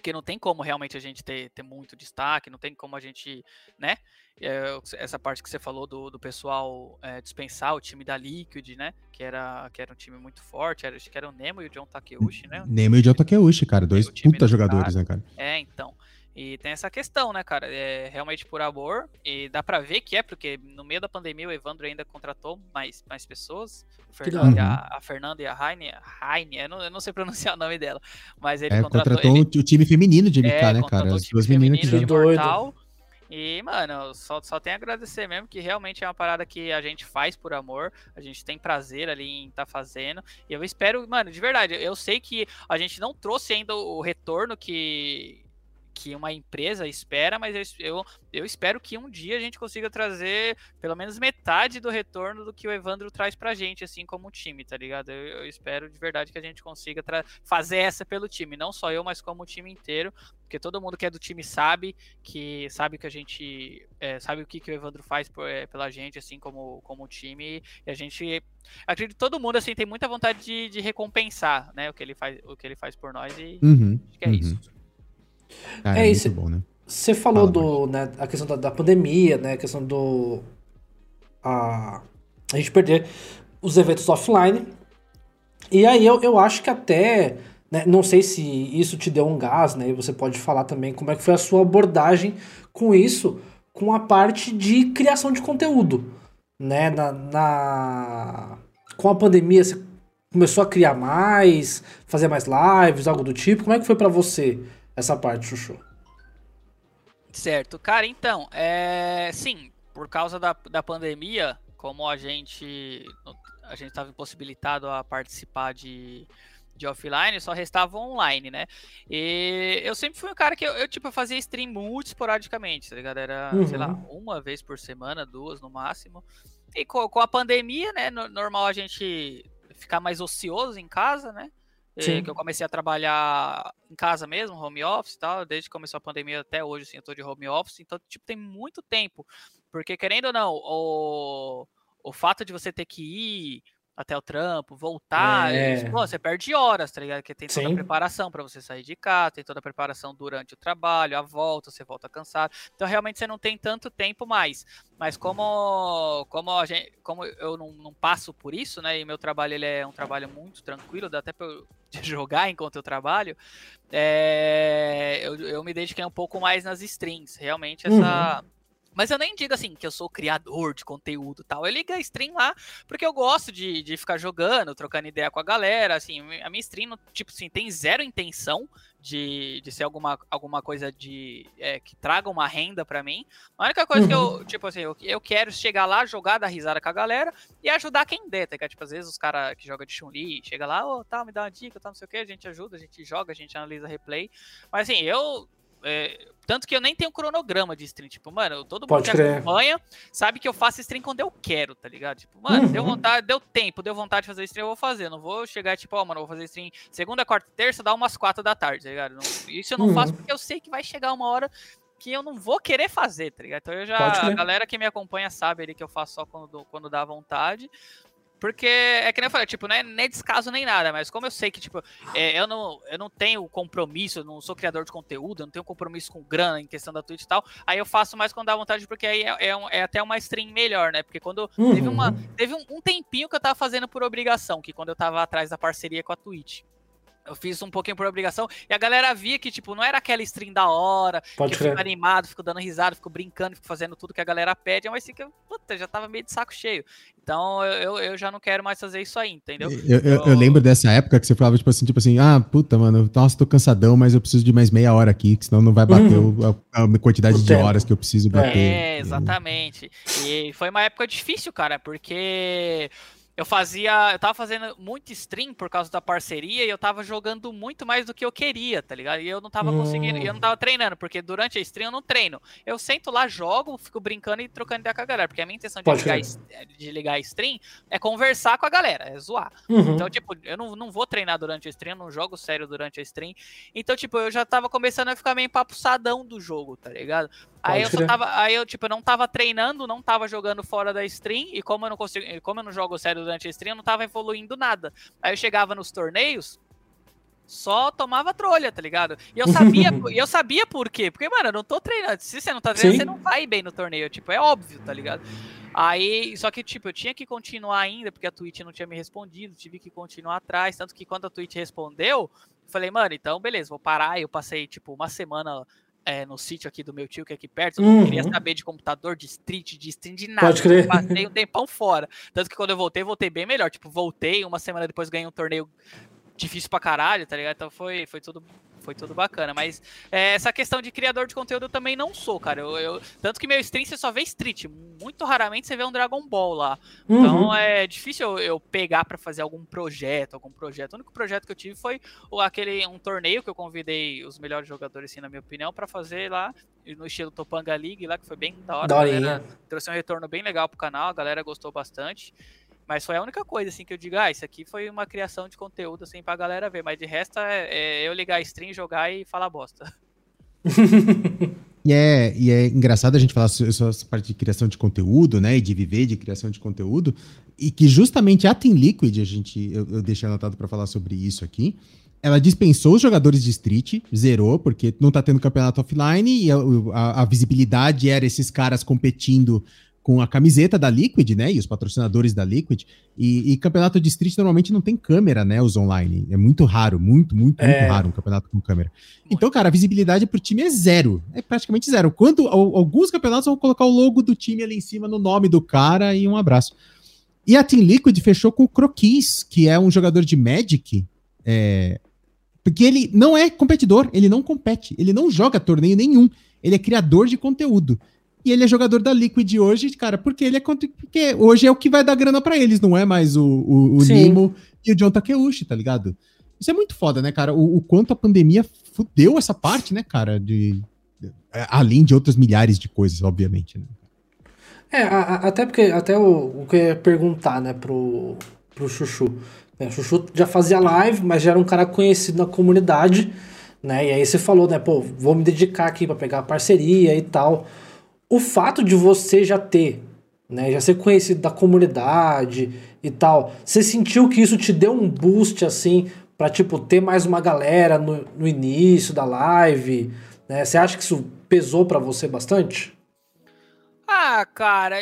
porque não tem como realmente a gente ter, ter muito destaque, não tem como a gente, né? É, essa parte que você falou do, do pessoal é, dispensar o time da Liquid, né? Que era, que era um time muito forte, era, acho que era o Nemo e o John Takeuchi, né? Nemo e o John Takeuchi, cara, dois puta jogadores, né, cara? É, então. E tem essa questão, né, cara? É realmente por amor. E dá pra ver que é, porque no meio da pandemia o Evandro ainda contratou mais, mais pessoas. Fernando, a, a, Fernanda e a Heine. Heine eu, não, eu não sei pronunciar o nome dela. Mas ele é, contratou. contratou ele, o time feminino de MK, é, né, cara? As duas meninas que de Mortal. E, mano, só, só tenho a agradecer mesmo, que realmente é uma parada que a gente faz por amor, a gente tem prazer ali em estar tá fazendo. E eu espero, mano, de verdade, eu sei que a gente não trouxe ainda o retorno que, que uma empresa espera, mas eu, eu, eu, espero que um dia a gente consiga trazer pelo menos metade do retorno do que o Evandro traz pra gente, assim como time, tá ligado? Eu, eu espero de verdade que a gente consiga fazer essa pelo time, não só eu, mas como o time inteiro, porque todo mundo que é do time sabe que sabe que a gente é, sabe o que, que o Evandro faz por, é, pela gente, assim como como time, e a gente acredito que todo mundo assim tem muita vontade de, de recompensar, né, o que ele faz, o que ele faz por nós e uhum, acho que é uhum. isso. Ah, é, é isso. Bom, né? Você falou Fala, do, né, a questão da, da, pandemia, né, a questão do a, a gente perder os eventos offline. E aí eu, eu acho que até, né, não sei se isso te deu um gás, né, e você pode falar também como é que foi a sua abordagem com isso, com a parte de criação de conteúdo, né, na, na com a pandemia você começou a criar mais, fazer mais lives, algo do tipo, como é que foi para você essa parte, Chuchu. Certo. Cara, então, é... sim, por causa da, da pandemia, como a gente a gente estava impossibilitado a participar de, de offline, só restava online, né? E eu sempre fui um cara que eu, eu tipo, fazia stream muito esporadicamente, tá ligado? Era, uhum. sei lá, uhum. uma vez por semana, duas no máximo. E com, com a pandemia, né, normal a gente ficar mais ocioso em casa, né? Sim. que eu comecei a trabalhar em casa mesmo, home office e tal, desde que começou a pandemia até hoje, assim, eu tô de home office, então, tipo, tem muito tempo, porque querendo ou não, o, o fato de você ter que ir até o trampo, voltar, é. pô, você perde horas, tá ligado? Que tem toda Sim. a preparação para você sair de casa, tem toda a preparação durante o trabalho, a volta, você volta cansado. Então realmente você não tem tanto tempo mais. Mas como como a gente, como eu não, não passo por isso, né? E meu trabalho ele é um trabalho muito tranquilo, dá até pra, de jogar enquanto eu trabalho, é, eu, eu me dediquei um pouco mais nas streams. Realmente, essa. Uhum mas eu nem digo assim que eu sou criador de conteúdo tal. Eu ligo a stream lá porque eu gosto de, de ficar jogando, trocando ideia com a galera. Assim, a minha stream, tipo assim, tem zero intenção de, de ser alguma, alguma coisa de é, que traga uma renda para mim. A única coisa que eu, uhum. tipo assim, eu, eu quero chegar lá, jogar, dar risada com a galera e ajudar quem der, tá? Tipo, às vezes os caras que jogam de Chun-Li, chega lá, ô, oh, tá, me dá uma dica, tá, não sei o que, a gente ajuda, a gente joga, a gente analisa replay. Mas assim, eu é, tanto que eu nem tenho cronograma de stream. Tipo, mano, todo mundo que crer. acompanha sabe que eu faço stream quando eu quero, tá ligado? Tipo, mano, uhum. deu vontade, deu tempo, deu vontade de fazer stream, eu vou fazer. Eu não vou chegar, tipo, ó, oh, mano, vou fazer stream segunda, quarta terça, dá umas quatro da tarde, tá ligado? Não, isso eu não uhum. faço porque eu sei que vai chegar uma hora que eu não vou querer fazer, tá ligado? Então eu já. A galera que me acompanha sabe ali que eu faço só quando, quando dá vontade. Porque é que nem eu falei, tipo, não é nem descaso nem nada, mas como eu sei que, tipo, é, eu, não, eu não tenho compromisso, eu não sou criador de conteúdo, eu não tenho compromisso com grana em questão da Twitch e tal, aí eu faço mais quando dá vontade, porque aí é, é, é até uma stream melhor, né? Porque quando uhum. teve, uma, teve um, um tempinho que eu tava fazendo por obrigação, que quando eu tava atrás da parceria com a Twitch. Eu fiz um pouquinho por obrigação e a galera via que, tipo, não era aquela stream da hora, Pode que eu fico animado, fico dando risada, fico brincando, fico fazendo tudo que a galera pede, mas assim que eu, puta, já tava meio de saco cheio. Então eu, eu já não quero mais fazer isso aí, entendeu? Eu, eu, eu, lembro dessa época que você falava, tipo assim, tipo assim, ah, puta, mano, nossa, tô cansadão, mas eu preciso de mais meia hora aqui, senão não vai bater uhum. a, a, quantidade o de tempo. horas que eu preciso bater. É, exatamente. E foi uma época difícil, cara, porque eu fazia. Eu tava fazendo muito stream por causa da parceria e eu tava jogando muito mais do que eu queria, tá ligado? E eu não tava hum. conseguindo, eu não tava treinando, porque durante a stream eu não treino. Eu sento lá, jogo, fico brincando e trocando ideia com a galera, porque a minha intenção de ligar, de ligar, a stream é conversar com a galera, é zoar. Uhum. Então, tipo, eu não, não vou treinar durante a stream, eu não jogo sério durante a stream. Então, tipo, eu já tava começando a ficar meio papuçadão do jogo, tá ligado? Aí eu, tava, aí eu, tipo, não tava treinando, não tava jogando fora da stream, e como eu não consigo, como eu não jogo sério durante a stream, eu não tava evoluindo nada. Aí eu chegava nos torneios, só tomava trolha, tá ligado? E eu sabia, e eu sabia por quê. Porque, mano, eu não tô treinando. Se você não tá treinando, Sim. você não vai bem no torneio. Tipo, é óbvio, tá ligado? Aí, só que, tipo, eu tinha que continuar ainda, porque a Twitch não tinha me respondido, tive que continuar atrás. Tanto que quando a Twitch respondeu, eu falei, mano, então beleza, vou parar. Eu passei, tipo, uma semana é, no sítio aqui do meu tio, que é aqui perto, eu não queria uhum. saber de computador, de street, de stream, de nada. Pode crer. Eu passei um tempão fora. Tanto que quando eu voltei, voltei bem melhor. Tipo, voltei, uma semana depois ganhei um torneio difícil pra caralho, tá ligado? Então foi, foi tudo foi tudo bacana. Mas é, essa questão de criador de conteúdo eu também não sou, cara. Eu, eu, tanto que meu stream você só vê Street. Muito raramente você vê um Dragon Ball lá. Então, uhum. Então é difícil eu, eu pegar para fazer algum projeto, algum projeto. O único projeto que eu tive foi aquele um torneio que eu convidei os melhores jogadores, assim, na minha opinião, para fazer lá no estilo Topanga League lá, que foi bem da hora. Da trouxe um retorno bem legal pro canal, a galera gostou bastante. Mas foi a única coisa, assim, que eu digo, ah, isso aqui foi uma criação de conteúdo, assim, pra galera ver. Mas de resto é, é eu ligar a stream, jogar e falar bosta. E é, e é engraçado a gente falar sobre essa parte de criação de conteúdo, né? E de viver de criação de conteúdo. E que justamente a Team Liquid, a gente, eu, eu deixei anotado para falar sobre isso aqui. Ela dispensou os jogadores de Street, zerou, porque não tá tendo campeonato offline e a, a, a visibilidade era esses caras competindo com a camiseta da Liquid, né? E os patrocinadores da Liquid. E, e, campeonato de street normalmente não tem câmera, né? Os online. É muito raro, muito, muito, é. muito raro um campeonato com câmera. Então, cara, a visibilidade pro time é zero. É praticamente zero. Quando alguns campeonatos vão colocar o logo do time ali em cima no nome do cara e um abraço. E a Team Liquid fechou com o Croquis, que é um jogador de Magic. É... Porque ele não é competidor, ele não compete, ele não joga torneio nenhum. Ele é criador de conteúdo. E ele é jogador da Liquid hoje, cara, porque ele é porque hoje é o que vai dar grana para eles, não é mais o, o, o Nimo e o John Takeuchi, tá ligado? Isso é muito foda, né, cara? O, o, quanto a pandemia fudeu essa parte, né, cara? De, de, além de outras milhares de coisas, obviamente, né? É, a, a, até porque até o, o que eu ia perguntar, né, pro, pro Chuchu. É, o Chuchu já fazia live, mas já era um cara conhecido na comunidade, né? E aí você falou, né, pô, vou me dedicar aqui para pegar parceria e tal o fato de você já ter, né, já ser conhecido da comunidade e tal, você sentiu que isso te deu um boost assim para tipo ter mais uma galera no, no início da live, né? Você acha que isso pesou para você bastante? Ah, cara,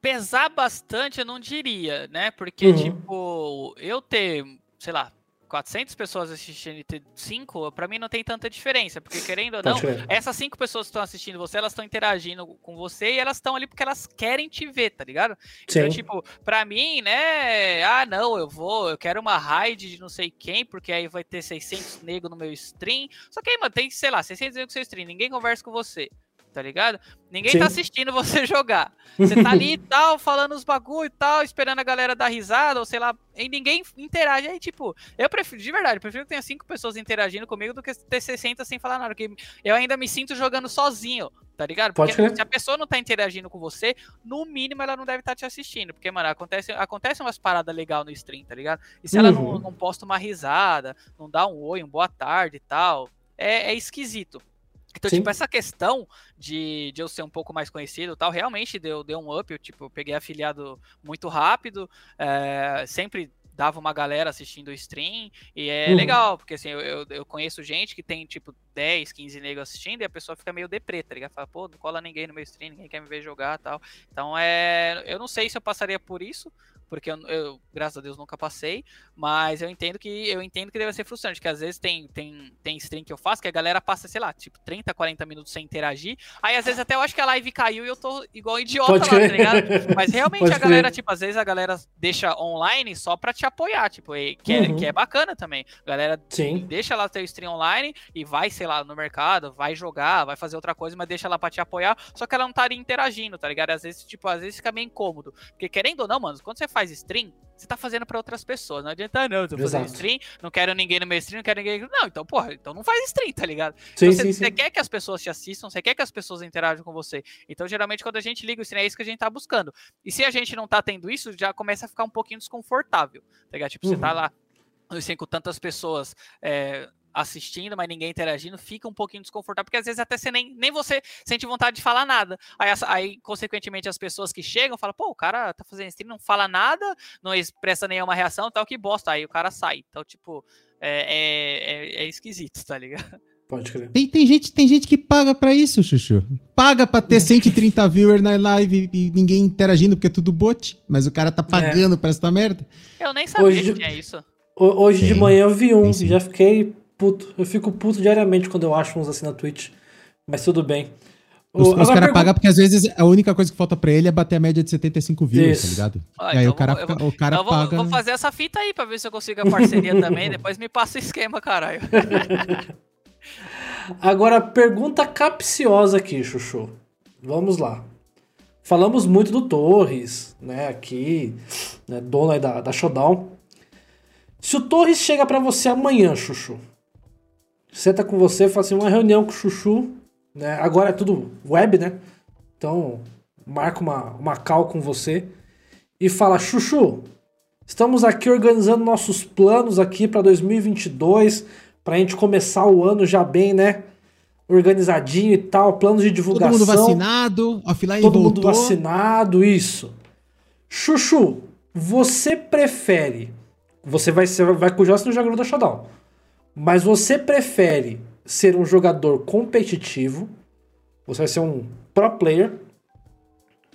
pesar bastante eu não diria, né? Porque uhum. tipo, eu ter, sei lá, 400 pessoas assistindo e ter 5, pra mim não tem tanta diferença. Porque, querendo ou não, essas 5 pessoas que estão assistindo você, elas estão interagindo com você e elas estão ali porque elas querem te ver, tá ligado? Então, Sim. Então, tipo, pra mim, né? Ah, não, eu vou, eu quero uma raid de não sei quem, porque aí vai ter 600 negros no meu stream. Só que aí, mano, tem, sei lá, 600 negros no seu stream, ninguém conversa com você tá ligado? Ninguém tá Sim. tá assistindo você jogar. Você tá ali e tal, falando os bagulho e tal, esperando a galera dar risada, ou sei lá, e ninguém interage. Aí, tipo, eu prefiro, de verdade, eu prefiro que tenha cinco pessoas interagindo comigo do que ter 60 sem falar nada, porque eu ainda me sinto jogando sozinho, tá ligado? Porque Pode se a pessoa não tá interagindo com você, no mínimo ela não deve estar tá te assistindo, porque, mano, acontece, acontece umas paradas legais no stream, tá ligado? E se uhum. ela não, uhum. não posta uma risada, não dá um oi, um boa tarde e tal, é, é esquisito. Então, Sim. tipo, essa questão de, de eu ser um pouco mais conhecido tal, realmente deu, deu um up. Eu, tipo, peguei afiliado muito rápido, é, sempre dava uma galera assistindo o stream, e é uhum. legal, porque assim, eu, eu conheço gente que tem, tipo, 10, 15 negros assistindo, e a pessoa fica meio deprê, tá ligado? Fala, pô, não cola ninguém no meu stream, ninguém quer me ver jogar tal. Então, é... Eu não sei se eu passaria por isso, porque eu, eu, graças a Deus nunca passei, mas eu entendo que eu entendo que deve ser frustrante, que às vezes tem, tem, tem stream que eu faço que a galera passa, sei lá, tipo 30, 40 minutos sem interagir. Aí às vezes até eu acho que a live caiu e eu tô igual idiota Pode lá, tá ligado? Mas realmente Pode a galera, crer. tipo, às vezes a galera deixa online só pra te apoiar, tipo, que, é, uhum. que é bacana também. A galera Sim. deixa lá teu stream online e vai, sei lá, no mercado, vai jogar, vai fazer outra coisa, mas deixa lá pra te apoiar, só que ela não tá ali interagindo, tá ligado? Às vezes, tipo, às vezes fica meio incômodo. Porque querendo ou não, mano, quando você faz stream, você tá fazendo para outras pessoas. Não adianta, não. Tô fazendo stream, não quero ninguém no meu stream, não quero ninguém. Não, então, porra, então não faz stream, tá ligado? Sim, então, você, sim, você sim. quer que as pessoas te assistam, você quer que as pessoas interajam com você. Então, geralmente, quando a gente liga o stream, é isso que a gente tá buscando. E se a gente não tá tendo isso, já começa a ficar um pouquinho desconfortável, tá ligado? Tipo, uhum. você tá uhum. lá assim, com tantas pessoas é, assistindo, mas ninguém interagindo, fica um pouquinho desconfortável, porque às vezes até você nem, nem você sente vontade de falar nada. Aí, aí, consequentemente, as pessoas que chegam falam, pô, o cara tá fazendo stream, não fala nada, não expressa nenhuma reação, tal, que bosta. Aí o cara sai. Então, tipo, é, é, é, é esquisito, tá ligado? Pode crer. Tem, tem, gente, tem gente que paga pra isso, Chuchu. Paga pra ter 130 viewers na live e ninguém interagindo, porque é tudo bot. Mas o cara tá é. pagando é. pra essa merda. Eu nem sabia hoje, que tinha isso. Hoje tem, de manhã eu vi um, já fiquei puto. Eu fico puto diariamente quando eu acho uns assim na Twitch. Mas tudo bem. Os, os caras pergunta... pagam porque às vezes a única coisa que falta pra ele é bater a média de 75 views, tá ligado? Ah, e aí então o cara, vou, o cara então paga. Vou, vou fazer essa fita aí pra ver se eu consigo a parceria também. Depois me passa o esquema, caralho. Agora, pergunta capciosa aqui, Chuchu. Vamos lá. Falamos muito do Torres, né? Aqui, né, dono aí da, da Showdown. Se o Torres chega para você amanhã, Chuchu, senta com você, faz assim, uma reunião com o Chuchu, né? Agora é tudo web, né? Então, marca uma, uma call com você e fala, Chuchu, estamos aqui organizando nossos planos aqui para 2022, para a gente começar o ano já bem, né? Organizadinho e tal, planos de divulgação. Todo mundo vacinado, offline Todo voltou. mundo vacinado, isso. Chuchu, você prefere... Você vai, você vai com o Joss no jogador da Showdown. Mas você prefere ser um jogador competitivo, você vai ser um pro player,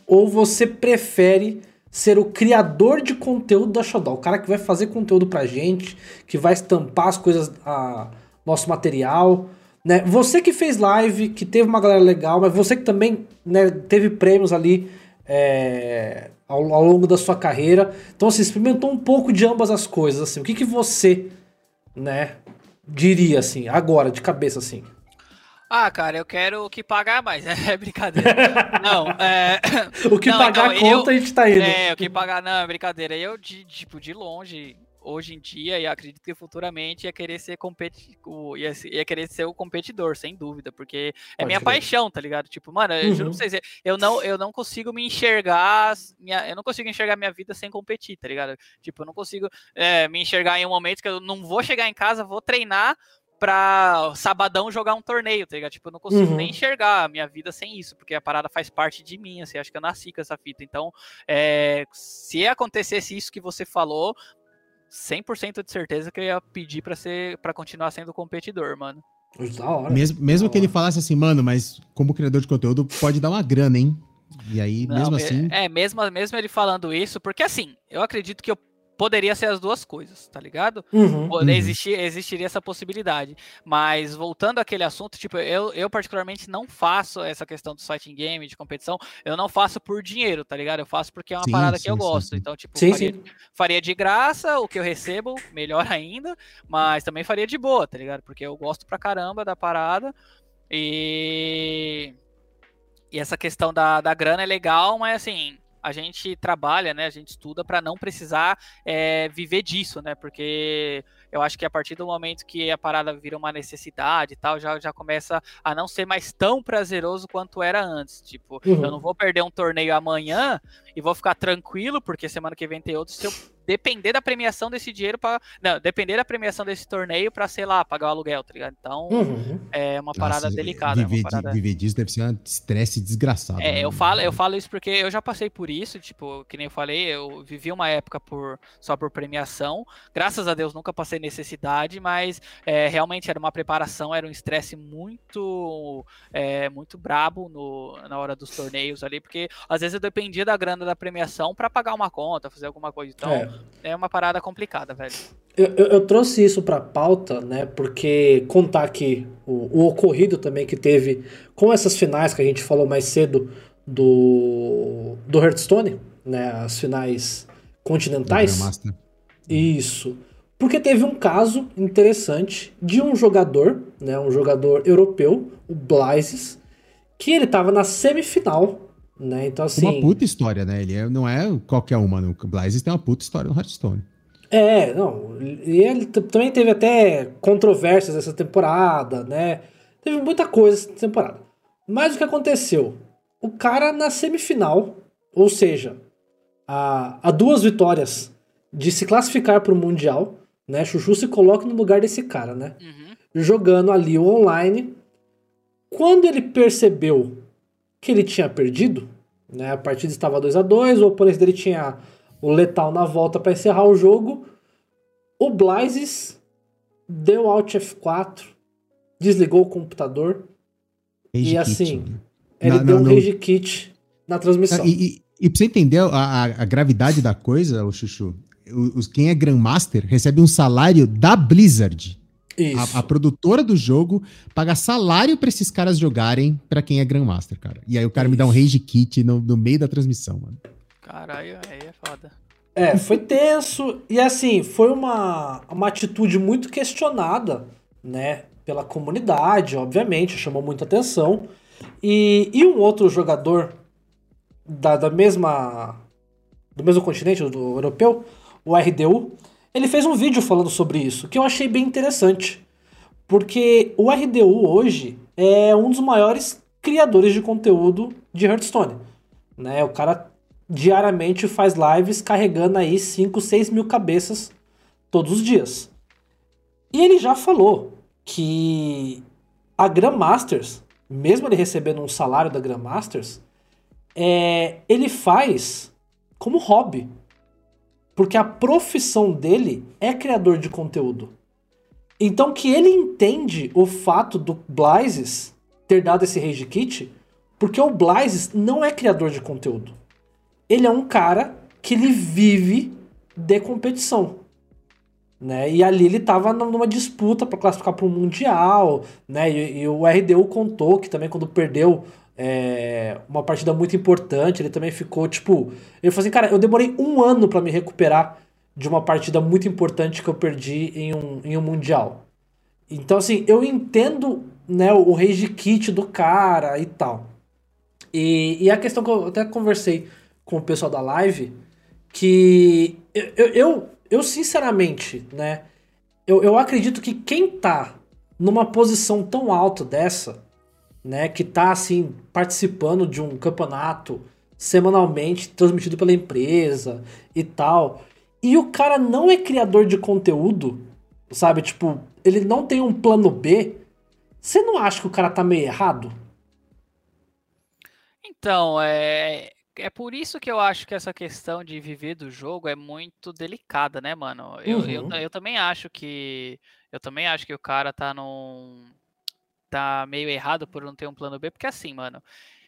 ou você prefere ser o criador de conteúdo da Shadow, o cara que vai fazer conteúdo pra gente, que vai estampar as coisas, a, nosso material, né? Você que fez live, que teve uma galera legal, mas você que também né, teve prêmios ali é, ao, ao, longo da sua carreira, então assim, experimentou um pouco de ambas as coisas, assim, o que que você, né, diria assim, agora, de cabeça assim? Ah, cara, eu quero o que pagar mais. É brincadeira. não, é... O que não, pagar então, conta, eu... a gente tá indo. É, o que pagar, não, é brincadeira. Eu, de, tipo, de longe, hoje em dia, e acredito que futuramente ia querer ser competi ia, ia querer ser o competidor, sem dúvida, porque é Pode minha paixão, tá ligado? Tipo, mano, eu uhum. juro pra vocês, eu não, eu não consigo me enxergar, minha, eu não consigo enxergar minha vida sem competir, tá ligado? Tipo, eu não consigo é, me enxergar em um momento que eu não vou chegar em casa, vou treinar, pra sabadão jogar um torneio, tá ligado? Tipo, eu não consigo uhum. nem enxergar a minha vida sem isso, porque a parada faz parte de mim, assim, acho que eu nasci com essa fita. Então, é, se acontecesse isso que você falou, 100% de certeza que eu ia pedir para ser para continuar sendo competidor, mano. Da hora. Mesmo, mesmo da que hora. ele falasse assim, mano, mas como criador de conteúdo pode dar uma grana, hein? E aí, Não, mesmo assim. É, mesmo, mesmo ele falando isso, porque assim, eu acredito que eu poderia ser as duas coisas, tá ligado? Uhum, uhum. Existir, existiria essa possibilidade. Mas voltando àquele assunto, tipo, eu, eu particularmente não faço essa questão do fighting game, de competição, eu não faço por dinheiro, tá ligado? Eu faço porque é uma sim, parada sim, que eu sim, gosto. Então, tipo, faria, faria, de graça o que eu recebo, melhor ainda, mas também faria de boa, tá ligado? Porque eu gosto pra caramba da parada. E. E essa questão da, da grana é legal, mas assim, a gente trabalha, né? A gente estuda para não precisar é, viver disso, né? Porque eu acho que a partir do momento que a parada vira uma necessidade e tal, já, já começa a não ser mais tão prazeroso quanto era antes. Tipo, uhum. eu não vou perder um torneio amanhã e vou ficar tranquilo, porque semana que vem tem outro. Se eu depender da premiação desse dinheiro para não, depender da premiação desse torneio para sei lá, pagar o aluguel, tá ligado? Então, uhum. é uma parada Nossa, delicada, viver, é parada... viver disso deve ser um estresse desgraçado. É, né? eu falo, eu falo isso porque eu já passei por isso, tipo, que nem eu falei, eu vivi uma época por só por premiação. Graças a Deus nunca passei necessidade, mas é, realmente era uma preparação, era um estresse muito é, muito brabo no, na hora dos torneios ali, porque às vezes eu dependia da grana da premiação para pagar uma conta, fazer alguma coisa. Então, é é uma parada complicada, velho. Eu, eu, eu trouxe isso pra pauta, né? Porque contar aqui o, o, ocorrido também que teve com essas finais que a gente falou mais cedo do, do Hearthstone, né? As finais continentais. Isso. Porque teve um caso interessante de um jogador, né? Um jogador europeu, o Blazes, que ele tava na semifinal né? Então, assim. Uma puta história, né? Ele é, não é qualquer uma. O Blazes tem uma puta história no Hearthstone. É, não. E ele também teve até controvérsias essa temporada, né? Teve muita coisa essa temporada. Mas o que aconteceu? O cara na semifinal, ou seja, a, a duas vitórias de se classificar para o Mundial, né? Chuchu se coloca no lugar desse cara, né? Uhum. Jogando ali o online. Quando ele percebeu que ele tinha perdido, né? A partida estava 2 a 2 o oponente dele tinha o letal na volta para encerrar o jogo. O Blazes deu Alt F4, desligou o computador rage e assim, kit, né? ele não, deu não, um rage kit na transmissão. E, e, e pra você entender a, a, a gravidade da coisa, o Chuchu, os, quem é Grandmaster recebe um salário da Blizzard. A, a, produtora do jogo paga salário para esses caras jogarem para quem é Grandmaster, cara. E aí o cara Isso. me dá um rage kit no, no meio da transmissão, mano. Caralho, aí é foda. É, foi tenso. E assim, foi uma, uma atitude muito questionada, né? Pela comunidade, obviamente, chamou muita atenção. E, e um outro jogador da, da mesma. do mesmo continente, do europeu, o RDU, ele fez um vídeo falando sobre isso, que eu achei bem interessante. Porque o RDU hoje é um dos maiores criadores de conteúdo de Hearthstone. Né? O cara diariamente faz lives carregando aí 5, 6 mil cabeças todos os dias. E ele já falou que a Grandmasters, mesmo ele recebendo um salário da Grandmasters, é, ele faz como hobby. Porque a profissão dele é criador de conteúdo. Então que ele entende o fato do Blazes ter dado esse rage kit, porque o Blazes não é criador de conteúdo. Ele é um cara que ele vive de competição. Né? E ali ele estava numa disputa para classificar para o Mundial, né? E, e, o RDU contou que também quando perdeu é, uma partida muito importante. Ele também ficou, tipo. Ele falou assim, cara, eu demorei um ano para me recuperar de uma partida muito importante que eu perdi em um, em um Mundial. Então, assim, eu entendo né, o rage kit do cara e tal. E, e a questão que eu até conversei com o pessoal da live, que eu, eu, eu sinceramente, né, eu, eu acredito que quem tá numa posição tão alta dessa, né, que tá assim participando de um campeonato semanalmente transmitido pela empresa e tal. E o cara não é criador de conteúdo, sabe? Tipo, ele não tem um plano B. Você não acha que o cara tá meio errado? Então, é, é por isso que eu acho que essa questão de viver do jogo é muito delicada, né, mano? Eu, uhum. eu, eu, também acho que. Eu também acho que o cara tá num tá meio errado por não ter um plano B, porque assim, mano,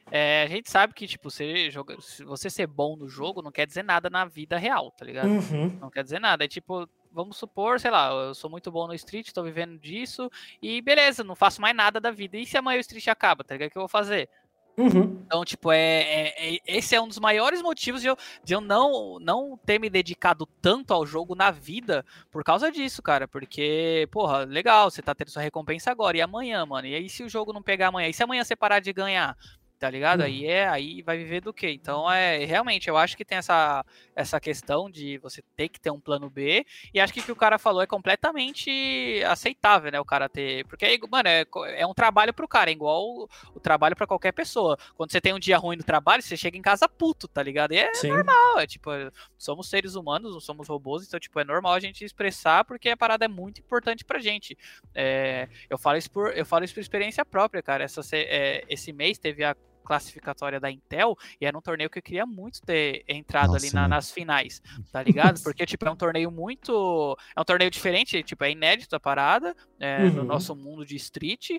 É, a gente sabe que, tipo, você, joga, você ser bom no jogo não quer dizer nada na vida real, tá ligado? Uhum. Não quer dizer nada. É tipo, vamos supor, sei lá, eu sou muito bom no Street, tô vivendo disso, e beleza, não faço mais nada da vida. E se amanhã o Street acaba, tá ligado? O que eu vou fazer? Uhum. Então, tipo, é, é, é, esse é um dos maiores motivos de eu, de eu não, não ter me dedicado tanto ao jogo na vida por causa disso, cara. Porque, porra, legal, você tá tendo sua recompensa agora, e amanhã, mano? E aí, se o jogo não pegar amanhã? E se amanhã você parar de ganhar? Tá ligado? Uhum. Aí é, aí vai viver do quê? Então é realmente, eu acho que tem essa, essa questão de você ter que ter um plano B, e acho que o que o cara falou é completamente aceitável, né? O cara ter, porque mano, é, é um trabalho pro cara, é igual o, o trabalho para qualquer pessoa. Quando você tem um dia ruim no trabalho, você chega em casa puto, tá ligado? E é Sim. normal, é tipo, somos seres humanos, não somos robôs, então tipo, é normal a gente expressar porque a parada é muito importante pra gente. É, eu falo isso por eu falo isso por experiência própria, cara. Essa, é, esse mês teve a classificatória da Intel e era um torneio que eu queria muito ter entrado Nossa, ali na, nas finais, tá ligado? Porque, tipo, é um torneio muito. É um torneio diferente, tipo, é inédito a parada é, uhum. no nosso mundo de street.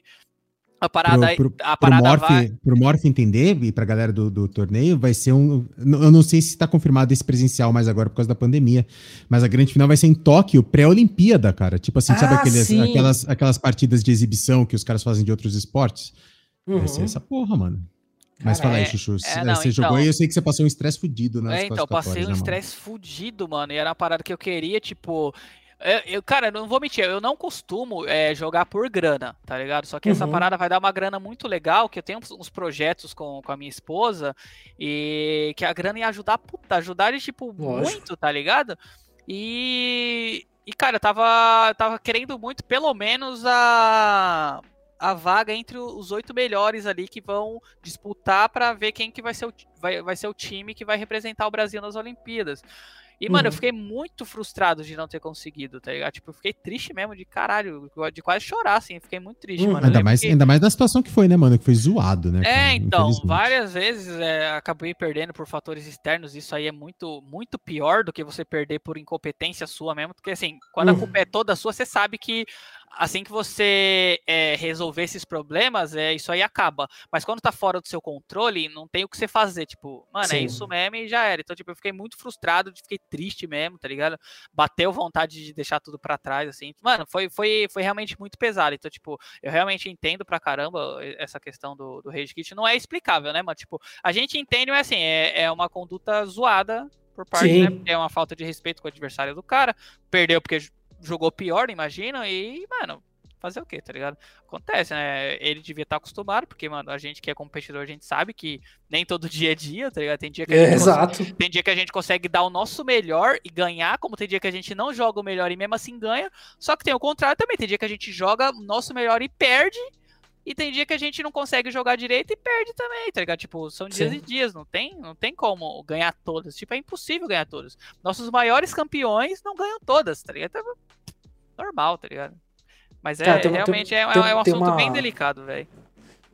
A parada, pro, pro, a parada pro Morph, vai... Pro Morph entender e pra galera do, do torneio, vai ser um. Eu não sei se está confirmado esse presencial mais agora por causa da pandemia, mas a grande final vai ser em Tóquio, pré-Olimpíada, cara. Tipo assim, ah, sabe aqueles, aquelas, aquelas partidas de exibição que os caras fazem de outros esportes? Uhum. Vai ser uhum. essa porra, mano. Mas fala aí, é, Chuchu. É, não, você então, jogou e eu sei que você passou um estresse fudido nas É, então, passei um né, estresse fudido, mano. E era uma parada que eu queria, tipo. Eu, eu, cara, não vou mentir, eu não costumo é, jogar por grana, tá ligado? Só que uhum. essa parada vai dar uma grana muito legal, que eu tenho uns projetos com, com a minha esposa, e que a grana ia ajudar, puta, ajudar tipo, muito, tá ligado? E, e cara, eu tava, tava querendo muito, pelo menos, a a vaga entre os oito melhores ali que vão disputar para ver quem que vai ser, o, vai, vai ser o time que vai representar o Brasil nas Olimpíadas. E, mano, uhum. eu fiquei muito frustrado de não ter conseguido, tá ligado? Tipo, eu fiquei triste mesmo, de caralho, de quase chorar, assim. Fiquei muito triste, uhum. mano. Ainda mais, que... ainda mais da situação que foi, né, mano? Que foi zoado, né? É, cara? então, várias vezes é, acabei perdendo por fatores externos. Isso aí é muito, muito pior do que você perder por incompetência sua mesmo. Porque, assim, quando uhum. a culpa é toda sua, você sabe que assim que você é, resolver esses problemas, é, isso aí acaba. Mas quando tá fora do seu controle, não tem o que você fazer. Tipo, mano, é Sim. é isso mesmo e já era. Então, tipo, eu fiquei muito frustrado, fiquei triste mesmo, tá ligado? Bateu vontade de deixar tudo para trás, assim. Mano, foi, foi, foi realmente muito pesado. Então, tipo, eu realmente entendo pra caramba essa questão do, do Rage Kit. Não é explicável, né, mano? Tipo, a gente entende, mas assim, é, é uma conduta zoada por parte, Sim. né? É uma falta de respeito com o adversário do cara. Perdeu porque jogou pior, imagina, e, mano, fazer o quê, tá ligado? Acontece, né? Ele devia estar acostumado, porque, mano, a gente que é competidor, a gente sabe que nem todo dia é dia, tá ligado? Tem dia que a gente, é, consegue, tem dia que a gente consegue dar o nosso melhor e ganhar, como tem dia que a gente não joga o melhor e mesmo assim ganha. Só que tem o contrário também, tem dia que a gente joga o nosso melhor e perde. E tem dia que a gente não consegue jogar direito e perde também, tá ligado? Tipo, são dias Sim. e dias, não tem, não tem como ganhar todas. Tipo, é impossível ganhar todas. Nossos maiores campeões não ganham todas, tá ligado? É normal, tá ligado? Mas é, tem, realmente tem, é, tem, é, um assunto uma, bem delicado, velho.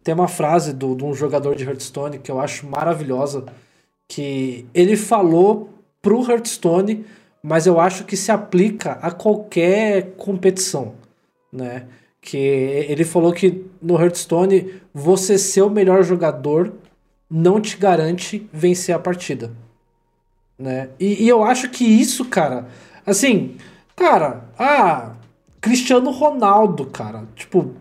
Tem uma frase do, de um jogador de Hearthstone que eu acho maravilhosa, que ele falou pro Hearthstone, mas eu acho que se aplica a qualquer competição, né? Que ele falou que no Hearthstone você ser o melhor jogador não te garante vencer a partida, né? E, e eu acho que isso, cara, assim, cara, ah, Cristiano Ronaldo, cara, tipo,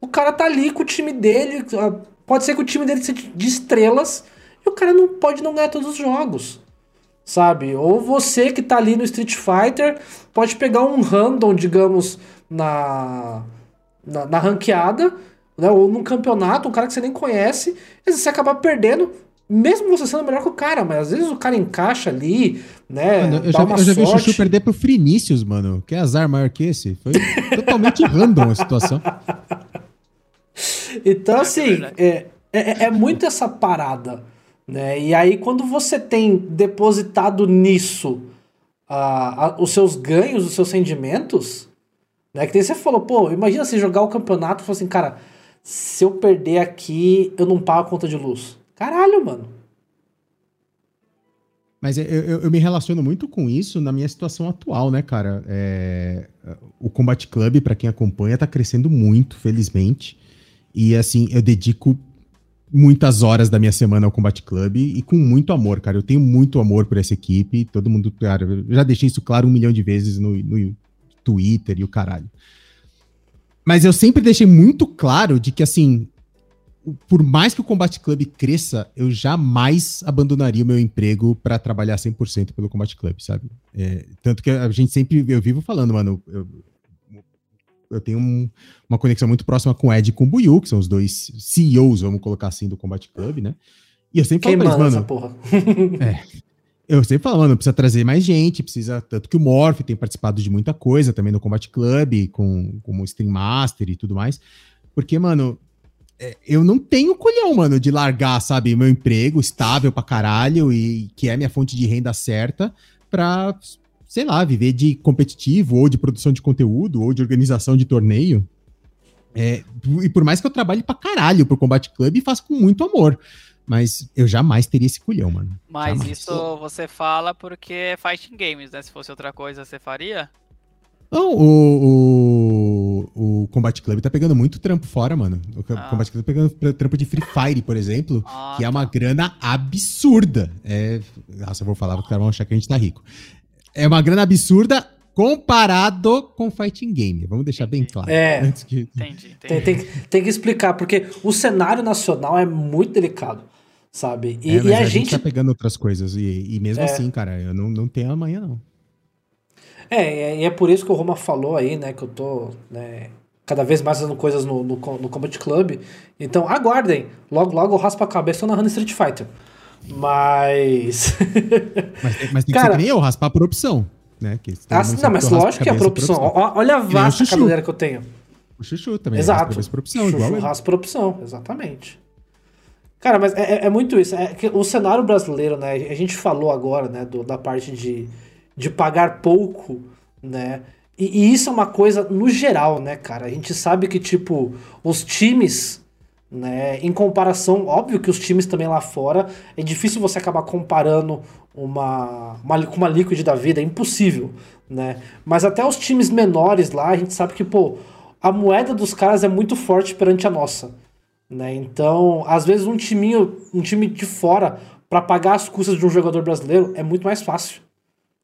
o cara tá ali com o time dele, ah, pode ser que o time dele seja de estrelas e o cara não pode não ganhar todos os jogos, sabe? Ou você que tá ali no Street Fighter pode pegar um random, digamos, na na, na ranqueada, né, ou num campeonato, um cara que você nem conhece, e você acaba perdendo, mesmo você sendo melhor que o cara, mas às vezes o cara encaixa ali, né? Mano, eu, já, eu já vi o Chuchu perder pro Frinícius, mano. Que azar maior que esse. Foi totalmente random a situação. Então, assim, é, é, é, muito essa parada, né? E aí, quando você tem depositado nisso uh, uh, os seus ganhos, os seus rendimentos, né? Que daí você falou, pô, imagina você jogar o campeonato e falar assim, cara, se eu perder aqui, eu não pago a conta de luz. Caralho, mano. Mas eu, eu, eu, me relaciono muito com isso na minha situação atual, né, cara? É, o Combat Club, para quem acompanha, tá crescendo muito, felizmente. E assim, eu dedico muitas horas da minha semana ao Combat Club e com muito amor, cara. Eu tenho muito amor por essa equipe. Todo mundo, cara, eu já deixei isso claro um milhão de vezes no, no Twitter e o caralho. Mas eu sempre deixei muito claro de que, assim, por mais que o Combat Club cresça, eu jamais abandonaria o meu emprego para trabalhar 100% pelo Combat Club, sabe? É, tanto que a gente sempre, eu vivo falando, mano, eu, eu tenho um, uma conexão muito próxima com o Ed e com o Buiu, que são os dois CEOs, vamos colocar assim, do Combat Club, né? E eu sempre falo pra eles, mano. Porra? é, eu sempre falo, mano, precisa trazer mais gente, precisa. Tanto que o Morph tem participado de muita coisa também no Combat Club, com, como Stream Master e tudo mais. Porque, mano, é, eu não tenho colhão, mano, de largar, sabe, meu emprego estável pra caralho e que é minha fonte de renda certa pra sei lá, viver de competitivo, ou de produção de conteúdo, ou de organização de torneio. É, e por mais que eu trabalhe pra caralho pro Combat Club, faço com muito amor. Mas eu jamais teria esse culhão, mano. Mas jamais. isso você fala porque é fighting games, né? Se fosse outra coisa, você faria? Não, o, o, o Combat Club tá pegando muito trampo fora, mano. O ah. Combat Club tá pegando trampo de Free Fire, por exemplo, ah, que é uma tá. grana absurda. É, nossa, eu vou falar porque os caras vão achar que a gente tá rico é uma grana absurda comparado com fighting game. Vamos deixar bem claro. É, antes que... entendi, entendi. Tem, tem, tem, que explicar, porque o cenário nacional é muito delicado, sabe? E, é, e a, a, gente... gente tá pegando outras coisas, e, e mesmo é. assim, cara, eu não, não tenho amanhã, não. É, e é por isso que o Roma falou aí, né, que eu tô né, cada vez mais fazendo coisas no, no, no Combat Club. Então, aguardem. Logo, logo eu raspo a cabeça narrando Street Fighter. Mas. mas, mas tem que Cara, ser que nem eu, raspar por opção. Né? Que ah, não, mas lógico que é por opção. Por opção. Olha a vasta cadeira que eu tenho. O chuchu também. Exato. Por opção, chuchu igual raspa por opção, exatamente. Cara, mas é, é, é muito isso. É o cenário brasileiro, né? A gente falou agora, né, do, da parte de, de pagar pouco, né? E, e, isso é uma coisa no geral, né, cara? A gente sabe que, tipo, os times né? Em comparação, óbvio que os times também lá fora, é difícil você acabar comparando uma, uma, uma Liquid da vida, é impossível. Né? Mas até os times menores lá, a gente sabe que pô, a moeda dos caras é muito forte perante a nossa. Né? Então, às vezes, um timinho, um time de fora, para pagar as custas de um jogador brasileiro, é muito mais fácil.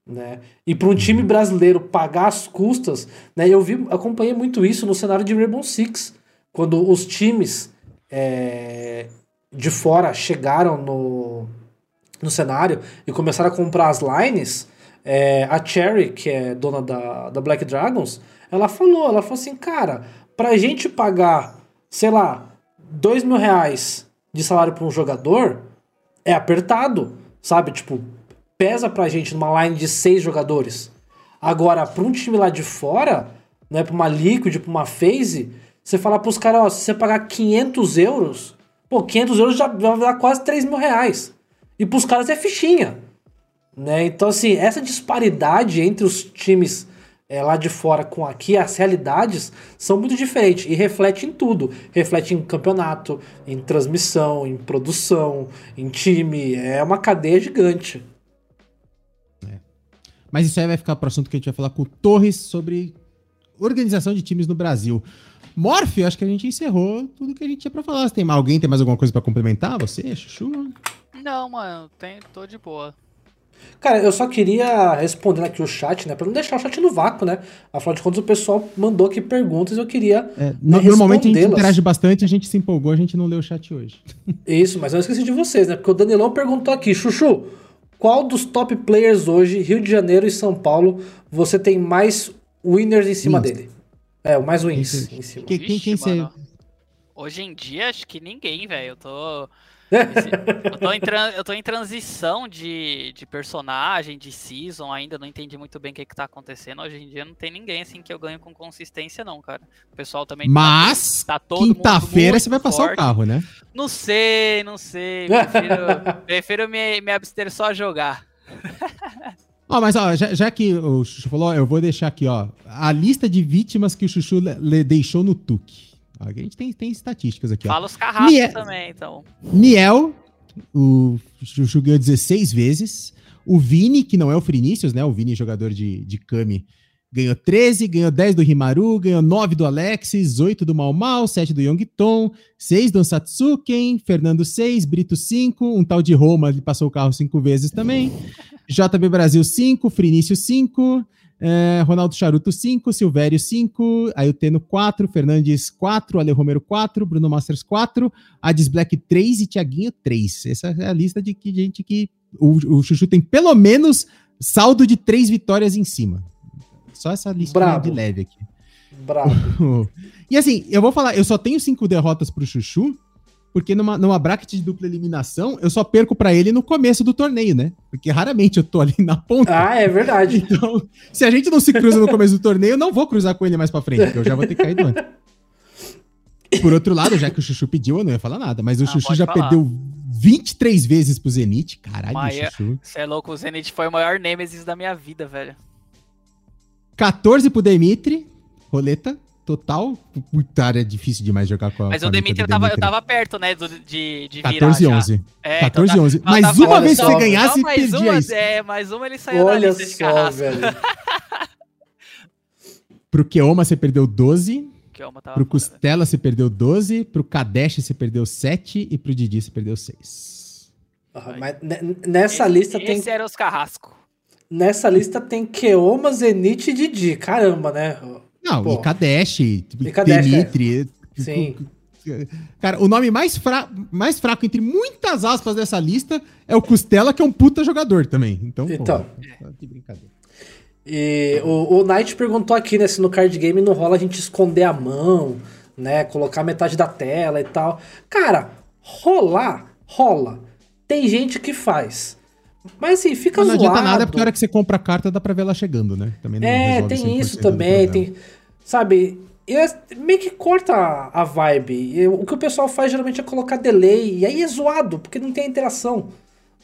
Né? E para um time brasileiro pagar as custas, né? eu vi, acompanhei muito isso no cenário de Rainbow Six, quando os times é, de fora chegaram no, no cenário e começaram a comprar as lines, é, a Cherry, que é dona da, da Black Dragons, ela falou, ela falou assim, cara, pra gente pagar, sei lá, dois mil reais de salário para um jogador, é apertado, sabe? Tipo, pesa pra gente numa line de seis jogadores. Agora, pra um time lá de fora, né, pra uma Liquid, pra uma FaZe, você falar pros caras, ó, se você pagar 500 euros, pô, 500 euros já vai dar quase 3 mil reais. E pros caras é fichinha. Né? Então, assim, essa disparidade entre os times é, lá de fora com aqui, as realidades são muito diferentes e reflete em tudo. Reflete em campeonato, em transmissão, em produção, em time. É uma cadeia gigante. É. Mas isso aí vai ficar para o assunto que a gente vai falar com o Torres sobre organização de times no Brasil. Morph, acho que a gente encerrou tudo que a gente tinha pra falar. Se tem alguém tem mais alguma coisa para complementar? Você, Chuchu? Não, mano, tem, tô de boa. Cara, eu só queria responder aqui o chat, né? Pra não deixar o chat no vácuo, né? Afinal de contas, o pessoal mandou aqui perguntas e eu queria. É, né, normalmente a gente interage bastante, a gente se empolgou, a gente não leu o chat hoje. Isso, mas eu esqueci de vocês, né? Porque o Danilão perguntou aqui, Chuchu, qual dos top players hoje, Rio de Janeiro e São Paulo, você tem mais winners em cima Sim. dele? É, o mais wins em cima. Quem, quem, quem você... Hoje em dia, acho que ninguém, velho. Eu tô. Eu, tô em eu tô em transição de, de personagem, de season ainda, não entendi muito bem o que, que tá acontecendo. Hoje em dia não tem ninguém assim que eu ganho com consistência, não, cara. O pessoal também tá Mas, tá, tá quinta-feira você vai passar forte. o carro, né? Não sei, não sei. Prefiro, prefiro me, me abster só a jogar. Ó, mas ó, já, já, que o Chuchu falou, eu vou deixar aqui, ó, a lista de vítimas que o Chuchu le, deixou no TUC. A gente tem, tem estatísticas aqui, Fala ó. os carrascos também, então. Niel, o ganhou 16 vezes. O Vini, que não é o Frinícius, né? O Vini, jogador de, de Kami, ganhou 13, ganhou 10 do Himaru, ganhou 9 do Alexis, 8 do Mal Mal, 7 do Yongton, 6 do Satsuken, Fernando 6, Brito 5, um tal de Roma, ele passou o carro 5 vezes também, JB Brasil 5, Frinício 5, é, Ronaldo Charuto 5, Silvério 5, Ayuteno 4, Fernandes 4, Ale Romero 4, Bruno Masters 4, Ades Black 3 e Tiaguinho 3. Essa é a lista de que, gente que o, o Chuchu tem pelo menos saldo de 3 vitórias em cima. Só essa lista de leve aqui. Bravo. e assim, eu vou falar, eu só tenho 5 derrotas pro Chuchu, porque numa, numa bracket de dupla eliminação, eu só perco para ele no começo do torneio, né? Porque raramente eu tô ali na ponta. Ah, é verdade. Então, se a gente não se cruza no começo do torneio, eu não vou cruzar com ele mais pra frente, porque eu já vou ter caído antes. Por outro lado, já que o Chuchu pediu, eu não ia falar nada, mas o ah, Chuchu já falar. perdeu 23 vezes pro Zenit. Caralho, Maia, Chuchu. Você é louco, o Zenit foi o maior Nemesis da minha vida, velho. 14 pro Dimitri, roleta total. Puta, é difícil demais jogar com a Mas o Dimitri, eu tava, eu tava perto, né, do, de, de virar 14 e 11. É, 14 então, 11. Mas tava, uma vez que você ganhasse, não, mais perdia uma, isso. É, mais uma ele saiu olha da lista de só, velho. Pro Keoma você perdeu 12. Keoma tava pro Costela você perdeu 12. Pro Kadesh você perdeu 7. E pro Didi você perdeu 6. Uhum, mas nessa esse, lista tem... Esse era os carrasco. Nessa lista tem Keoma, Zenit e Didi. Caramba, né? Não, Pô. e Kadesh, Dimitri. É. Tipo, Sim. Cara, o nome mais, fra mais fraco, entre muitas aspas dessa lista, é o Costela, que é um puta jogador também. Então, então. Pô, de brincadeira. E o, o Knight perguntou aqui, né, se no card game não rola a gente esconder a mão, né, colocar metade da tela e tal. Cara, rolar, rola. Tem gente que faz. Mas assim, fica não, não zoado. Não adianta nada porque na hora que você compra a carta dá pra ver ela chegando, né? Também é, tem isso também. Tem, sabe, meio que corta a, a vibe. o que o pessoal faz geralmente é colocar delay. E aí é zoado, porque não tem interação,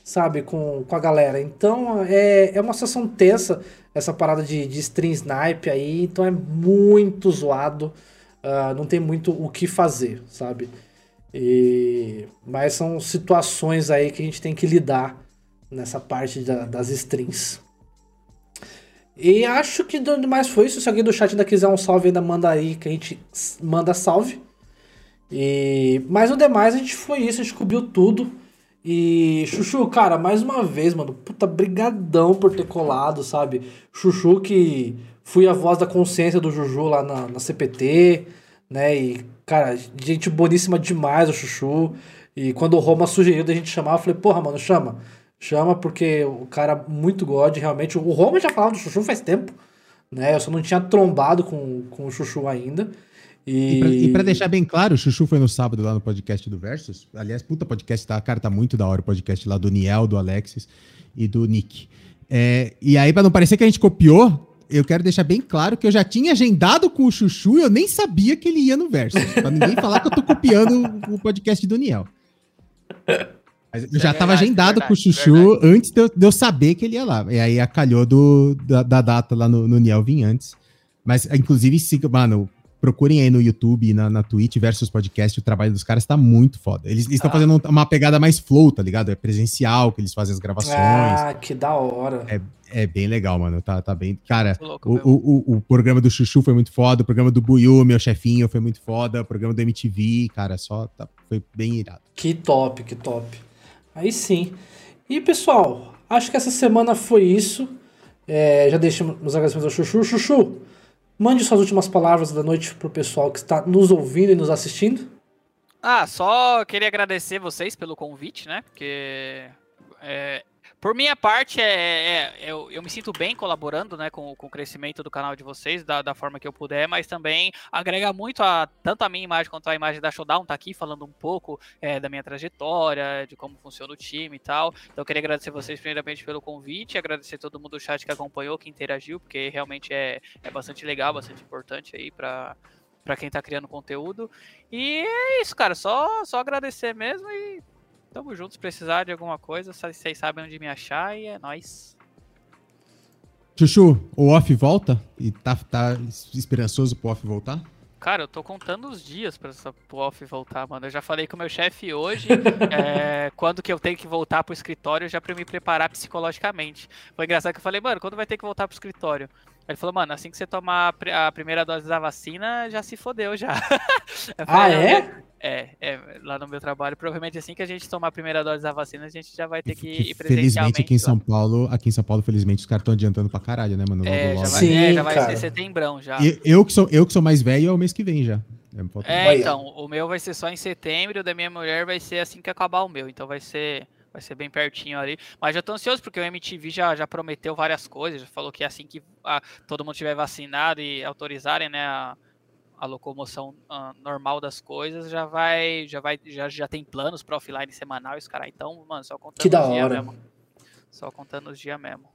sabe, com, com a galera. Então é, é uma situação tensa essa parada de, de stream snipe aí. Então é muito zoado. Uh, não tem muito o que fazer, sabe? E, mas são situações aí que a gente tem que lidar nessa parte da, das strings. E acho que mais foi isso. Se alguém do chat ainda quiser um salve, ainda manda aí que a gente manda salve. E mas o demais a gente foi isso, a gente cobriu tudo. E Chuchu, cara, mais uma vez, mano, puta brigadão por ter colado, sabe? Chuchu que fui a voz da consciência do Juju lá na, na CPT, né? E cara, gente boníssima demais o Chuchu. E quando o Roma sugeriu da gente chamar, eu falei, porra, mano, chama. Chama porque o cara muito god, realmente. O Roma já falava do Chuchu faz tempo, né? Eu só não tinha trombado com, com o Chuchu ainda. E, e para deixar bem claro, o Chuchu foi no sábado lá no podcast do Versus. Aliás, puta podcast, tá? Cara, tá muito da hora o podcast lá do Niel, do Alexis e do Nick. É, e aí, para não parecer que a gente copiou, eu quero deixar bem claro que eu já tinha agendado com o Chuchu e eu nem sabia que ele ia no Versus. Pra ninguém falar que eu tô copiando o podcast do Niel. Mas eu já estava é agendado verdade, com o Chuchu verdade. antes de eu, de eu, saber que ele ia lá. E aí acalhou do, da, da data lá no, no Niel vir antes. Mas, inclusive, siga, mano, procurem aí no YouTube e na, na Twitch versus podcast. O trabalho dos caras tá muito foda. Eles estão ah. fazendo uma pegada mais flow, tá ligado? É presencial que eles fazem as gravações. Ah, que da hora. É, é bem legal, mano. Tá, tá bem. Cara, louco, o, o, o, programa do Chuchu foi muito foda. O programa do Buiu, meu chefinho, foi muito foda. O programa do MTV, cara, só tá, foi bem irado. Que top, que top. Aí sim. E pessoal, acho que essa semana foi isso. É, já deixamos os agradecimentos ao Chuchu. Chuchu, mande suas últimas palavras da noite pro pessoal que está nos ouvindo e nos assistindo. Ah, só queria agradecer vocês pelo convite, né? Porque é, por minha parte, é, é, é, eu, eu, me sinto bem colaborando né, com, com o crescimento do canal de vocês, da, da, forma que eu puder, mas também agrega muito a tanto a minha imagem quanto a imagem da Showdown, tá aqui falando um pouco é, da minha trajetória, de como funciona o time e tal. Então eu queria agradecer vocês primeiramente pelo convite, agradecer todo mundo do chat que acompanhou, que interagiu, porque realmente é, é bastante legal, bastante importante aí para para quem tá criando conteúdo. E é isso, cara, só, só agradecer mesmo e Tamo juntos, precisar de alguma coisa, vocês sabem onde me achar e é nóis. Chuchu, o off volta? E tá, tá esperançoso pro off voltar? Cara, eu tô contando os dias pra essa off voltar, mano. Eu já falei com o meu chefe hoje, é, quando que eu tenho que voltar pro escritório, já pra me preparar psicologicamente. Foi engraçado que eu falei, mano, quando vai ter que voltar pro escritório? Ele falou, mano, assim que você tomar a primeira dose da vacina, já se fodeu já. ah, é? É, é, lá no meu trabalho, provavelmente assim que a gente tomar a primeira dose da vacina, a gente já vai ter que ir presencialmente. Felizmente aqui em São Paulo, aqui em São Paulo, felizmente, os caras estão adiantando pra caralho, né, mano? Logo, é, logo. Já vai, Sim, é, já vai ser setembrão já. E, eu, que sou, eu que sou mais velho, é o mês que vem já. É, então, o meu vai ser só em setembro, o da minha mulher vai ser assim que acabar o meu, então vai ser vai ser bem pertinho ali. Mas já tô ansioso porque o MTV já, já prometeu várias coisas, já falou que assim que a, todo mundo tiver vacinado e autorizarem, né, a, a locomoção uh, normal das coisas, já vai, já vai, já, já tem planos para offline semanal e os caras. Então, mano, só contando que da os dias mesmo. Só contando os dias mesmo.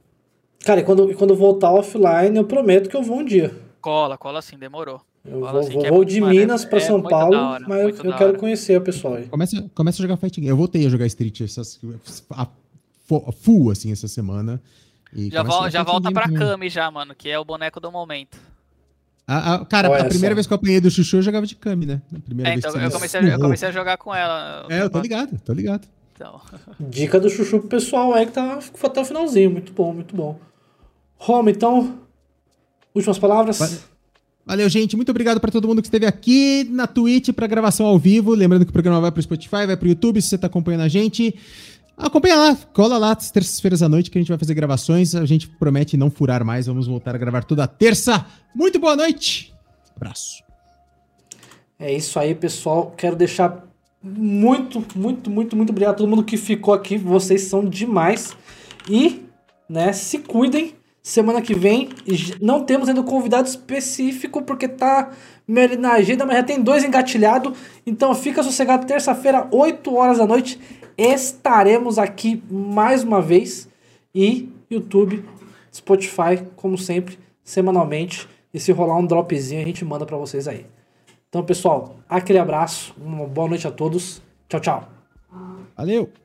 Cara, e quando, quando voltar offline, eu prometo que eu vou um dia. Cola, cola sim, demorou. Eu vou, assim, vou, é vou de Minas para é São Paulo, hora, mas eu quero conhecer o pessoal aí. Começa, começa a jogar fighting. Eu voltei a jogar Street essas, a, full, assim, essa semana. já, vol, já volta pra Kami já, mano, que é o boneco do momento. A, a, cara, Olha a primeira só. vez que eu apanhei do Chuchu, eu jogava de Kami, né? A primeira é, então, eu comecei, a, eu comecei a jogar com ela. É, eu tô ligado, tô ligado. Então. Dica do Chuchu pro pessoal é que tá até o finalzinho. Muito bom, muito bom. Home, então, últimas palavras? Vai. Valeu, gente. Muito obrigado para todo mundo que esteve aqui na Twitch para gravação ao vivo. Lembrando que o programa vai para o Spotify, vai para o YouTube, se você está acompanhando a gente. Acompanha lá, cola lá, terças-feiras à noite que a gente vai fazer gravações. A gente promete não furar mais, vamos voltar a gravar toda terça. Muito boa noite. Abraço. É isso aí, pessoal. Quero deixar muito, muito, muito, muito obrigado a todo mundo que ficou aqui. Vocês são demais. E, né, se cuidem Semana que vem não temos ainda um convidado específico porque tá meio na agenda, mas já tem dois engatilhados. Então fica sossegado, terça-feira, 8 horas da noite, estaremos aqui mais uma vez. E YouTube, Spotify, como sempre, semanalmente. E se rolar um dropzinho, a gente manda para vocês aí. Então, pessoal, aquele abraço, uma boa noite a todos. Tchau, tchau. Valeu!